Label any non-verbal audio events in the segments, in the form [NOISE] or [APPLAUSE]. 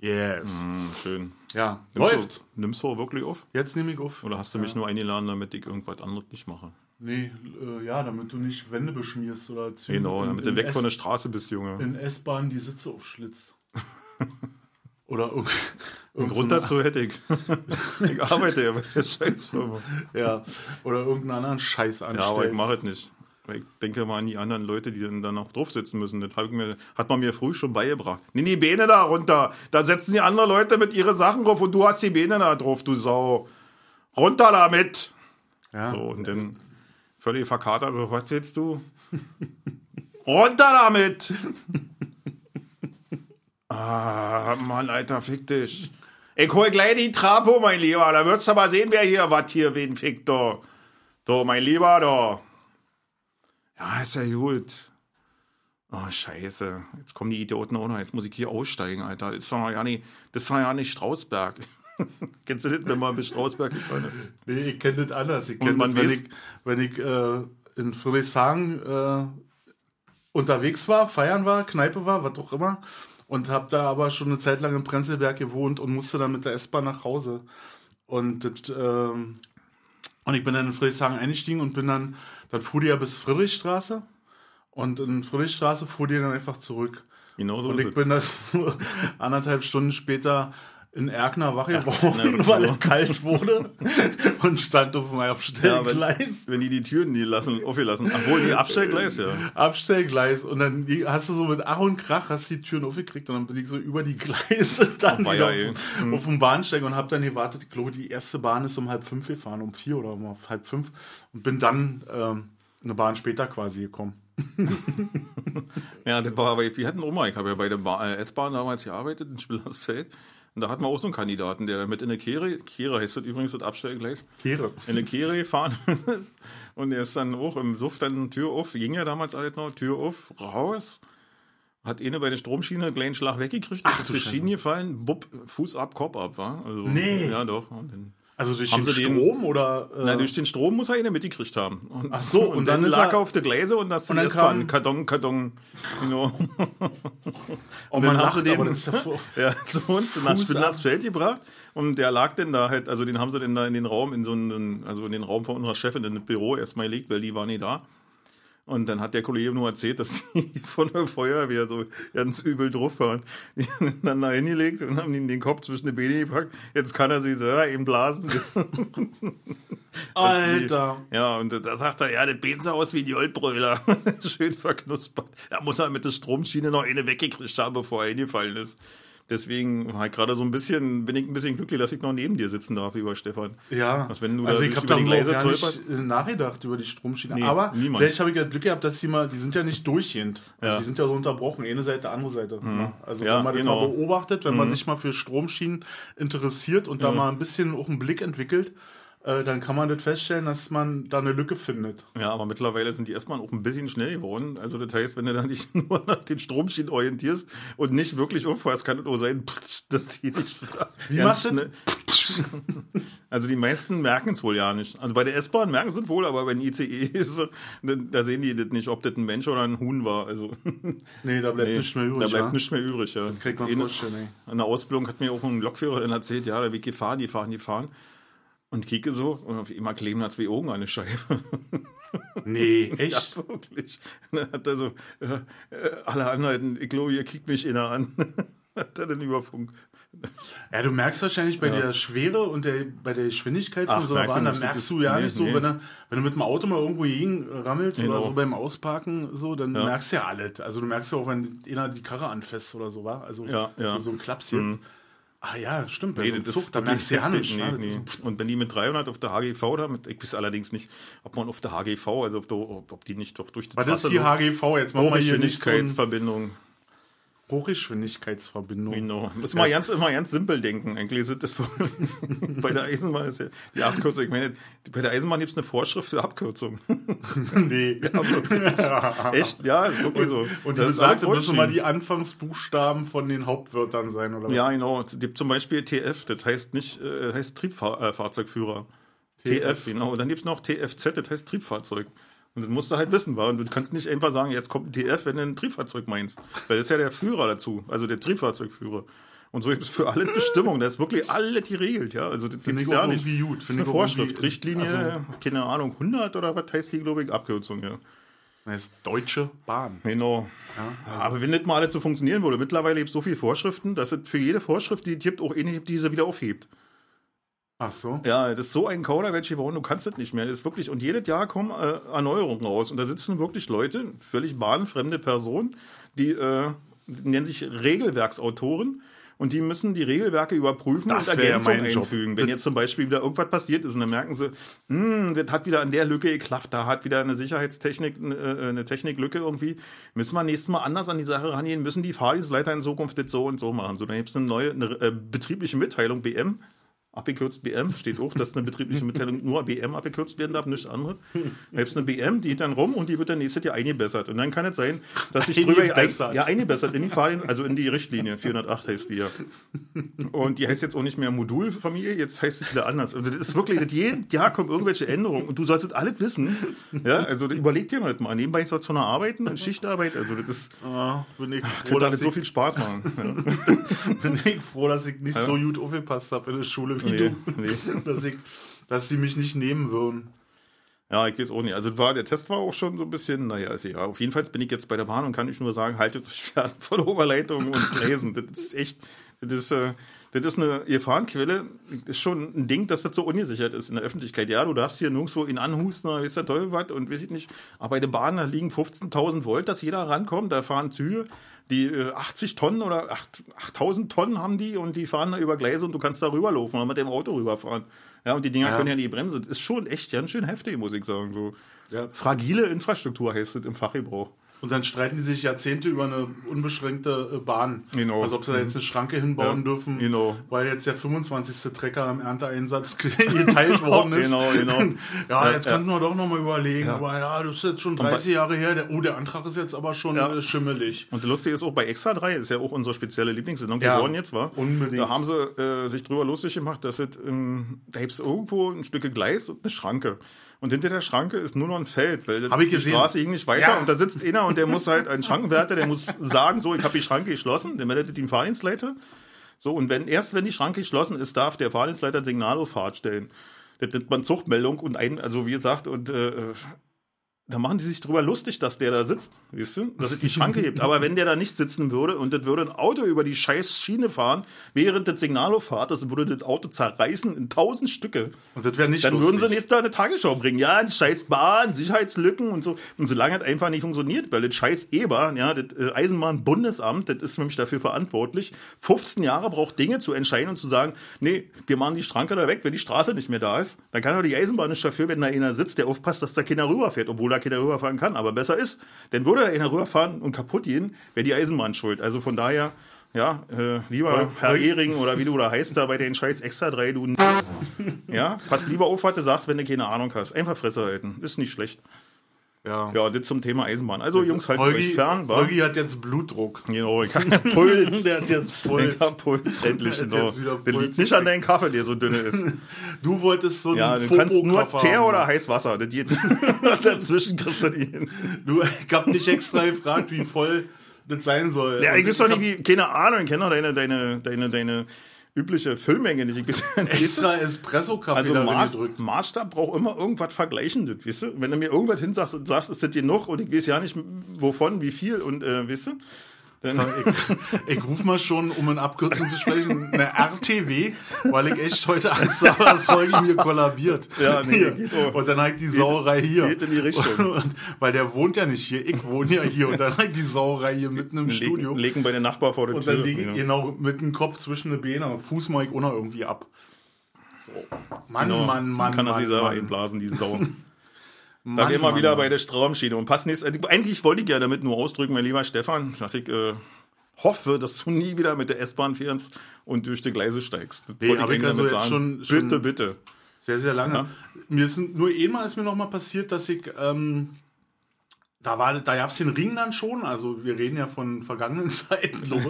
Yes. Hm, schön. Ja, Nimmst läuft. Du, nimmst du wirklich auf? Jetzt nehme ich auf. Oder hast du mich nur eingeladen, damit ich irgendwas anderes nicht mache? Nee, äh, ja, damit du nicht Wände beschmierst oder Züge Genau, in- damit du in weg von der S- Straße bist, Junge. in S-Bahn die Sitze aufschlitzt. [LAUGHS] oder irg- Und irgend Grund dazu hätte ich. [LAUGHS] ich arbeite ja bei der Scheißfirma. Ja, oder irgendeinen anderen Scheiß Ja, anstellst. aber ich mache es nicht. Ich denke mal an die anderen Leute, die dann, dann auch drauf sitzen müssen. Das mir, hat man mir früh schon beigebracht. Nimm die Beine da runter. Da setzen die anderen Leute mit ihre Sachen drauf und du hast die Beine da drauf, du Sau. Runter damit! Ja. So, und dann völlig verkatert, so, was willst du? [LAUGHS] Runter damit! [LAUGHS] ah, Mann, Alter, fick dich. Ich hol gleich die Trapo, mein Lieber. Da wirst du mal sehen, wer hier was hier wen fickt, da. So, mein Lieber, da. Ja, ist ja gut. Oh, scheiße. Jetzt kommen die Idioten auch noch. Jetzt muss ich hier aussteigen, Alter. Das ist doch ja nicht, das doch ja nicht Strausberg. [LAUGHS] Kennst du das, wenn man bis Strausberg gefahren ist? Nee, ich kenne das anders. Ich kenne das, wenn ich, wenn ich äh, in Friedrichshagen äh, unterwegs war, feiern war, Kneipe war, was auch immer. Und habe da aber schon eine Zeit lang in Prenzlberg gewohnt und musste dann mit der S-Bahn nach Hause. Und, das, ähm, und ich bin dann in Friedrichshagen eingestiegen und bin dann, dann fuhr die ja bis Friedrichstraße. Und in Friedrichstraße fuhr die dann einfach zurück. Genau so Und ich bin dann [LAUGHS] anderthalb Stunden später in Erkner wach geworden, weil es kalt wurde und stand auf dem Ja, wenn, Abstellgleis. wenn die die Türen die lassen, aufgelassen. Obwohl, die Abstellgleis, ja. Abstellgleis und dann hast du so mit Ach und Krach hast die Türen aufgekriegt und dann bin ich so über die Gleise [LAUGHS] dann Oh, wieder auf, ey. auf dem Bahnsteig und habe dann gewartet. Ich glaube, die erste Bahn ist um halb fünf gefahren, um vier oder um halb fünf und bin dann ähm, eine Bahn später quasi gekommen. [LAUGHS] Ja, das war aber, wir hatten Oma, ich habe ja bei der äh, S-Bahn damals gearbeitet in Spillersfeld. Und da hatten wir auch so einen Kandidaten, der mit in der Kehre, Kehre heißt das übrigens das Abstellgleis, Kehre. in der Kehre gefahren [LAUGHS] ist. Und er ist dann auch im Suff dann Tür auf, ging ja damals alles noch, Tür auf, raus. Hat eine bei der Stromschiene einen kleinen Schlag weggekriegt, ist Ach, auf du die. Schiene gefallen, bupp, Fuß ab, Kopf ab, war. Also, Nee. Ja, doch. Und dann, Also durch Haben den sie den- Strom oder? Äh, na, durch den Strom muss er eine mitgekriegt haben. Und, Ach so, und dann ist lag er- auf der Gleise und das Und dann kam- Karton, Karton. Genau. [LAUGHS] oh, dann man haben sie den- [LAUGHS] ja zu uns [LAUGHS] nach Fuß Spindlersfeld gebracht und der lag denn da halt, also den haben sie denn da in den Raum, in so einen, also in den Raum von unserer Chefin, in das Büro erstmal gelegt, weil die war nicht da. Und dann hat der Kollege nur erzählt, dass [LAUGHS] die von der Feuerwehr so ganz übel drauf waren. Die haben ihn dann da hingelegt und haben ihn den Kopf zwischen die Beine gepackt. Jetzt kann er sich selber eben blasen. [LAUGHS] Alter. Ja, und da sagt er, ja, das Bein sah aus wie ein Joldbröler. [LAUGHS] Schön verknuspert. Da muss er mit der Stromschiene noch eine weggekriegt haben, bevor er hingefallen ist. Deswegen ich gerade so ein bisschen, bin ich ein bisschen glücklich, dass ich noch neben dir sitzen darf, lieber Stefan. Ja, Was, wenn du also da ich habe da Gleise gar nicht äh, nachgedacht über die Stromschiene. Nee, aber niemand. vielleicht habe ich ja Glück gehabt, dass die mal, die sind ja nicht durchgehend. Also Ja. Die sind ja so unterbrochen, eine Seite, andere Seite. ne? Also Ja, wenn man das genau. mal beobachtet, wenn man sich mal für Stromschienen interessiert und da mal ein bisschen auch einen Blick entwickelt, äh, dann kann man das feststellen, dass man da eine Lücke findet. Ja, aber mittlerweile sind die erstmal auch ein bisschen schnell geworden. Also das heißt, wenn du dann nicht [LAUGHS] nur nach den Stromschienen orientierst und nicht wirklich auffährst, kann es auch sein, dass die nicht Wie [LAUGHS] ganz schnell. [LAUGHS] Also die meisten merken es wohl ja nicht. Also bei der S-Bahn merken sie es wohl, aber wenn ICE ist, da, sehen die das nicht, ob das ein Mensch oder ein Huhn war. Also Nee, da bleibt nee, nichts mehr übrig. da bleibt ja? nichts mehr übrig. Ja. kriegt man In- vorstellen, ey. in der Ausbildung hat mir auch ein Lokführer dann erzählt, ja, da wird gefahren, die fahren, die fahren. Und kicke so und auf einmal kleben da zwei Augen an der Scheibe. [LAUGHS] Nee, [LAUGHS] Ja, echt? wirklich. Dann hat er so, äh, äh, alle anderen, ich glaube, ihr kickt mich inner an. [LAUGHS] hat er dann über Funk. Ja, du merkst wahrscheinlich bei der Schwere und der, bei der Geschwindigkeit von Ach, so einer Bahn, da merkst du ja nee, nicht so, nee. wenn, du, wenn du mit dem Auto mal irgendwo gegen rammelst Genau. oder so beim Ausparken, so, dann merkst du ja alles. Also du merkst ja auch, wenn einer die Karre anfasst oder so, war. Also Ja, ja. du so ein Klaps gibt. Ah ja, stimmt. Nee, so das Zug, ist da merkst du nicht. Nee, ne? nee. Und wenn die mit 300 auf der HGV da, mit, ich weiß allerdings nicht, ob man auf der HGV, also auf der, ob die nicht doch durch die ist Trasse die HGV? Jetzt machen wir hier nicht so Hochgeschwindigkeitsverbindung. Genau. Muss mal ganz, immer ganz simpel denken. Eigentlich ist das [LAUGHS] bei der Eisenbahn ist ja die Abkürzung. Ich meine, bei der Eisenbahn gibt es eine Vorschrift für Abkürzung. [LAUGHS] Nee. [LAUGHS] Echt? Ja, ist wirklich so. Und Das alles müssen mal die Anfangsbuchstaben von den Hauptwörtern sein, oder was? Ja, genau. Es gibt zum Beispiel TF, das heißt nicht, äh, heißt Triebfahrzeugführer. TF, genau. Und dann gibt es noch TFZ, das heißt Triebfahrzeug. Und das musst du halt wissen, war. Und du kannst nicht einfach sagen, jetzt kommt ein TF, wenn du ein Triebfahrzeug meinst. Weil das ist ja der Führer dazu, also der Triebfahrzeugführer. Und so gibt es für alle [LAUGHS] Bestimmungen. Da ist wirklich alles geregelt, ja. Also das ich auch ja nicht. gut. Das ist eine Vorschrift, Richtlinie, also- keine Ahnung, 100 oder was heißt die, glaube ich, Abkürzung, ja. Das ist Deutsche Bahn. Genau. Ja, aber wenn das mal alles so funktionieren würde, mittlerweile gibt es so viele Vorschriften, dass es für jede Vorschrift, die es gibt, auch eine gibt, die sie wieder aufhebt. Ach so. Ja, das ist so ein Kauderwelsch geworden, du kannst das nicht mehr. Das ist wirklich, und jedes Jahr kommen äh, Erneuerungen raus. Und da sitzen wirklich Leute, völlig bahnfremde Personen, die, äh, nennen sich Regelwerksautoren. Und die müssen die Regelwerke überprüfen Das und Ergänzungen Job. einfügen. Wenn jetzt zum Beispiel wieder irgendwas passiert ist und dann merken sie, hm, das hat wieder an der Lücke geklafft, da hat wieder eine Sicherheitstechnik, äh, eine Techniklücke irgendwie, müssen wir nächstes Mal anders an die Sache rangehen, müssen die Fahrdienstleiter in Zukunft das so und so machen. So, dann gibt es eine neue eine, äh, betriebliche Mitteilung, BM, abgekürzt BM, steht auch, dass eine betriebliche Mitteilung [LAUGHS] nur BM abgekürzt werden darf, nichts anderes. Es eine BM, die geht dann rum und die wird dann nächstes Jahr eingebessert. Und dann kann es sein, dass sich drüber Eingebessert. ja, eingebessert in die Fahrdienst, also in die Richtlinie, 408 heißt die ja. Und die heißt jetzt auch nicht mehr Modulfamilie, jetzt heißt sie wieder anders. Also das ist wirklich, das jedes Jahr kommen irgendwelche Änderungen und du sollst das alles wissen. Ja, also überleg dir mal das mal. Nebenbei sollst du noch arbeiten, in Schichtarbeit, also das ist, Ah, bin ich froh, könnte dass so viel Spaß machen. Ja. [LAUGHS] bin ich froh, dass ich nicht so gut aufgepasst habe in der Schule wie Nee, du. [LAUGHS] nee. [LAUGHS] Dass, ich, dass sie mich nicht nehmen würden. Ja, ich weiß auch nicht. Also war, der Test war auch schon so ein bisschen, naja, ist egal. Auf jeden Fall bin ich jetzt bei der Bahn und kann ich nur sagen, haltet euch fern [LAUGHS] von Oberleitung und Gräsen. das ist echt, das ist, äh, das ist eine Gefahrenquelle. Das ist schon ein Ding, dass das so ungesichert ist in der Öffentlichkeit. Ja, du darfst hier nirgendwo in anhusten oder weiß der Teufel was und weiß ich nicht. Aber bei der Bahn, da liegen 15.000 Volt, dass jeder rankommt. Da fahren Züge, die äh, 80 Tonnen oder 8 8.000 Tonnen haben die und die fahren da über Gleise und du kannst da rüberlaufen oder mit dem Auto rüberfahren. Ja, und die Dinger Ja. können ja nie bremsen. Das ist schon echt ganz schön heftig, muss ich sagen. So. Ja. Fragile Infrastruktur heißt es im Fachgebrauch. Und dann streiten die sich Jahrzehnte über eine unbeschränkte äh, Bahn. Genau. Also ob sie da jetzt eine Schranke hinbauen Ja, dürfen, genau. weil jetzt der 25. Trecker am Ernteeinsatz [LAUGHS] geteilt worden [LAUGHS] ist. Genau, [LAUGHS] genau. ja, Ja, jetzt ja. könnten wir doch nochmal überlegen. Aber ja, das ist jetzt schon 30 Jahre her. Der, oh, der Antrag ist jetzt aber schon Ja. äh, schimmelig. Und das Lustige ist auch bei Extra 3, ist ja auch unsere spezielle Lieblingssendung Ja, geworden jetzt, war. unbedingt. Da haben sie äh, sich drüber lustig gemacht, dass es, ähm, da gibt es irgendwo ein Stück Gleis und eine Schranke. Und hinter der Schranke ist nur noch ein Feld, weil Hab ich die gesehen. Straße ging nicht weiter. Ja. Und da sitzt einer und der muss halt, ein Schrankenwärter, der muss sagen, so, ich habe die Schranke geschlossen, der meldet den Fahrdienstleiter. So, und wenn, erst wenn die Schranke geschlossen ist, darf der Fahrdienstleiter ein Signal auf Fahrt stellen. Das nennt man Zuchtmeldung und ein, also wie gesagt, und äh, da machen die sich drüber lustig, dass der da sitzt, weißt du, dass es die Schranke gibt. Aber wenn der da nicht sitzen würde und das würde ein Auto über die scheiß Schiene fahren, während das Signal auffahrt, das würde das Auto zerreißen in tausend Stücke. Und das wäre nicht Dann lustig. würden sie nächstes Jahr eine Tagesschau bringen. Ja, die scheiß Bahn, Sicherheitslücken und so. Und solange das einfach nicht funktioniert, weil das scheiß EBA, ja, das äh, Eisenbahnbundesamt, das ist nämlich dafür verantwortlich, 15 Jahre braucht Dinge zu entscheiden und zu sagen, nee, wir machen die Schranke da weg, wenn die Straße nicht mehr da ist. Dann kann doch die Eisenbahn nicht dafür, wenn da einer sitzt, der aufpasst, dass da keiner rüberfährt, obwohl da keiner rüberfahren kann. Aber besser ist, denn würde da einer rüberfahren und kaputt gehen, wäre die Eisenbahn schuld. Also von daher, ja, äh, lieber Herr Ehring oder wie du da heißt, da bei den scheiß Extra 3, du [LAUGHS] ja, pass lieber auf, was du sagst, wenn du keine Ahnung hast. Einfach Fresse halten. Ist nicht schlecht. Ja. Ja, das zum Thema Eisenbahn. Also, Jungs, haltet euch Holgi, fern. wa? Holgi hat jetzt Blutdruck. Genau, ich hab [LAUGHS] Puls. Der hat jetzt Puls. Ich hab Puls, [LAUGHS] endlich. Der wieder Das Puls. liegt nicht an deinem Kaffee, der so dünne ist. [LAUGHS] Du wolltest so einen Ja, du kannst nur Tee haben. oder Heißwasser. Das geht. Dazwischen kriegst du die hin. Du, ich hab dich extra gefragt, wie voll das sein soll. Ja, ich weiß doch nicht, wie, keine Ahnung, ich kenne doch deine, deine, deine, deine übliche Füllmenge nicht. Nicht. [LAUGHS] extra Espresso-Kaffee Also Maß. Maßstab braucht immer irgendwas Vergleichendes, weißt du? Wenn du mir irgendwas hinsagst und sagst, ist das genug und ich weiß ja nicht, wovon, wie viel und, äh, weißt du? Dann, Ich, ich rufe mal schon, um in Abkürzung zu sprechen, eine RTW, weil ich echt heute Angst habe, dass Holgi mir kollabiert. Ja, nee, Hier. geht auch. Und dann halt die Sauerei hier. geht in die Richtung. [LAUGHS] Und, weil der wohnt ja nicht hier, ich wohne ja hier. Und dann halt die Sauerei hier mitten im Studio. legen, legen bei den Nachbarn vor der Und Tür. dann lege ich ja. genau mit dem Kopf zwischen den Beinen. Fuß mache ich auch noch irgendwie ab. So. Mann, Genau. Mann, Mann, kann er Mann, sich selber Mann. einblasen, die Sau. [LAUGHS] Da Mann, gehen wir Mann, wieder Mann. bei der Straumschiene. Und passt nichts. Eigentlich wollte ich ja damit nur ausdrücken, mein lieber Stefan, dass ich äh, hoffe, dass du nie wieder mit der S-Bahn fährst und durch die Gleise steigst. Das Nee, wollte hab ich eigentlich also jetzt sagen. schon- schon- bitte, bitte. Sehr, sehr lange. Ja. Mir ist nur einmal ist mir noch mal passiert, dass ich ähm, da war, da gab es den Ring dann schon. Also wir reden ja von vergangenen [LAUGHS] Zeiten. So.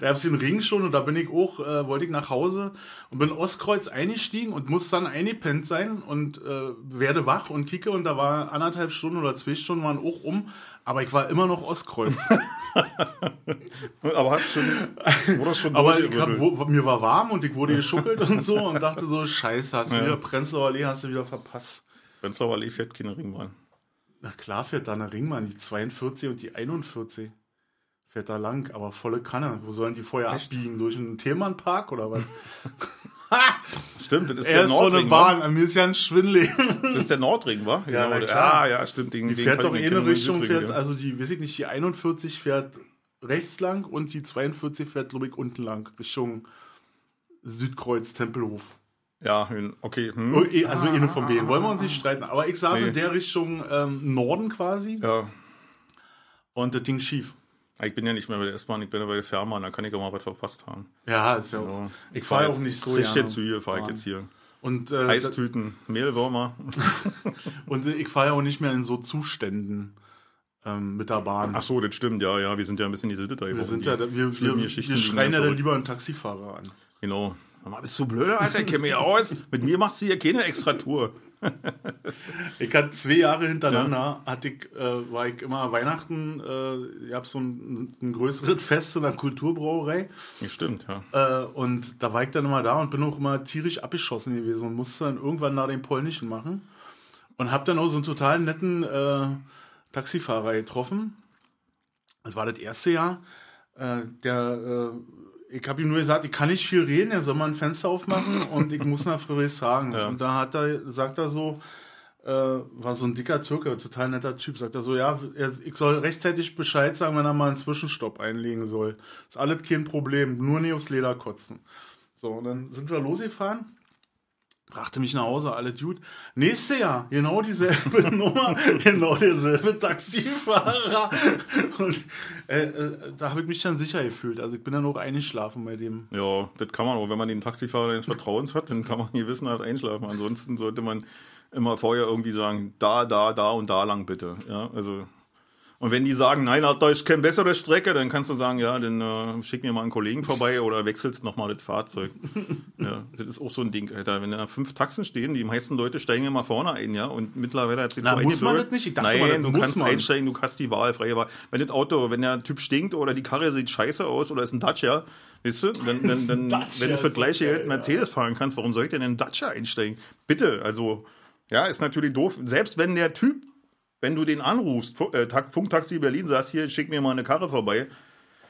da gab es den Ring schon und da bin ich auch, äh, wollte ich nach Hause und bin Ostkreuz eingestiegen und muss dann eingepennt sein und äh, werde wach und kicke und da war anderthalb Stunden oder zwei Stunden waren auch um, aber ich war immer noch Ostkreuz. [LAUGHS] Aber hast schon, wurdest schon Aber ich hab, wo, mir war warm und ich wurde geschuckelt und so und dachte so, scheiße, hast du wieder Prenzlauer Allee hast du wieder verpasst. Prenzlauer Allee fährt keine Ringbahn. Na klar fährt da eine Ringbahn, die 42 und die 41. Fährt da lang, aber volle Kanne. Wo sollen die vorher abbiegen? Durch einen Thälmannpark oder was? [LAUGHS] Stimmt, das ist er der ist so eine Nordring. Bahn, an mir ist ja ein schwindelig. wa? Das ist der Nordring, wa? Ja, na der- klar. Ah, ja, stimmt. Den, Die fährt doch in den eine Richtung, fährt, ja. also die, weiß ich nicht, die 41 fährt rechts lang und die 42 fährt, glaube ich, unten lang, Richtung Südkreuz, Tempelhof. Ja, okay. Hm. Oh, eh, Also eine von denen. Wollen wir uns nicht streiten. Aber ich saß Nee. in der Richtung ähm, Norden quasi Ja. und das Ding schief. Ich bin ja nicht mehr bei der S-Bahn, ich bin ja bei der Fährmann, da kann ich auch mal was verpasst haben. Ja, ist ja auch. Ich fahre auch nicht so Richtige gerne. Züge fahre ich jetzt hier. Und, äh, Eistüten, Mehlwürmer. [LAUGHS] und ich fahre ja auch nicht mehr in so Zuständen ähm, mit der Bahn. Ach so, das stimmt, ja, ja, wir sind ja ein bisschen die Sitte da wir sind ja, wir, wir, wir schreien ja dann lieber einen Taxifahrer an. Genau. Bist du blöd, Alter? Ich kenne mich aus. Mit mir machst du hier keine extra Tour. [LAUGHS] Ich hatte zwei Jahre hintereinander, hatte ich, äh, war ich immer Weihnachten, äh, ich habe so ein, ein größeres Fest in der Kulturbrauerei Ja, stimmt, ja. äh, und da war ich dann immer da und bin auch immer tierisch abgeschossen gewesen und musste dann irgendwann nach dem Polnischen machen und habe dann auch so einen total netten äh, Taxifahrer getroffen. Das war das erste Jahr. Äh, der, äh, ich habe ihm nur gesagt, ich kann nicht viel reden, er soll mal ein Fenster aufmachen und ich muss nach Friedrichshagen. Ja. Und da hat er, sagt er so, äh, war so ein dicker Türke, total netter Typ, sagt er so, ja, er, ich soll rechtzeitig Bescheid sagen, wenn er mal einen Zwischenstopp einlegen soll. Ist alles kein Problem, nur nicht aufs Leder kotzen. So, und dann sind wir losgefahren. Brachte mich nach Hause, alles gut. Nächstes Jahr, genau dieselbe [LAUGHS] Nummer, genau derselbe Taxifahrer. Und äh, äh, da habe ich mich dann sicher gefühlt. Also ich bin dann auch eingeschlafen bei dem. Ja, das kann man auch. Wenn man den Taxifahrer des Vertrauens hat, dann kann man [LAUGHS] gewissenhaft einschlafen. Ansonsten sollte man immer vorher irgendwie sagen, da, da, da und da lang bitte. Ja, also. Und wenn die sagen, nein, da ist keine bessere Strecke, dann kannst du sagen, ja, dann äh, schick mir mal einen Kollegen vorbei oder wechselst nochmal das Fahrzeug. [LAUGHS] ja, das ist auch so ein Ding, Alter. Wenn da fünf Taxen stehen, die meisten Leute steigen immer vorne ein, ja, und mittlerweile hat sich Na, so muss man das nicht? Ich dachte Nein, mal, du muss kannst man. einsteigen, du hast die Wahl frei. Aber wenn das Auto, wenn der Typ stinkt oder die Karre sieht scheiße aus oder ist ein Dacia, weißt du, dann, dann, dann [LAUGHS] wenn du für gleiche Geld Mercedes fahren kannst, warum soll ich denn in einen Dacia einsteigen? Bitte, also, ja, ist natürlich doof. Selbst wenn der Typ, wenn du den anrufst, äh, Funktaxi Berlin, sagst, hier, schick mir mal eine Karre vorbei,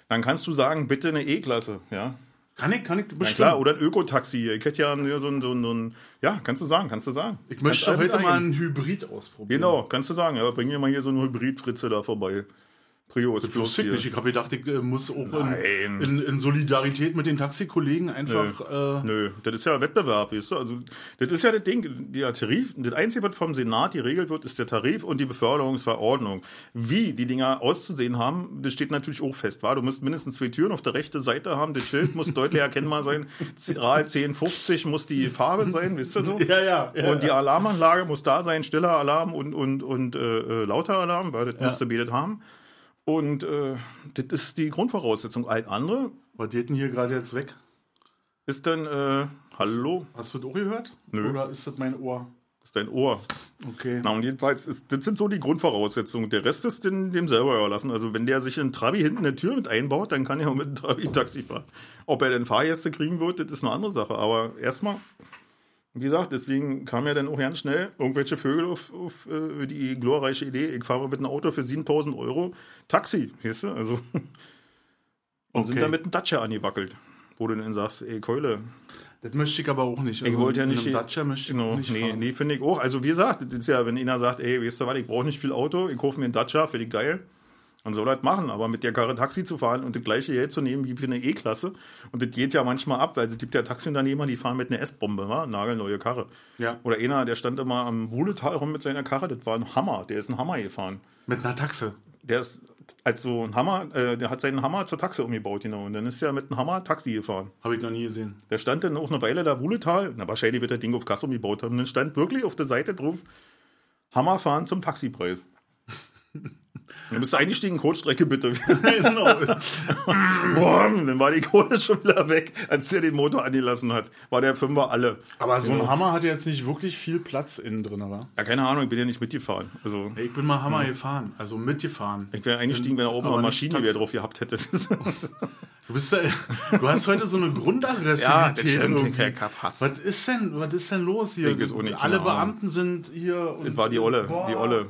dann kannst du sagen, bitte eine E-Klasse, ja. Kann ich, kann ich Na bestimmt. klar, oder ein Ökotaxi. Ich hätte ja so ein, so ein, so ein, ja, kannst du sagen, kannst du sagen. ich möchte heute mal ein- einen Hybrid ausprobieren. Genau, kannst du sagen, ja, bring mir mal hier so eine Hybrid-Fritze da vorbei. Prius Das plus wusste ich hier. nicht. Ich habe gedacht, ich äh, muss auch in, in, in Solidarität mit den Taxikollegen einfach. Äh, Nö, das ist ja Wettbewerb, weißt du? Also, das ist ja das Ding, der Tarif, das Einzige, was vom Senat geregelt wird, ist der Tarif und die Beförderungsverordnung. Wie die Dinger auszusehen haben, das steht natürlich auch fest, war. Du musst mindestens zwei Türen auf der rechten Seite haben, das Schild muss [LAUGHS] deutlich erkennbar sein, RAL 1050 muss die Farbe sein, weißt du so? ja, ja. ja Und die Alarmanlage muss da sein, stiller Alarm und, und, und äh, äh, lauter Alarm, weil das musst du betet haben. Und äh, das ist die Grundvoraussetzung. All andere Was geht denn hier gerade jetzt weg? ist dann, äh, hallo, Hast du das auch gehört? Nö. Oder ist das mein Ohr? das ist dein Ohr. Okay. Na, und jedenfalls, ist, das sind so die Grundvoraussetzungen. Der Rest ist dem, dem selber überlassen. Also, wenn der sich in Trabi hinten eine Tür mit einbaut, dann kann er auch mit einem Trabi Taxi fahren. Ob er denn Fahrgäste kriegen wird, das ist eine andere Sache. Aber erstmal, wie gesagt, deswegen kam ja dann auch ganz schnell irgendwelche Vögel auf, auf äh, die glorreiche Idee, ich fahre mit einem Auto für 7000 Euro Taxi, weißt du? Also, [LAUGHS] und sind Okay. dann mit einem Dacia angewackelt. Wo du dann sagst, ey Keule, Das möchte ich aber auch nicht. Also ich wollte ja nicht. Dacia möchte ich genau, nicht nee, fahren. nee finde ich auch. Also, wie gesagt, das ist ja, wenn einer sagt, ey, weißt du was, ich brauche nicht viel Auto, ich kaufe mir einen Dacia, finde ich geil. Dann soll das machen, aber mit der Karre Taxi zu fahren und das gleiche Geld zu nehmen wie für eine E-Klasse. Und das geht ja manchmal ab, weil es gibt ja Taxiunternehmer, die fahren mit einer S-Bombe, wa? nagelneue Karre. Ja. Oder einer, der stand immer am Wuhletal rum mit seiner Karre, das war ein Hammer, der ist ein Hammer gefahren. Mit einer Taxe. Der ist als so ein Hammer, äh, der hat seinen Hammer zur Taxe umgebaut, genau. Und dann ist er mit einem Hammer Taxi gefahren. Habe ich noch nie gesehen. Der stand dann auch eine Weile da, Wuhletal. Na, wahrscheinlich wird der Ding auf Gas umgebaut haben. Und dann stand wirklich auf der Seite drauf, Hammerfahren zum Taxipreis. Du bist eingestiegen, Coachstrecke bitte. [LAUGHS] genau. Boah, dann war die Kohle schon wieder weg, als der den Motor angelassen hat. War der Fünfer alle. Aber so ein Hammer hat jetzt nicht wirklich viel Platz innen drin, oder? Ja, keine Ahnung, ich bin ja nicht mitgefahren. Also, Ich bin mal Hammer gefahren, also mitgefahren. ich wäre eingestiegen, wenn er oben eine Maschine wieder drauf gehabt hätte. [LAUGHS] [LAUGHS] Du bist ja, du hast heute so eine Grundaggressivität. irgendwie. Ich hab Hass. Was ist denn, was ist denn los hier? Alle. Beamten sind hier. Und, Das war die Olle, Boah. die Olle.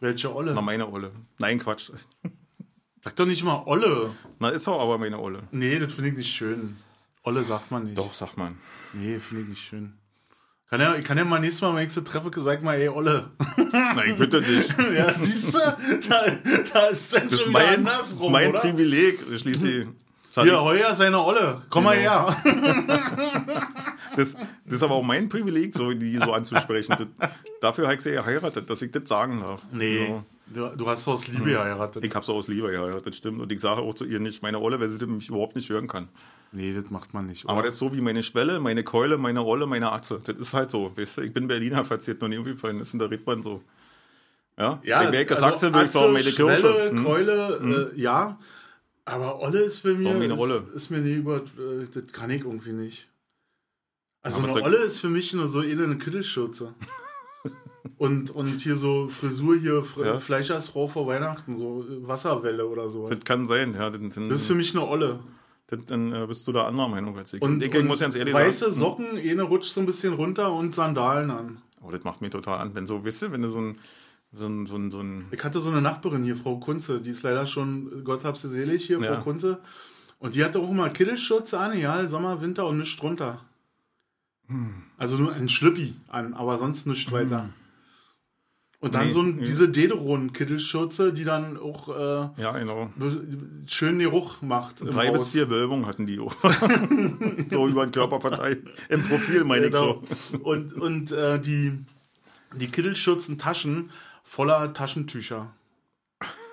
Welche Olle? Na, meine Olle. Nein, Quatsch. [LAUGHS] Sag doch nicht mal Olle. Na, ist auch aber meine Olle. Nee, das finde ich nicht schön. Olle sagt man nicht. Doch, sag mal. Nee, finde ich nicht schön. Kann ja, ich kann ja mal nächstes Mal, wenn ich sie treffe, sag mal, ey, Olle. [LAUGHS] Nein, bitte nicht. [LAUGHS] ja, siehst du? Da, da ist ist schon mein, das ist andersrum, mein oder? Privileg. Schließlich. Hier, heuer seine Olle. Komm mal Genau. her. Das, das ist aber auch mein Privileg, so die so anzusprechen. Das, dafür habe ich sie geheiratet, dass ich das sagen darf. Nee, So. du, du hast aus Liebe geheiratet. Ich habe sie aus Liebe geheiratet, das stimmt. Und ich sage auch zu ihr nicht meine Olle, weil sie das mich überhaupt nicht hören kann. Nee, das macht man nicht. Aber oder? das ist so wie meine Schwelle, meine Keule, meine Rolle, meine Atze. Das ist halt so. Weißt du? Ich bin Berliner, falls dir noch nie aufgefallen ist. Und da redet man so. Ja, ja, ich gesagt also würde ich sagen, meine Atze, Kirche. Schwelle, Hm? Keule, äh, ja. Aber Olle ist bei mir, ist, ist mir nie über, äh, das kann ich irgendwie nicht. Also eine Olle ist für mich nur so eher eine Kittelschürze. [LAUGHS] und, und hier so Frisur hier, Fre Ja. Fleischersfrau vor Weihnachten, so äh, Wasserwelle oder so. Das kann sein, ja. Dann, Das ist für mich eine Olle. dann, dann äh, bist du da anderer Meinung als ich. Und, ich, und muss ganz ehrlich weiße sagen, Socken, eine rutscht so ein bisschen runter und Sandalen an. oh, das macht mich total an. Wenn so, weißt du, wenn du so ein, so ein, so ein, so ein Ich hatte so eine Nachbarin hier, Frau Kunze, die ist leider schon, Gott hab sie selig hier, Ja. Frau Kunze. Und die hatte auch immer Kittelschürze an, egal, Sommer, Winter und nichts drunter. Also nur ein Schlüppi an, aber sonst nichts weiter. Und dann Nee, so ein, diese Dederon-Kittelschürze, die dann auch äh, ja, genau. schön Geruch macht. Drei bis vier Wölbungen hatten die. auch. [LAUGHS] [LAUGHS] so über den Körper verteilt. Im Profil meine ich Genau. so. Und, und äh, die, die Kittelschürzen-Taschen voller Taschentücher.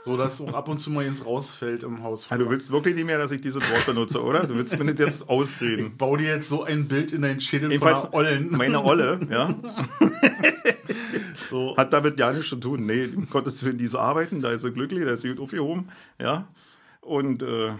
So dass auch ab und zu mal ins rausfällt im Haus. Ja, du willst wirklich nicht mehr, dass ich dieses Wort benutze, oder? Du willst mir nicht jetzt ausreden. Bau dir jetzt so ein Bild in deinen Schädel Jedenfalls, von Ollen. meine Olle, ja, So. hat damit gar nichts zu tun. Nee, um Gottes Willen, diese arbeiten, da ist sie glücklich, da ist sie gut aufgehoben, ja. Und äh,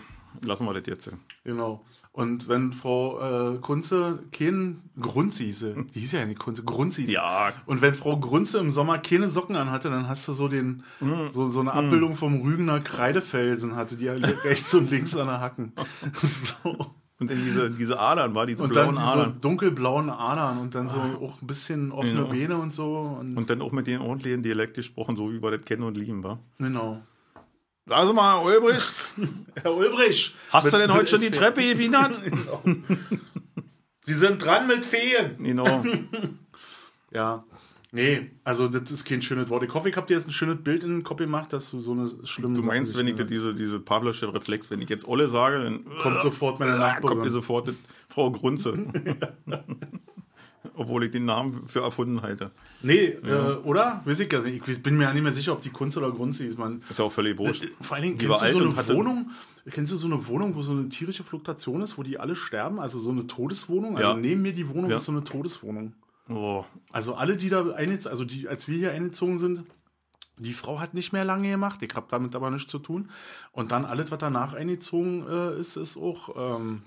lassen wir das jetzt. Genau. Und wenn Frau äh, Kunze keinen Grunze hieße, die hieß ja nicht Kunze, Grunze hieß. Ja, Und wenn Frau Grunze im Sommer keine Socken anhatte, dann hast du so den Mhm. so, so eine Abbildung vom Rügener Kreidefelsen hatte, die ja [LAUGHS] rechts und links an der Hacken. [LAUGHS] So. und dann diese, diese Adern, war diese Und dann blauen so Adern. dunkelblauen Adern und dann so auch ein bisschen offene Genau. Beine und so. Und, Und dann auch mit den ordentlichen Dialekt gesprochen, so wie wir das kennen und lieben, wa? genau. Sagen Sie mal, Ulbricht, [LAUGHS] Herr Ulbrich! hast du mit- denn heute schon die Treppe gewienert? [LAUGHS] Sie sind dran mit Feen! genau. [LAUGHS] Ja. Nee, also das ist kein schönes Wort. Ich hoffe, ich habe dir jetzt ein schönes Bild in den Kopf gemacht, dass du so eine schlimme Du Sache meinst, nicht wenn ich das, diese, diese Pavlosche Reflex, wenn ich jetzt Olle sage, dann kommt sofort meine Ah, kommt Nachbarin. sofort Frau Grunze. Obwohl ich den Namen für erfunden halte. Nee, äh, oder? Weiß ich gar nicht. Ich bin mir ja nicht mehr sicher, ob die Kunze oder Grunze ist. Man, Ist ja auch völlig wurscht. vor allen Dingen, Die kennst du so eine Wohnung? Kennst du so eine Wohnung, wo so eine tierische Fluktuation ist, wo die alle sterben? Also so eine Todeswohnung? Also Ja. neben mir die Wohnung Ja. ist so eine Todeswohnung. Oh, Also alle, die da eingezogen, also die, als wir hier eingezogen sind, die Frau hat nicht mehr lange gemacht. Ich habe damit aber nichts zu tun. Und dann alles, was danach eingezogen äh, ist, ist auch ähm,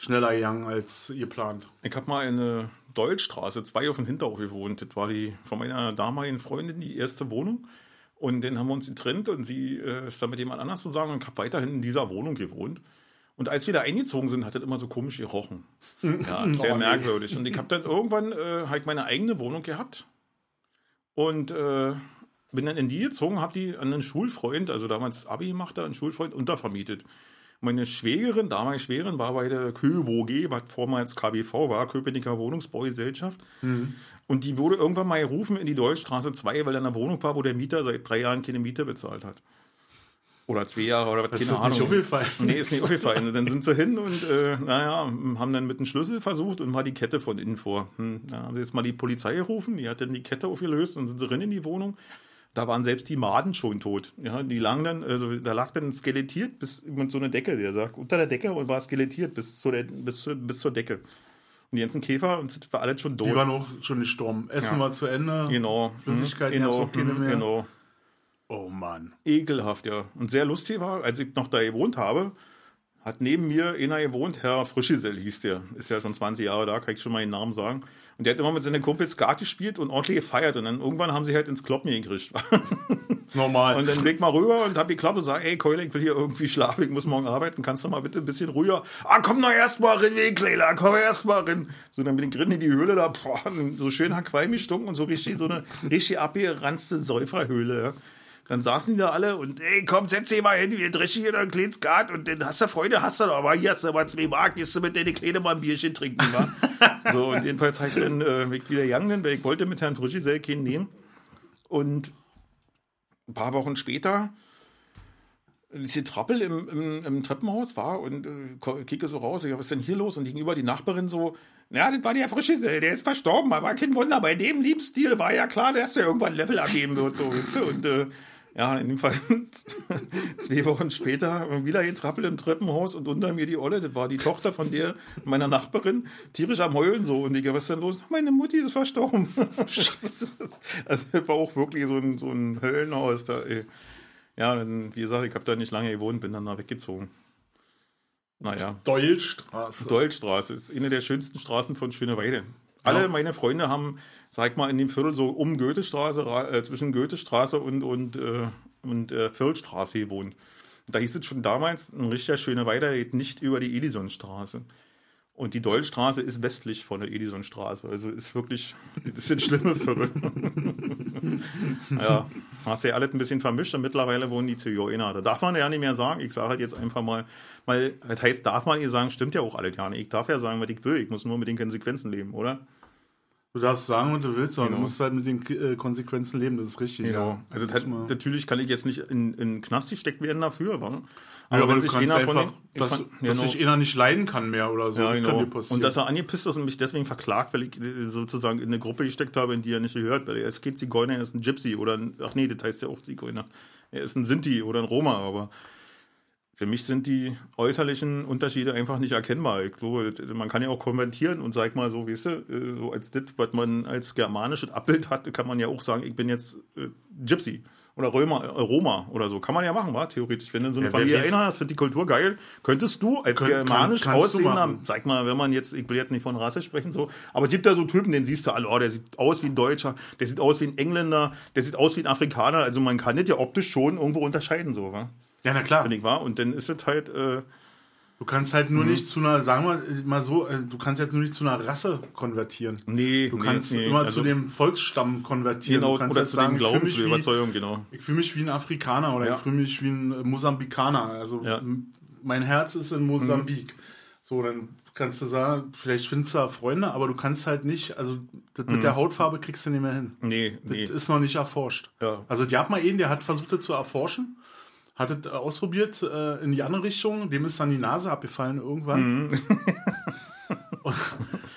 schneller gegangen als geplant. ich habe mal in der Deutschstraße 2 auf dem Hinterhof gewohnt. Das war die von meiner damaligen Freundin die erste Wohnung. Und dann haben wir uns getrennt und sie äh, ist dann mit jemand anders zusammen und ich habe weiterhin in dieser Wohnung gewohnt. Und als wir da eingezogen sind, hat das immer so komisch gerochen. [LAUGHS] Ja, sehr merkwürdig. Und ich habe dann irgendwann äh, halt meine eigene Wohnung gehabt. Und äh, bin dann in die gezogen, habe die an einen Schulfreund, also damals Abi gemacht, da einen Schulfreund untervermietet. Meine Schwägerin, damals Schwägerin, war bei der KÖWG, was vormals KBV war, Köpenicker Wohnungsbaugesellschaft. Und die wurde irgendwann mal gerufen in die Deutschstraße 2, weil da eine Wohnung war, wo der Mieter seit drei Jahren keine Miete bezahlt hat. Oder zwei Jahre oder was, ist keine doch nicht Ahnung. aufgefallen. Nee, ist nicht aufgefallen. Und dann sind sie hin und, äh, naja, haben dann mit dem Schlüssel versucht und mal die Kette von innen vor. Hm, da haben sie jetzt mal die Polizei gerufen, die hat dann die Kette aufgelöst und sind sie rein in die Wohnung. Da waren selbst die Maden schon tot. Ja, die lagen dann, also da lag dann skelettiert bis mit so einer Decke, der sagt, unter der Decke und war skelettiert bis, zu der, bis, bis zur Decke. Und die ganzen Käfer und das war alles schon Die tot. waren auch schon gestorben. Essen Ja. war zu Ende. Genau. Mhm, gab's auch keine mhm, mehr. Genau. Oh Mann. Ekelhaft, ja. Und sehr lustig war, als ich noch da gewohnt habe, hat neben mir einer gewohnt, Herr Frischisel hieß der. Ist ja schon 20 Jahre da, kann ich schon mal den Namen sagen. Und der hat immer mit seinen Kumpels Skat gespielt und ordentlich gefeiert. Und dann irgendwann haben sie halt ins Kloppen gekriegt. [LAUGHS] Normal. Und dann bin ich mal rüber und hab geklappt und sag, ey Keule, ich will hier irgendwie schlafen, ich muss morgen arbeiten, kannst du mal bitte ein bisschen ruhiger? Ah, komm doch erst mal rein, ey Kleiner, komm erst mal rein. So, dann bin ich drin in die Höhle da, boah, so schön hat Qualm gestunken und so richtig, so eine richtig abgeranzte Säuferhöhle, ja. Dann saßen die da alle und, ey, komm, setz dich mal hin, wir dreschen hier noch ein kleines Skat und dann hast du Freude, hast du doch, aber hier hast du aber zwei Mark, gehst du mit deiner Kleine mal ein Bierchen trinken, wa? [LAUGHS] so, und jedenfalls habe ich dann äh, mich wieder gegangen, weil ich wollte mit Herrn Frischisel keinen nehmen. Und ein paar Wochen später diese Trappel im, im, im Treppenhaus war und äh, kicke so raus, ich, was ist denn hier los? Und gegenüber die Nachbarin so, ja, das war der Frische, der ist verstorben, aber kein Wunder, bei dem Lebensstil war ja klar, dass er irgendwann Level abgeben wird, so? Und äh, ja, in dem Fall [LAUGHS] zwei Wochen später wieder ein Trappel im Treppenhaus und unter mir die Olle, das war die Tochter von der, meiner Nachbarin, tierisch am Heulen so. Und ich, was ist denn los? Meine Mutti ist verstorben. [LAUGHS] also das war auch wirklich so ein, so ein Höllenhaus da, ey. Ja, dann, wie gesagt, ich habe da nicht lange gewohnt, bin dann da weggezogen. Naja. Dollstraße. Dollstraße ist eine der schönsten Straßen von Schöneweide. Alle Ja. meine Freunde haben, sag mal, in dem Viertel so um Goethestraße, ra- äh, zwischen Goethestraße und, und, äh, und äh, Viertelstraße gewohnt. Da hieß es schon damals, ein richtiger Schöneweide der geht nicht über die Edisonstraße. Und die Dollstraße ist westlich von der Edisonstraße. Also ist wirklich, [LAUGHS] das sind schlimme Viertel. [LAUGHS] ja, hat sich alles ein bisschen vermischt und mittlerweile wohnen die Zigeuner. Da darf man ja nicht mehr sagen. Ich sage halt jetzt einfach mal, weil das heißt, darf man ihr sagen, stimmt ja auch alles gar nicht. Ich darf ja sagen, was ich will. Ich muss nur mit den Konsequenzen leben, oder? Du darfst sagen, was du willst, aber Genau. du musst halt mit den äh, Konsequenzen leben, das ist richtig. Ja. Also Das natürlich kann ich jetzt nicht in, in den Knast gesteckt werden dafür, wa? Ja, aber, wenn du sich einer von einfach, den- ich dass, fand- dass genau. sich einer nicht leiden kann mehr oder so. Ja, genau. kann dir passieren. Und dass er angepisst ist und mich deswegen verklagt, weil ich äh, sozusagen in eine Gruppe gesteckt habe, in die er nicht gehört, weil er ist kein Zigeuner, er ist ein Gypsy oder ein, ach nee, das heißt ja auch Zigeuner. Er ist ein Sinti oder ein Roma, aber für mich sind die äußerlichen Unterschiede einfach nicht erkennbar. Ich glaube, man kann ja auch kommentieren und sag mal so, weißt du, äh, so als das, was man als germanisches Abbild hat, kann man ja auch sagen, ich bin jetzt äh, Gypsy. Oder Römer, äh, Roma oder so. Kann man ja machen, wa? theoretisch. Wenn du in so eine Ja, Familie weiß- einhast, findet die Kultur geil, könntest du als kann- germanisch kannst du aussehender, sag mal, wenn man jetzt, ich will jetzt nicht von Rasse sprechen, so, aber es gibt da so Typen, den siehst du alle, oh, der sieht aus wie ein Deutscher, der sieht aus wie ein Engländer, der sieht aus wie ein Afrikaner, also man kann das ja optisch schon irgendwo unterscheiden, so, wa? Ja, na klar. Finde ich, wahr? Und dann ist es halt, äh, Du kannst halt nur Mhm. nicht zu einer, sagen wir mal so, äh, du kannst jetzt nur nicht zu einer Rasse konvertieren. nee, Du nee, kannst nee, immer also, zu dem Volksstamm konvertieren. genau, du kannst oder jetzt zu dem sagen, ich Glauben, zu der Überzeugung, genau. ich fühle mich wie ein Afrikaner oder Ja. ich fühle mich wie ein äh, Mosambikaner. Also Ja. mein Herz ist in Mosambik. Mhm. So, dann kannst du sagen, vielleicht findest du da Freunde, aber du kannst halt nicht, also das Mhm. mit der Hautfarbe kriegst du nicht mehr hin. Nee, nee. Das ist noch nicht erforscht. Ja. Also die hat mal einen, der hat versucht, das zu erforschen, hat es äh, ausprobiert äh, in die andere Richtung, dem ist dann die Nase abgefallen irgendwann. [LAUGHS] Und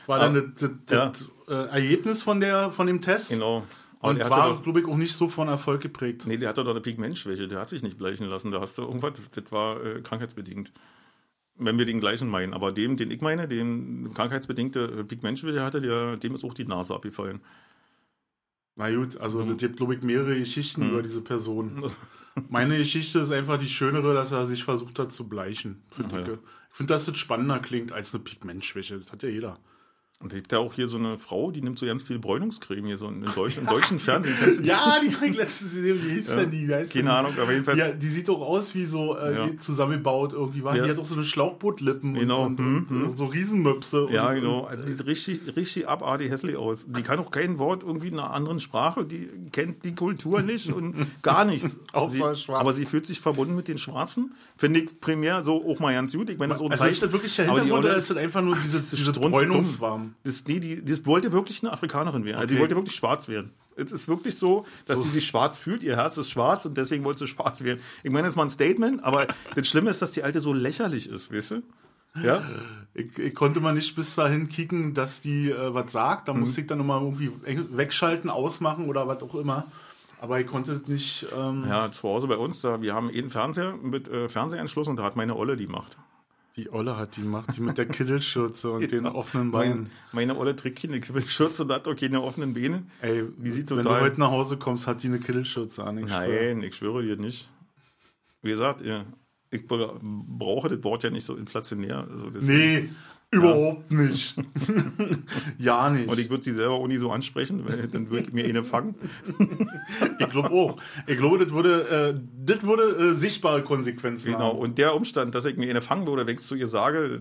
war dann das, das, das äh, Ergebnis von, der, von dem Test. Genau. Und hatte war, glaube ich, auch nicht so von Erfolg geprägt. Nee, der hatte doch eine Pigmentschwäche, der hat sich nicht bleichen lassen. Da hast du irgendwas, das war äh, krankheitsbedingt. Wenn wir den gleichen meinen. Aber dem, den ich meine, den krankheitsbedingte Pigmentschwäche hatte, der, dem ist auch die Nase abgefallen. Na gut, also Mhm. es gibt, glaube ich, mehrere Geschichten über diese Person. [LAUGHS] Meine Geschichte ist einfach die schönere, dass er sich versucht hat zu bleichen. Für ja. Dicke. Ich finde, dass das spannender klingt als eine Pigmentschwäche. Das hat ja jeder. Und da gibt ja auch hier so eine Frau, die nimmt so ganz viel Bräunungscreme hier so in, deutschen, im [LAUGHS] deutschen Fernsehen. Ja, die habe ich letztens gesehen. Wie hieß denn die? Wie heißt Keine denn Ahnung, aber jedenfalls. Ja, die sieht doch aus wie so äh, Ja. zusammengebaut irgendwie. War. Ja. Die hat auch so eine Schlauchbootlippen Genau, und, mhm, und, und so Riesenmöpse. Ja, und, genau. Also die sieht richtig, richtig abartig hässlich aus. Die kann auch kein Wort irgendwie in einer anderen Sprache, die kennt die Kultur nicht und gar nichts. [LAUGHS] Außer sie, Schwarz. aber sie fühlt sich verbunden mit den Schwarzen. Finde ich primär so auch mal ganz gut. Ich meine, ein Also ist das wirklich der Hintergrund oder ist das einfach nur dieses, diese strunzdumm. Bräunungswarm? Das, nee, die, die wollte wirklich eine Afrikanerin werden. Also Die Okay. wollte wirklich schwarz werden. Es ist wirklich so, dass sie sich schwarz fühlt. Ihr Herz ist schwarz und deswegen wollte sie schwarz werden. Ich meine, das ist mal ein Statement, aber das Schlimme ist, dass die Alte so lächerlich ist, weißt du? Ja? Ich, ich konnte mal nicht bis dahin kicken, dass die äh, was sagt. Mhm. Da musste ich dann nochmal irgendwie wegschalten, ausmachen oder was auch immer. Aber ich konnte das nicht. Ähm, Ja, zu Hause bei uns, da, wir haben eh einen Fernseher mit äh, Fernsehanschluss und da hat meine Olle die Macht. Die Olle hat die gemacht, die mit der [LAUGHS] Kittelschürze und den offenen Beinen. meine Olle trägt keine Schürze und hat auch keine offenen Beine. Ey, Die sieht wenn total- du heute nach Hause kommst, hat die eine Kittelschürze an. Ich. Nein, ich schwöre dir nicht. Wie gesagt, ja, ich bra- brauche das Wort ja nicht so inflationär. Also Nee, überhaupt nicht. [LAUGHS] ja nicht. Und ich würde sie selber auch nie so ansprechen, weil dann würde ich mir eine fangen. [LAUGHS] Ich glaube auch. Ich glaube, das würde, äh, das würde äh, sichtbare Konsequenzen Genau. haben. Und der Umstand, dass ich mir eine fangen würde, wenn ich zu ihr sage,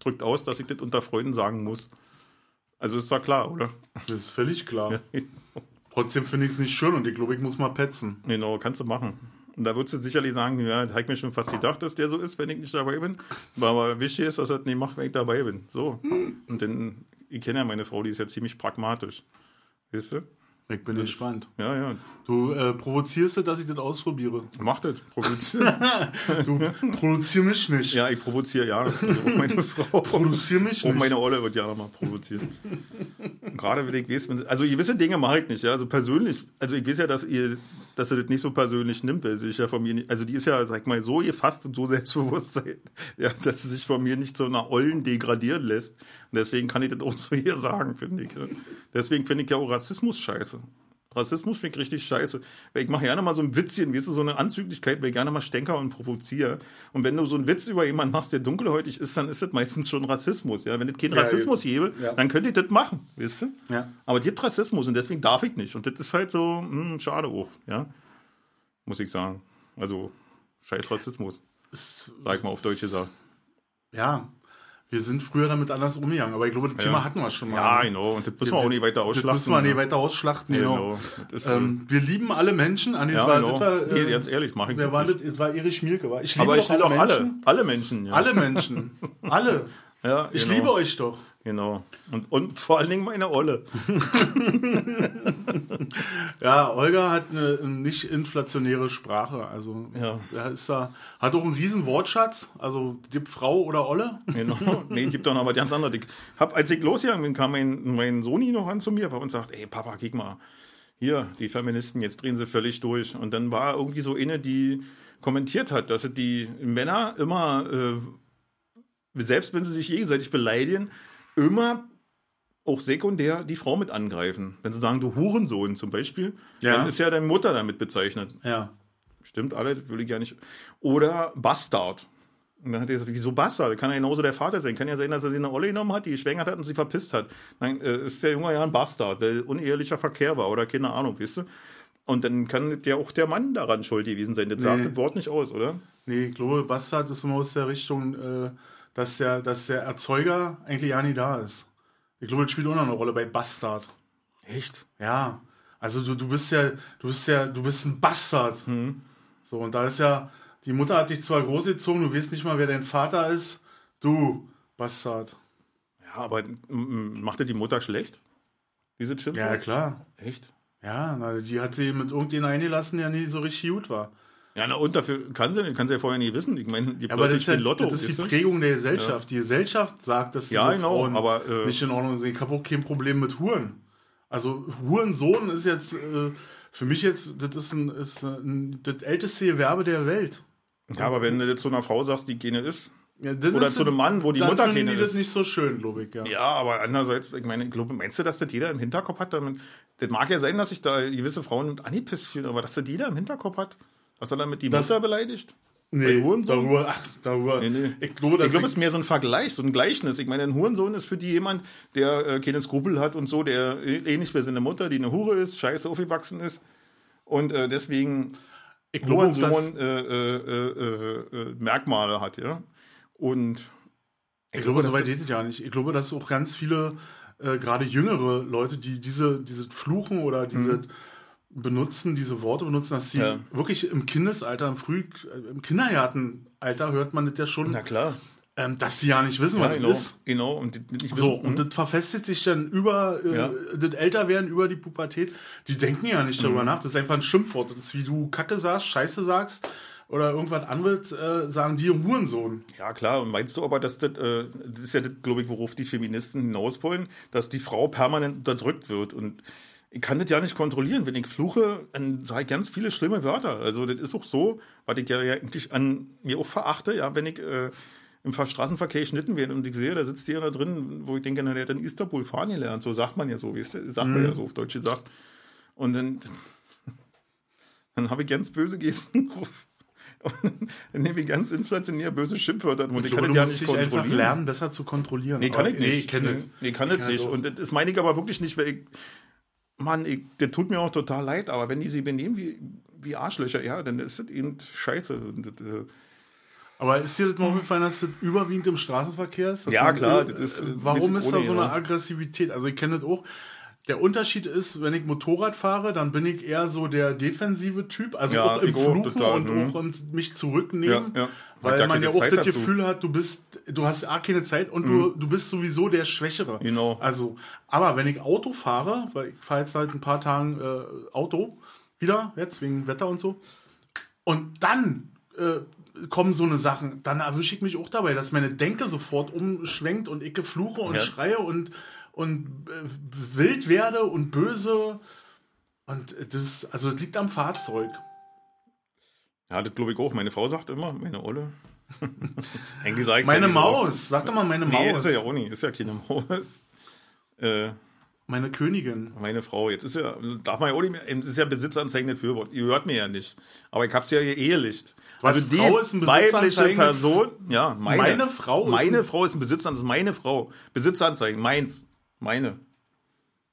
drückt aus, dass ich das unter Freunden sagen muss. Also ist doch klar, oder? Das ist völlig klar. [LAUGHS] Trotzdem finde ich es nicht schön und ich glaube, ich muss mal petzen. Genau, kannst du machen. Und da würdest du sicherlich sagen, ja, das habe ich mir schon fast gedacht, dass der so ist, wenn ich nicht dabei bin. Aber wichtig ist, dass er das nicht macht, wenn ich dabei bin. So. Und dann, ich kenne ja meine Frau, die ist ja ziemlich pragmatisch. Weißt du? Ich bin gespannt. Ja, ja. Du äh, provozierst, dass ich das ausprobiere. Mach das. Provozier. [LAUGHS] Du provozier mich nicht. ja, ich provoziere ja. Also auch meine [LAUGHS] Frau. Produzier mich Auch nicht. meine Olle wird ja mal provoziert. Gerade wenn ich weiß, wenn sie, also gewisse Dinge mache ich nicht, ja. Also persönlich, also ich weiß ja, dass ihr, dass sie das nicht so persönlich nimmt, weil sie sich ja von mir nicht, also die ist ja, sag ich mal, so gefasst und so selbstbewusst, [LAUGHS] ja, dass sie sich von mir nicht zu einer Ollen degradieren lässt. Und deswegen kann ich das auch so hier sagen, finde ich. Deswegen finde ich ja auch Rassismus scheiße. Rassismus finde ich richtig scheiße. Weil ich mache gerne mal so ein Witzchen, wie du, so eine Anzüglichkeit, weil ich gerne mal stänker und provoziere. Und wenn du so einen Witz über jemanden machst, der dunkelhäutig ist, dann ist das meistens schon Rassismus. Ja? Wenn es keinen Ja, Rassismus gäbe, ja. dann könnte ich das machen, weißt du? Ja. Aber es gibt Rassismus und deswegen darf ich nicht. Und das ist halt so, hm, schade auch, ja. Muss ich sagen. Also, scheiß Rassismus, sag ich mal auf Deutsch gesagt. Ja, wir sind früher damit anders umgegangen, aber ich glaube, das Thema hatten wir schon mal. Ja, genau. Und das müssen wir auch nicht weiter ausschlachten. Das müssen wir nicht weiter ausschlachten, genau. Genau. Das Ähm, wir lieben alle Menschen. An den ja, war, genau. das war, Nee, äh, ganz ehrlich, mach ich wer war das? Das war Erich Schmielke. War. Ich liebe Aber ich will alle alle. Menschen. Alle Menschen, ja. Alle Menschen. [LAUGHS] Alle. Ja, Ich genau. liebe euch doch. Genau. Und, und vor allen Dingen meine Olle. [LAUGHS] Ja, Olga hat eine nicht inflationäre Sprache. Also Ja. ist da, hat auch einen riesen Wortschatz. Also gibt Frau oder Olle. Genau. Nee, gibt doch noch was ganz anderes. Ich hab, als ich losgegangen bin, kam mein, mein Soni noch an zu mir und sagt, ey Papa, guck mal, hier, die Feministen, jetzt drehen sie völlig durch. Und dann war irgendwie so eine, die kommentiert hat, dass die Männer immer, äh, selbst wenn sie sich gegenseitig beleidigen, immer auch sekundär die Frau mit angreifen. Wenn sie sagen, du Hurensohn zum Beispiel, Ja. dann ist ja deine Mutter damit bezeichnet. Ja. Stimmt alle, das will ich ja nicht. Oder Bastard. Und dann hat er gesagt, wieso Bastard? Kann ja genauso der Vater sein. Kann ja sein, dass er sie eine Olle genommen hat, die geschwängert hat und sie verpisst hat. Dann äh, ist der Junge ja ein Bastard, weil unehelicher Verkehr war oder keine Ahnung, weißt du? Und dann kann der auch der Mann daran schuld gewesen sein. Das sagt Nee. das Wort nicht aus, oder? Nee, ich glaube, Bastard ist immer aus der Richtung, äh, dass, der, dass der Erzeuger eigentlich ja nicht da ist. Ich glaube, das spielt auch noch eine Rolle bei Bastard. Echt? Ja. Also du, du bist ja, du bist ja, du bist ein Bastard. So, und da ist ja, die Mutter hat dich zwar großgezogen, du weißt nicht mal, wer dein Vater ist. Du, Bastard. Ja, aber macht er die Mutter schlecht? Diese Schimpfwort? Ja, klar. Echt? Ja, na, die hat sie mit irgendjemandem eingelassen, der nie so richtig gut war. Ja, na und dafür kann sie, kann sie ja vorher nie wissen. Ich meine, die Aber Leute das ist, ja, spielen Lotto. das ist die? Prägung der Gesellschaft. Die Gesellschaft sagt, dass Ja, diese genau, Frauen aber, äh, nicht in Ordnung sind. Ich habe auch kein Problem mit Huren. Also Hurensohn ist jetzt äh, für mich jetzt, das ist, ein, ist ein, das älteste Gewerbe der Welt. Ja, aber wenn du jetzt zu einer Frau sagst, die keine ist, Ja, dann Oder ist zu das- einem Mann, wo die dann Mutter keine die das ist. nicht so schön, glaube ich. Ja. Ja, aber andererseits, ich meine, ich glaube, meinst du, dass das jeder im Hinterkopf hat? Damit, das mag ja sein, dass sich da gewisse Frauen mit angepisst fühlen, aber dass das jeder im Hinterkopf hat, dass er damit die Das- Mutter beleidigt? Nee, darüber, ach, darüber. Nee, nee. Ich glaube, Ich glaube, es ist mehr so ein Vergleich, so ein Gleichnis. Ich meine, ein Hurensohn ist für die jemand, der äh, keine Skrupel hat und so, der äh, ähnlich wie seine Mutter, die eine Hure ist, scheiße aufgewachsen ist und äh, deswegen ich glaube, Hurensohn äh, äh, äh, äh, Merkmale hat, ja. Und ich glaube, so weit geht es ja nicht. Ich glaube, dass auch ganz viele, gerade jüngere Leute, die diese, diese Fluchen oder diese benutzen, diese Worte benutzen, dass sie Mhm. Ja. wirklich im Kindesalter, im Früh, äh, im Kindergartenalter hört man das ja schon, na klar. ähm, dass sie ja nicht wissen, Ja, was genau, ist. genau. Und ich So, wissen- und das verfestigt sich dann über äh, Ja. das Älterwerden, über die Pubertät. Die denken ja nicht Mhm. darüber nach. Das ist einfach ein Schimpfwort. Das ist wie du Kacke sagst, Scheiße sagst oder irgendwas anderes, äh, sagen die Hurensohn. Ja, klar. Und meinst du aber, dass das, äh, das ist ja das, glaube ich, worauf die Feministen hinaus wollen, dass die Frau permanent unterdrückt wird. Und ich kann das ja nicht kontrollieren. Wenn ich fluche, dann sage ich ganz viele schlimme Wörter. Also das ist auch so, was ich ja eigentlich an mir auch verachte, ja, wenn ich äh, im Straßenverkehr geschnitten werde und ich sehe, da sitzt jemand da drin, wo ich denke, na, der hat in Istanbul fahren gelernt. So sagt man ja so, weißt du? sagt man ja so auf Deutsch gesagt. Und dann, [LAUGHS] dann habe ich ganz böse Gesten [LAUGHS] drauf. Und dann nehme ich ganz inflationär böse Schimpfwörter und ich, kann glaube, das ja nicht dich einfach kontrollieren. lernen, besser zu kontrollieren. Nee, kann Aber- ich nicht. Nee, ich kenne nee, das. nee, kann ich kann nicht. Und das meine ich aber wirklich nicht, weil ich, Mann, ich, das tut mir auch total leid, aber wenn die sich benehmen wie, wie Arschlöcher, ja, dann ist das eben scheiße. Das, äh, Aber ist dir das mal aufgefallen, dass das überwiegend im Straßenverkehr ist? Dass Ja, klar, äh, das ist, Warum ist da so eine. Aggressivität? Also ich kenne das auch. Der Unterschied ist, wenn ich Motorrad fahre, dann bin ich eher so der defensive Typ, also Ja, auch im Fluchen total, und mhm. auch und mich zurücknehmen, Ja, ja. Weil man ja auch Zeit das dazu. Mhm. Gefühl hat, du bist, du hast A keine Zeit und du, du bist sowieso der Schwächere. Genau. Also, aber wenn ich Auto fahre, weil ich fahre jetzt seit ein paar Tagen äh, Auto wieder, jetzt wegen Wetter und so, und dann äh, kommen so eine Sachen, dann erwische ich mich auch dabei, dass meine Denke sofort umschwenkt und ich fluche und schreie und, und äh, wild werde und böse. Und das, also das liegt am Fahrzeug. ja, das glaube ich auch. Meine Frau sagt immer, meine Olle. [LAUGHS] Eigentlich sage ich Meine ja. Maus, sag doch mal meine Nee, Maus. ist ja auch nicht. Ist ja keine Maus. Äh, Meine Königin. meine Frau, jetzt ist ja, darf man ja auch nicht mehr, ist ja Besitzanzeigen nicht für Ihr hört mir ja nicht. Aber ich hab's ja hier ehelicht. Was, Also die Frau ist ein weibliche Person, ja, meine, Meine Frau ist meine ein- Frau ist ein Besitzanzeigen, meine Frau. Besitzanzeigen, meins, meine.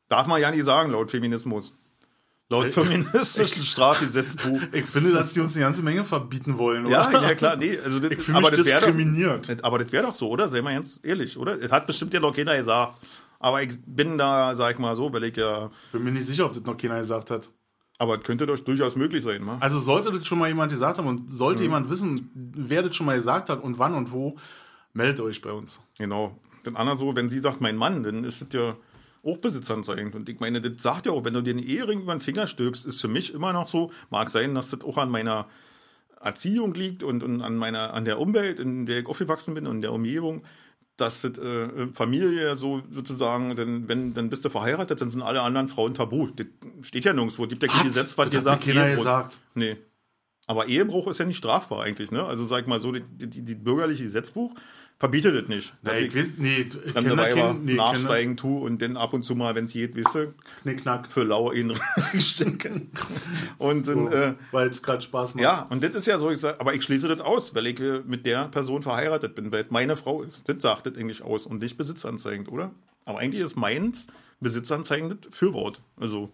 Darf man ja nicht sagen, laut Feminismus. Laut feministischen Strafgesetzbuch. [LAUGHS] Ich finde, dass die uns eine ganze Menge verbieten wollen, oder? Ja, ja, klar, nee, also das, Ich fühle mich das wär doch- diskriminiert. aber das wäre doch so, oder? Sei mal ganz ehrlich, oder? Es hat bestimmt ja noch keiner gesagt. Aber ich bin da, sag ich mal so, weil ich ja. Bin mir nicht sicher, ob das noch keiner gesagt hat. Aber es könnte doch durchaus möglich sein, ne? Also sollte das schon mal jemand gesagt haben und sollte Mhm. jemand wissen, wer das schon mal gesagt hat und wann und wo, meldet euch bei uns. Genau. Den anderen so, wenn sie sagt, mein Mann, dann ist das ja auch besitzanzeigend. Und ich meine, das sagt ja auch, wenn du dir einen Ehering über den Finger stülpst, ist für mich immer noch so, mag sein, dass das auch an meiner Erziehung liegt und, und an meiner, an der Umwelt, in der ich aufgewachsen bin und in der Umgebung, dass das äh, Familie so sozusagen, denn wenn, dann bist du verheiratet, dann sind alle anderen Frauen tabu. Das steht ja nirgendwo. Gibt ja kein? Gesetz, was dir sagt, keiner Ehebruch. gesagt. Nee. Aber Ehebruch ist ja nicht strafbar eigentlich, ne? Also sag ich mal so, die, die, die bürgerliche Gesetzbuch verbietet das nicht. Nee, ich weiß, nee, fremde Weiber nee, nachsteigen tue und dann ab und zu mal, wenn es geht, du, Knickknack. für lauer in stecken. [LAUGHS] Und dann, äh, Weil es gerade Spaß macht. ja, und das ist ja so, ich sag, aber ich schließe das aus, weil ich äh, mit der Person verheiratet bin, weil es meine Frau ist. Das sagt das eigentlich aus und nicht besitzanzeigend, oder? Aber eigentlich ist meins besitzanzeigend Fürwort. Also,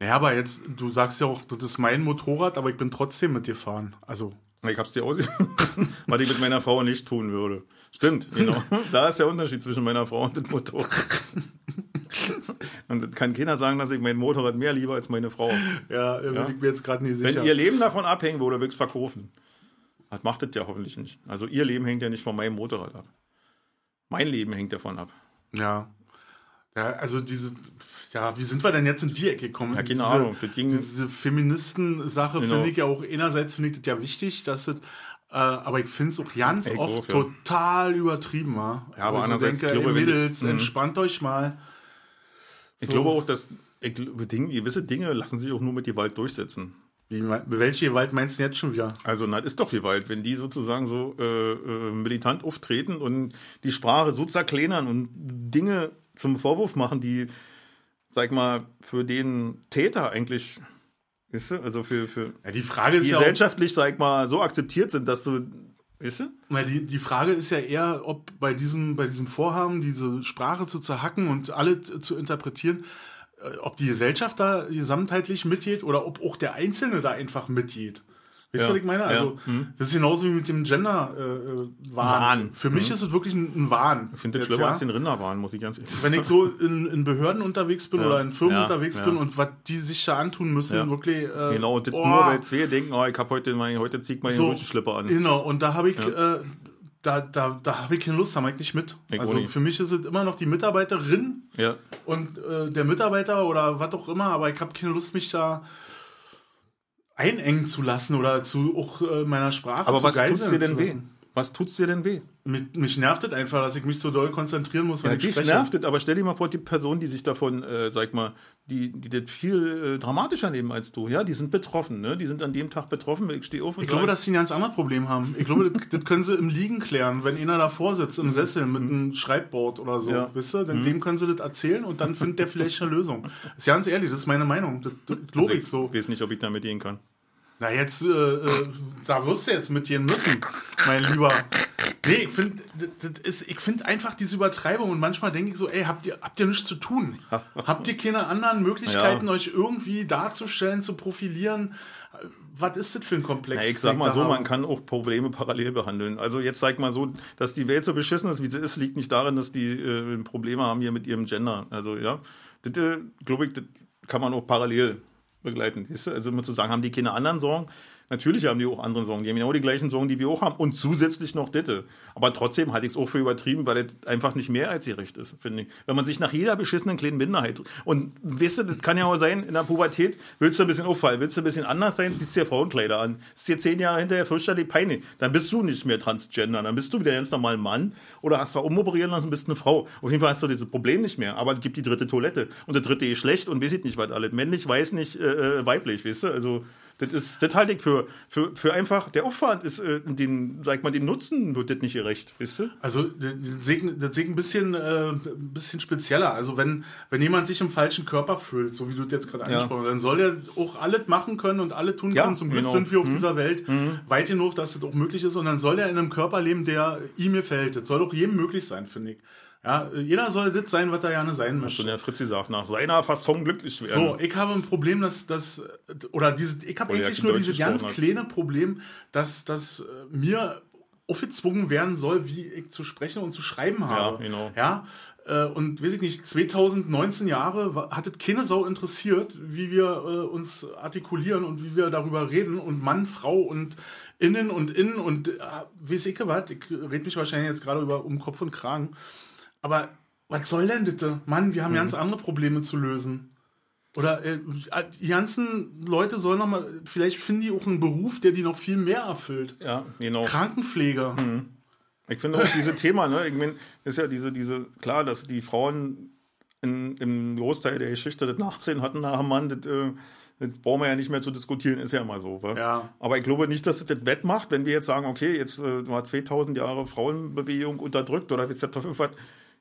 Naja, aber jetzt, du sagst ja auch, das ist mein Motorrad, aber ich bin trotzdem mit dir fahren. Also, ich hab's dir aus, [LAUGHS] was ich mit meiner Frau nicht tun würde. Stimmt, genau. [LAUGHS] Da ist der Unterschied zwischen meiner Frau und dem Motorrad. Und das kann keiner sagen, dass ich mein Motorrad mehr liebe als meine Frau. ja, äh, bin ich mir jetzt gerade nicht Wenn sicher. ihr Leben davon abhängen würde, würde ich verkaufen. Das macht das ja hoffentlich nicht. Also ihr Leben hängt ja nicht von meinem Motorrad ab. Mein Leben hängt davon ab. ja. Ja, also diese, ja, wie sind wir denn jetzt in die Ecke gekommen? Ja, keine diese, Ahnung. Ging- Diese Feministen-Sache Genau. finde ich ja auch, einerseits finde ich das ja wichtig, dass das, äh, aber ich finde es auch ganz Ich oft auch, ja. total übertrieben, wa? Ja, aber andererseits, denke, ich glaube, ey, Mädels, Mhm. entspannt euch mal. Ich So. glaube auch, dass ich, Dinge, gewisse Dinge lassen sich auch nur mit Gewalt durchsetzen. Wie, welche Gewalt meinst du jetzt schon wieder? Also, das ist doch Gewalt, wenn die sozusagen so äh, äh, militant auftreten und die Sprache so zerkleinern und Dinge zum Vorwurf machen, die, sag mal, für den Täter eigentlich, weißt du, also für, für Ja, die Frage ist ja auch, gesellschaftlich, sag mal, so akzeptiert sind, dass du, weißt du? Na, die, die Frage ist ja eher, ob bei diesem, bei diesem Vorhaben, diese Sprache zu zerhacken und alle zu interpretieren, äh, ob die Gesellschaft da gesamtheitlich mitgeht oder ob auch der Einzelne da einfach mitgeht. Weißt Ja, du, was ich meine? ja, Also, das ist genauso wie mit dem Gender-Wahn. Äh, Wahn. Wahn. Für mich ist es wirklich ein, ein Wahn. Ich finde das schlimmer ja. als den Rinderwahn, muss ich ganz ehrlich Wenn sagen. ich so in, in Behörden unterwegs bin oder in Firmen ja, unterwegs ja. bin und was die sich da antun müssen, Ja. wirklich. Äh, Genau, und das oh, nur weil zwei denken, oh, ich hab heute, mein, heute zieht den So. Rutschenschlipper an. Genau, und da habe ich, äh, da, da, da habe ich keine Lust, da mache ich nicht mit. Ich also nicht. für mich ist es immer noch die Mitarbeiterin Ja. und äh, der Mitarbeiter oder was auch immer, aber ich habe keine Lust, mich da einengen zu lassen oder zu auch äh, meiner Sprache Aber zu was geiseln tut's dir denn weh? Was tut's dir denn weh? Mich, mich nervt es einfach, dass ich mich so doll konzentrieren muss, wenn Ja, ich dich spreche. nervt es, aber stell dir mal vor, die Person, die sich davon, äh, sag mal, die, die das viel äh, dramatischer nehmen als du, ja, die sind betroffen, ne? Die sind an dem Tag betroffen, ich stehe auf und Ich glaube, dass sie ein ganz anderes Problem haben. Ich glaube, das, das können sie im Liegen klären, wenn einer davor sitzt, im Sessel mit einem Schreibboard oder so. Mhm. Ja. Wisst ihr? Dann dem können sie das erzählen und dann findet der vielleicht eine Lösung. Ist ganz ehrlich, das ist meine Meinung. Das, das glaube ich so. ich weiß nicht, ob ich damit gehen kann. Na, jetzt, äh, äh, da wirst du jetzt mitgehen müssen, mein Lieber. Nee, ich finde find einfach diese Übertreibung und manchmal denke ich so, ey, habt ihr, habt ihr nichts zu tun? [LAUGHS] habt ihr keine anderen Möglichkeiten, Ja. euch irgendwie darzustellen, zu profilieren? Was ist das für ein Komplex? Ja, ich sag mal so, man kann auch Probleme parallel behandeln. Also jetzt sag mal so, dass die Welt so beschissen ist, wie sie ist, liegt nicht darin, dass die äh, Probleme haben hier mit ihrem Gender. Also ja, das äh, glaube ich, das kann man auch parallel begleiten. Weißt? Also immer zu sagen, haben die keine anderen Sorgen? Natürlich haben die auch andere Sorgen. Die haben genau die gleichen Sorgen, die wir auch haben. Und zusätzlich noch Ditte. Aber trotzdem halte ich es auch für übertrieben, weil das einfach nicht mehr als gerecht ist, finde ich. Wenn man sich nach jeder beschissenen kleinen Minderheit. Und weißt du, das kann ja auch sein, in der Pubertät willst du ein bisschen auffallen, willst du ein bisschen anders sein, ziehst dir Frauenkleider an. Ist dir zehn Jahre hinterher fürchterlich peinlich. Dann bist du nicht mehr Transgender. Dann bist du wieder ganz normal Mann. Oder hast du umoperieren lassen, bist eine Frau. Auf jeden Fall hast du dieses Problem nicht mehr. Aber es gibt die dritte Toilette. Und der dritte ist schlecht und weiß ich nicht, was alles. Männlich, weiß nicht, äh, äh, weiblich, weißt du? Also, das ist, das halte ich für, für, für einfach, der Aufwand ist, äh, den, sag mal, dem Nutzen wird das nicht gerecht, weißt du? Also das sehe ein bisschen, äh, ein bisschen spezieller. Also wenn, wenn jemand sich im falschen Körper fühlt, so wie du das jetzt gerade Ja. angesprochen hast, dann soll er auch alles machen können und alle tun Ja, können. Zum Glück genau. sind wir auf dieser Welt weit genug, dass das auch möglich ist. Und dann soll er in einem Körper leben, der ihm gefällt. Das soll auch jedem möglich sein, finde ich. Ja, jeder soll das sein, was er gerne sein Schon möchte. der Fritzi sagt, nach seiner Fasson glücklich werden. So, ich habe ein Problem, dass das oder diese, ich habe eigentlich nur dieses ganz kleine Problem, dass, dass äh, mir aufgezwungen werden soll, wie ich zu sprechen und zu schreiben habe. genau. Ja, äh, und weiß ich nicht, 2019 Jahre hat es keine Sau interessiert, wie wir äh, uns artikulieren und wie wir darüber reden und Mann, Frau und innen und innen und äh, weiß ich was, ich rede mich wahrscheinlich jetzt gerade über um Kopf und Kragen. Aber was soll denn bitte? Mann, wir haben ganz andere Probleme zu lösen. Oder äh, die ganzen Leute sollen noch mal, vielleicht finden die auch einen Beruf, der die noch viel mehr erfüllt. Ja, genau. Krankenpfleger. Ich finde auch diese Thema, ne, ich meine, ist ja diese, diese, klar, dass die Frauen in, im Großteil der Geschichte das Nachsehen hatten nach dem Mann, das, äh, das brauchen wir ja nicht mehr zu diskutieren, ist ja mal so. Wa? Ja. Aber ich glaube nicht, dass es das wettmacht, wenn wir jetzt sagen, okay, jetzt äh, war 2000 Jahre Frauenbewegung unterdrückt oder jetzt der Teufel was,